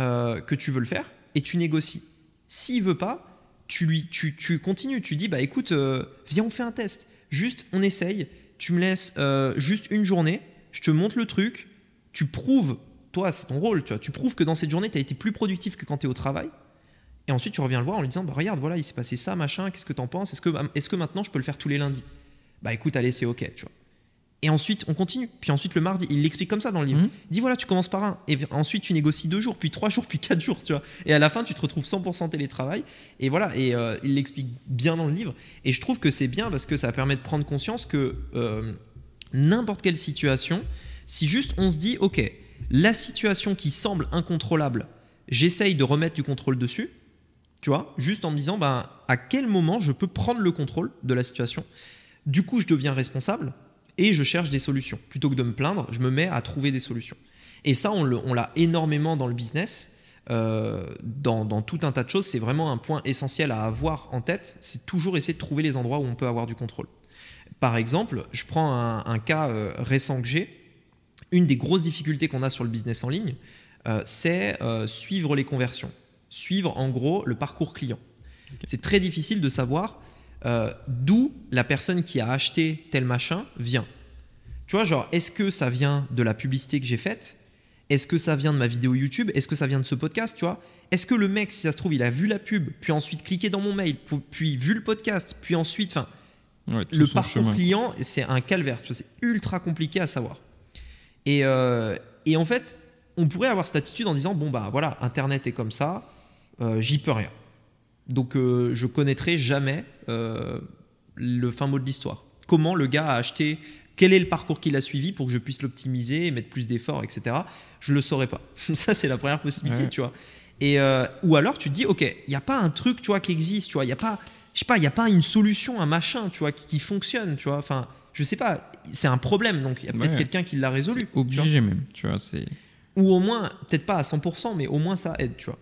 euh, que tu veux le faire et tu négocies. S'il veut pas, tu, lui, tu, tu continues. Tu dis, bah, écoute, euh, viens, on fait un test. Juste, on essaye. Tu me laisses euh, juste une journée. Je te montre le truc. Tu prouves, toi, c'est ton rôle, tu vois. Tu prouves que dans cette journée, tu as été plus productif que quand tu es au travail. Et ensuite, tu reviens le voir en lui disant bah, Regarde, voilà, il s'est passé ça, machin, qu'est-ce que t'en penses? Est-ce que, maintenant je peux le faire tous les lundis? Bah écoute, allez, c'est ok. Et ensuite, on continue. Puis ensuite, le mardi, il l'explique comme ça dans le livre. Mhm. Il dit voilà, tu commences par un. Et ensuite, tu négocies deux jours, puis trois jours, puis quatre jours, tu vois. Et à la fin, tu te retrouves 100% télétravail. Et voilà, et euh, il l'explique bien dans le livre. Et je trouve que c'est bien parce que ça permet de prendre conscience que euh, n'importe quelle situation, si juste on se dit ok, la situation qui semble incontrôlable, j'essaye de remettre du contrôle dessus, tu vois, juste en me disant ben, à quel moment je peux prendre le contrôle de la situation? Du coup, je deviens responsable et je cherche des solutions. Plutôt que de me plaindre, je me mets à trouver des solutions. Et ça, on l'a énormément dans le business. dans, dans, tout un tas de choses, c'est vraiment un point essentiel à avoir en tête. C'est toujours essayer de trouver les endroits où on peut avoir du contrôle. Par exemple, je prends un, cas récent que j'ai. Une des grosses difficultés qu'on a sur le business en ligne, c'est suivre les conversions. Suivre en gros le parcours client. C'est très difficile de savoir euh, d'où la personne qui a acheté tel machin vient. Tu vois, genre, est-ce que ça vient de la publicité que j'ai faite? Est-ce que ça vient de ma vidéo YouTube? Est-ce que ça vient de ce podcast Tu vois? Est-ce que le mec, si ça se trouve, il a vu la pub, puis ensuite cliqué dans mon mail, puis vu le podcast, puis ensuite, enfin, le parcours client, c'est un calvaire. Tu vois, c'est ultra compliqué à savoir. Et, euh, et en fait, on pourrait avoir cette attitude en disant bon bah voilà, Internet est comme ça, euh, j'y peux rien. Donc euh, je connaîtrai jamais euh, le fin mot de l'histoire. Comment le gars a acheté, quel est le parcours qu'il a suivi pour que je puisse l'optimiser, mettre plus d'efforts, etc. Je le saurais pas. Ça c'est la première possibilité, tu vois. Et euh, ou alors tu te dis, ok, il n'y a pas un truc, tu vois, qui existe, tu vois, il y a pas, je sais pas, il y a pas une solution, un machin, tu vois, qui, fonctionne, tu vois. Enfin, je sais pas, c'est un problème, donc il y a peut-être quelqu'un qui l'a résolu. Obligé même, tu vois, c'est ou au moins, peut-être pas à 100%, mais au moins ça aide, tu vois.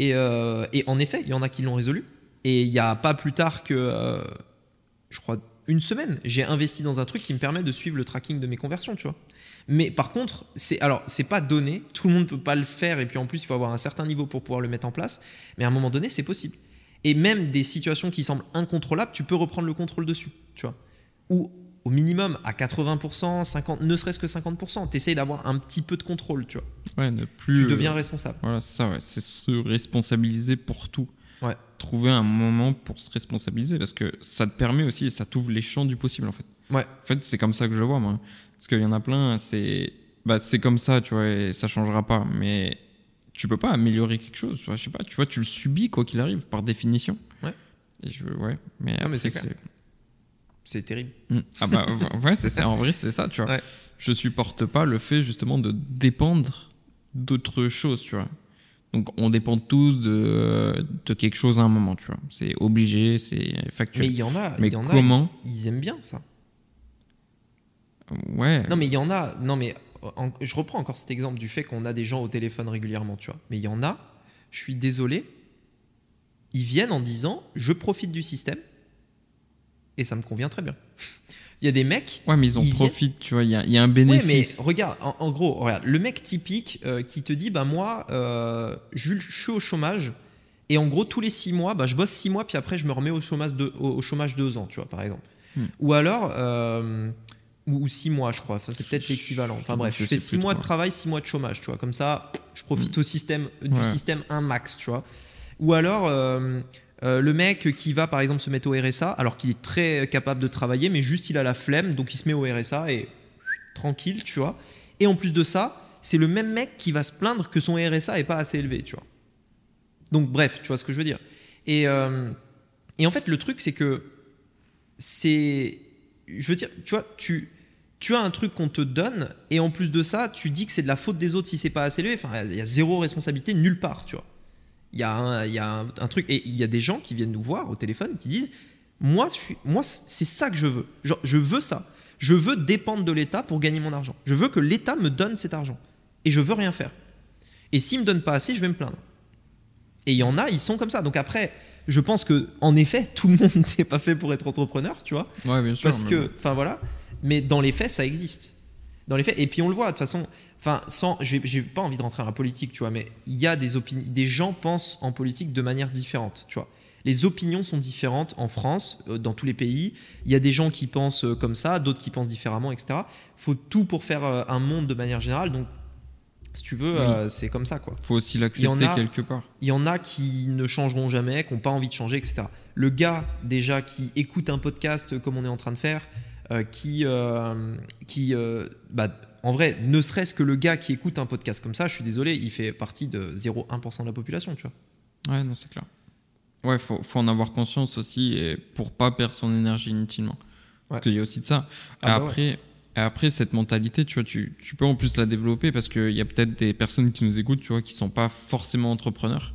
Euh, et, en effet, il y en a qui l'ont résolu. Et il n'y a pas plus tard que, euh, je crois, une semaine, j'ai investi dans un truc qui me permet de suivre le tracking de mes conversions, tu vois. Mais par contre, c'est alors c'est pas donné, tout le monde ne peut pas le faire, et puis en plus il faut avoir un certain niveau pour pouvoir le mettre en place. Mais à un moment donné, c'est possible. Et même des situations qui semblent incontrôlables, tu peux reprendre le contrôle dessus, tu vois. Ou au minimum à 80%, 50, ne serait-ce que 50%. Tu essayes d'avoir un petit peu de contrôle, tu vois. Ouais, de plus, tu deviens responsable. Voilà, c'est ça, ouais. c'est se responsabiliser pour tout. Ouais. Trouver un moment pour se responsabiliser parce que ça te permet aussi et ça t'ouvre les champs du possible en fait. Ouais. En fait, c'est comme ça que je le vois moi. Parce qu'il y en a plein, c'est bah, c'est comme ça, tu vois, et ça changera pas. Mais tu peux pas améliorer quelque chose. Je sais pas, tu vois, tu le subis quoi qu'il arrive par définition. Ouais. Et je, ouais. Mais, mais c'est c'est terrible. Mm. Ah bah ouais, c'est en vrai c'est ça, tu vois. Je supporte pas le fait justement de dépendre d'autres choses, tu vois. Donc on dépend tous de, de quelque chose à un moment, tu vois. C'est obligé, c'est factuel. Mais il y en a, mais y en comment a, ils aiment bien ça. Ouais. Non mais il y en a, non mais je reprends encore cet exemple du fait qu'on a des gens au téléphone régulièrement, tu vois. Mais il y en a, je suis désolé, ils viennent en disant je profite du système et ça me convient très bien. Il y a des mecs. Ouais, mais ils en profitent, tu vois, il y, a, un bénéfice. Ouais, mais regarde, en, gros, regarde, le mec typique euh, qui te dit bah moi, euh, je, suis au chômage, et en gros, tous les six mois, bah, je bosse six mois, puis après, je me remets au chômage, de, au, chômage deux ans, tu vois, par exemple. Hmm. Ou alors. Euh, ou, six mois, je crois. Enfin, c'est peut-être l'équivalent. Enfin bref, je, fais six mois de travail, six mois de chômage, tu vois. Comme ça, je profite hmm. au système, du système un max, tu vois. Ou alors, euh, le mec qui va par exemple se mettre au RSA alors qu'il est très capable de travailler mais juste il a la flemme donc il se met au RSA et tranquille tu vois. Et en plus de ça c'est le même mec qui va se plaindre que son RSA est pas assez élevé tu vois. Donc bref tu vois ce que je veux dire. Et, euh, et en fait le truc c'est que c'est je veux dire tu vois tu tu as un truc qu'on te donne et en plus de ça tu dis que c'est de la faute des autres si c'est pas assez élevé. Enfin il y a zéro responsabilité nulle part tu vois il y a, un, y a un, truc. Et il y a des gens qui viennent nous voir au téléphone qui disent Moi, je suis, moi c'est ça que je veux. Genre, je veux ça. Je veux dépendre de l'État pour gagner mon argent. Je veux que l'État me donne cet argent. Et je veux rien faire. Et s'il me donne pas assez, je vais me plaindre. Et il y en a, ils sont comme ça. Donc après, je pense que en effet, tout le monde n'est pas fait pour être entrepreneur, tu vois. Ouais, bien sûr. Parce que, enfin voilà. Mais dans les faits, ça existe. Dans les faits. Et puis on le voit. De toute façon, Enfin, sans, j'ai pas envie de rentrer dans la politique, tu vois, mais il y a des opinions, des gens pensent en politique de manière différente, tu vois. Les opinions sont différentes en France, euh, dans tous les pays. Il y a des gens qui pensent euh, comme ça, d'autres qui pensent différemment, etc. Faut tout pour faire euh, un monde de manière générale. Donc, si tu veux, c'est comme ça, quoi. Faut aussi l'accepter quelque part. Il y en a qui ne changeront jamais, qui n'ont pas envie de changer, etc. Le gars déjà qui écoute un podcast comme on est en train de faire, qui, qui bah, en vrai, ne serait-ce que le gars qui écoute un podcast comme ça, je suis désolé, il fait partie de 0,1% de la population, tu vois. Ouais, non, c'est clair. Ouais, faut, faut en avoir conscience aussi et pour pas perdre son énergie inutilement. Parce qu'il y a aussi de ça. Ah bah après, après, cette mentalité, tu vois, tu, tu, peux en plus la développer parce qu'il y a peut-être des personnes qui nous écoutent, tu vois, qui sont pas forcément entrepreneurs.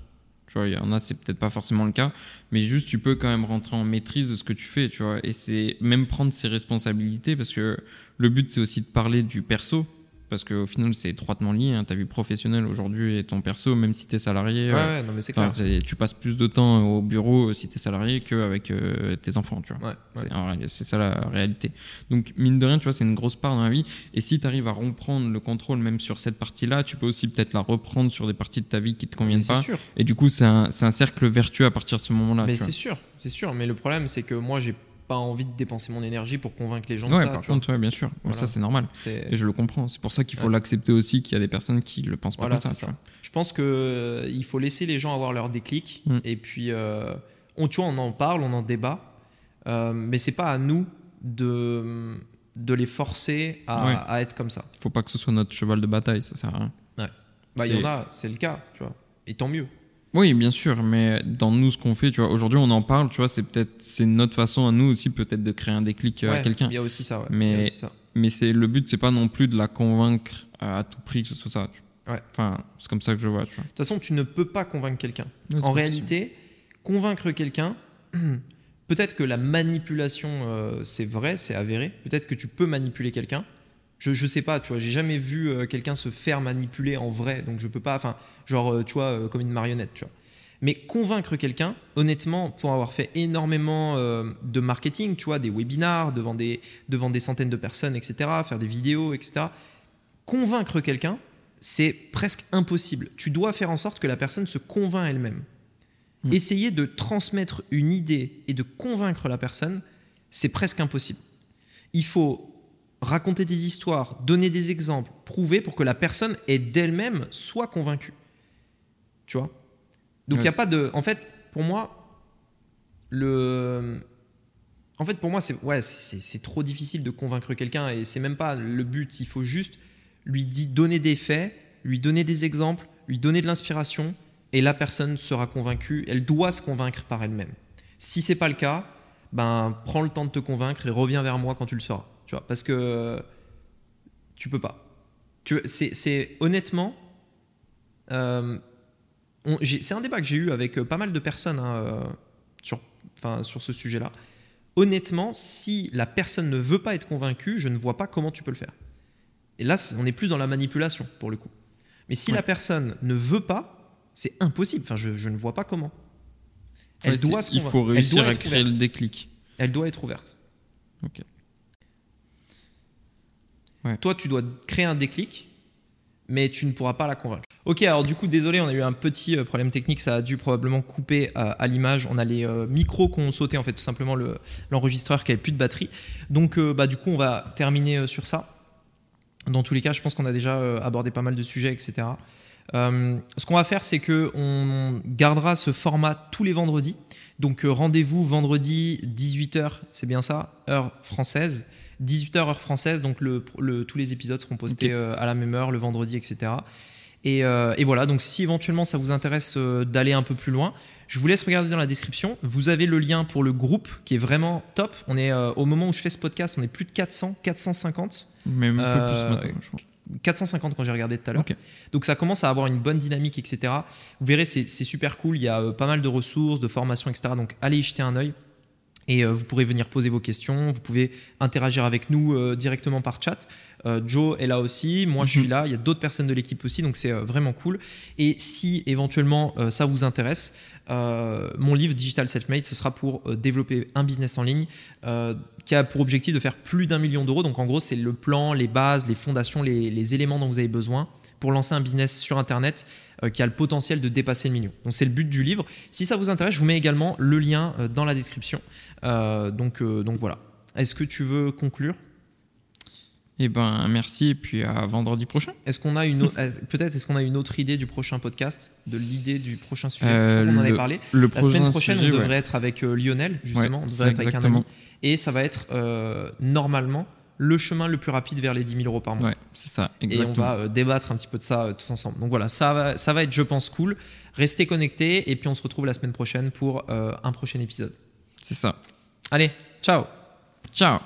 Tu vois, il y en a, c'est peut-être pas forcément le cas, mais juste tu peux quand même rentrer en maîtrise de ce que tu fais, tu vois. Et c'est même prendre ses responsabilités parce que le but c'est aussi de parler du perso, parce qu'au final, c'est étroitement lié. Hein, ta vie professionnelle aujourd'hui et ton perso, même si tu es salarié. Ouais, ouais, non, mais c'est clair. Tu passes plus de temps au bureau si tu es salarié qu'avec euh, tes enfants, tu vois. Ouais, C'est ça la réalité. Donc, mine de rien, tu vois, c'est une grosse part dans la vie. Et si tu arrives à reprendre le contrôle même sur cette partie-là, tu peux aussi peut-être la reprendre sur des parties de ta vie qui te conviennent pas. Sûr. Et du coup, c'est un, un, cercle vertueux à partir de ce moment-là. Mais c'est sûr, c'est sûr. Mais le problème, c'est que moi, j'ai pas envie de dépenser mon énergie pour convaincre les gens ouais, de ça. Par contre, bien sûr. Ça, c'est normal. Et je le comprends. C'est pour ça qu'il faut l'accepter aussi qu'il y a des personnes qui le pensent pas comme ça. Je pense que euh, il faut laisser les gens avoir leur déclic. Mm. Et puis, euh, on, tu vois, on en parle, on en débat. Euh, mais c'est pas à nous de, de les forcer à, être comme ça. Il faut pas que ce soit notre cheval de bataille, ça sert à rien. Bah, il y en a, c'est le cas, tu vois. Et tant mieux. Oui, bien sûr, mais dans nous, ce qu'on fait, tu vois, aujourd'hui, on en parle, tu vois, c'est peut-être, c'est notre façon à nous aussi, peut-être, de créer un déclic euh, à quelqu'un. Il y a aussi ça, ouais. Mais, mais c'est le but, c'est pas non plus de la convaincre à tout prix que ce soit ça. Ouais. Enfin, c'est comme ça que je vois, tu vois. De toute façon, tu ne peux pas convaincre quelqu'un. en réalité, convaincre quelqu'un, peut-être que la manipulation, euh, c'est vrai, c'est avéré. Peut-être que tu peux manipuler quelqu'un. Je, je sais pas, tu vois, j'ai jamais vu euh, quelqu'un se faire manipuler en vrai, donc je peux pas, enfin, genre, euh, tu vois, euh, comme une marionnette, tu vois. Mais convaincre quelqu'un, honnêtement, pour avoir fait énormément de marketing, tu vois, des webinars devant des, devant des centaines de personnes, etc., faire des vidéos, etc., convaincre quelqu'un, c'est presque impossible. Tu dois faire en sorte que la personne se convainc elle-même. Hmm. Essayer de transmettre une idée et de convaincre la personne, c'est presque impossible. Il faut raconter des histoires, donner des exemples, prouver pour que la personne ait d'elle-même soit convaincue. Tu vois? Donc il n'y a pas de. En fait, pour moi, le. En fait, pour moi, c'est ouais, c'est trop difficile de convaincre quelqu'un et c'est même pas le but. Il faut juste lui donner des faits, lui donner des exemples, lui donner de l'inspiration et la personne sera convaincue. Elle doit se convaincre par elle-même. Si c'est pas le cas, ben prends le temps de te convaincre et reviens vers moi quand tu le seras. Tu vois, parce que tu peux pas. C'est honnêtement. Euh, c'est un débat que j'ai eu avec euh, pas mal de personnes hein, euh, sur, sur ce sujet-là. Honnêtement, si la personne ne veut pas être convaincue, je ne vois pas comment tu peux le faire. Et là, on est plus dans la manipulation pour le coup. Mais si la personne ne veut pas, c'est impossible. Enfin, je, je, ne vois pas comment. Elle doit se Il faut réussir à créer le déclic. Elle doit être ouverte. Ok. Toi, tu dois créer un déclic, mais tu ne pourras pas la convaincre. Ok, alors du coup, désolé, on a eu un petit euh, problème technique, ça a dû probablement couper euh, à, l'image. On a les euh, micros qui ont sauté, en fait, tout simplement l'enregistreur qui avait plus de batterie. Donc, bah, du coup, on va terminer sur ça. Dans tous les cas, je pense qu'on a déjà abordé pas mal de sujets, etc. ce qu'on va faire, c'est que on gardera ce format tous les vendredis. Donc, rendez-vous vendredi 18h, c'est bien ça, heure française. 18h heure française, donc le, tous les épisodes seront postés euh, à la même heure, le vendredi, etc. Euh, et, voilà, donc si éventuellement ça vous intéresse euh, d'aller un peu plus loin, je vous laisse regarder dans la description. Vous avez le lien pour le groupe qui est vraiment top. On est au moment où je fais ce podcast, on est plus de 400, 450. Même un peu plus maintenant, je crois. 450 quand j'ai regardé tout à l'heure. Donc ça commence à avoir une bonne dynamique, etc. Vous verrez, c'est super cool. Il y a pas mal de ressources, de formations, etc. Donc allez y jeter un œil et euh, vous pourrez venir poser vos questions, vous pouvez interagir avec nous euh, directement par chat. Euh, Joe est là aussi, moi je suis mhm. là, il y a d'autres personnes de l'équipe aussi, donc c'est vraiment cool. Et si éventuellement ça vous intéresse, mon livre Digital Selfmade, ce sera pour développer un business en ligne qui a pour objectif de faire plus d'un million d'euros. Donc en gros, c'est le plan, les bases, les fondations, les éléments dont vous avez besoin pour lancer un business sur Internet qui a le potentiel de dépasser le million. Donc c'est le but du livre. Si ça vous intéresse, je vous mets également le lien euh, dans la description. Euh, donc, donc voilà. Est-ce que tu veux conclure? Eh ben merci et puis à vendredi prochain. Est-ce qu'on a une peut-être est-ce qu'on a une autre idée du prochain podcast, de l'idée du prochain sujet? On en avait parlé. la semaine prochaine, on devrait être avec Lionel justement, on devrait être avec un ami, et ça va être normalement le chemin le plus rapide vers les 10 000 euros par mois. Ouais, c'est ça, exactement. Et on va euh, débattre un petit peu de ça euh, tous ensemble. Donc voilà, ça va, ça va être, je pense, cool. Restez connectés et puis on se retrouve la semaine prochaine pour euh, un prochain épisode. C'est ça. Allez, ciao Ciao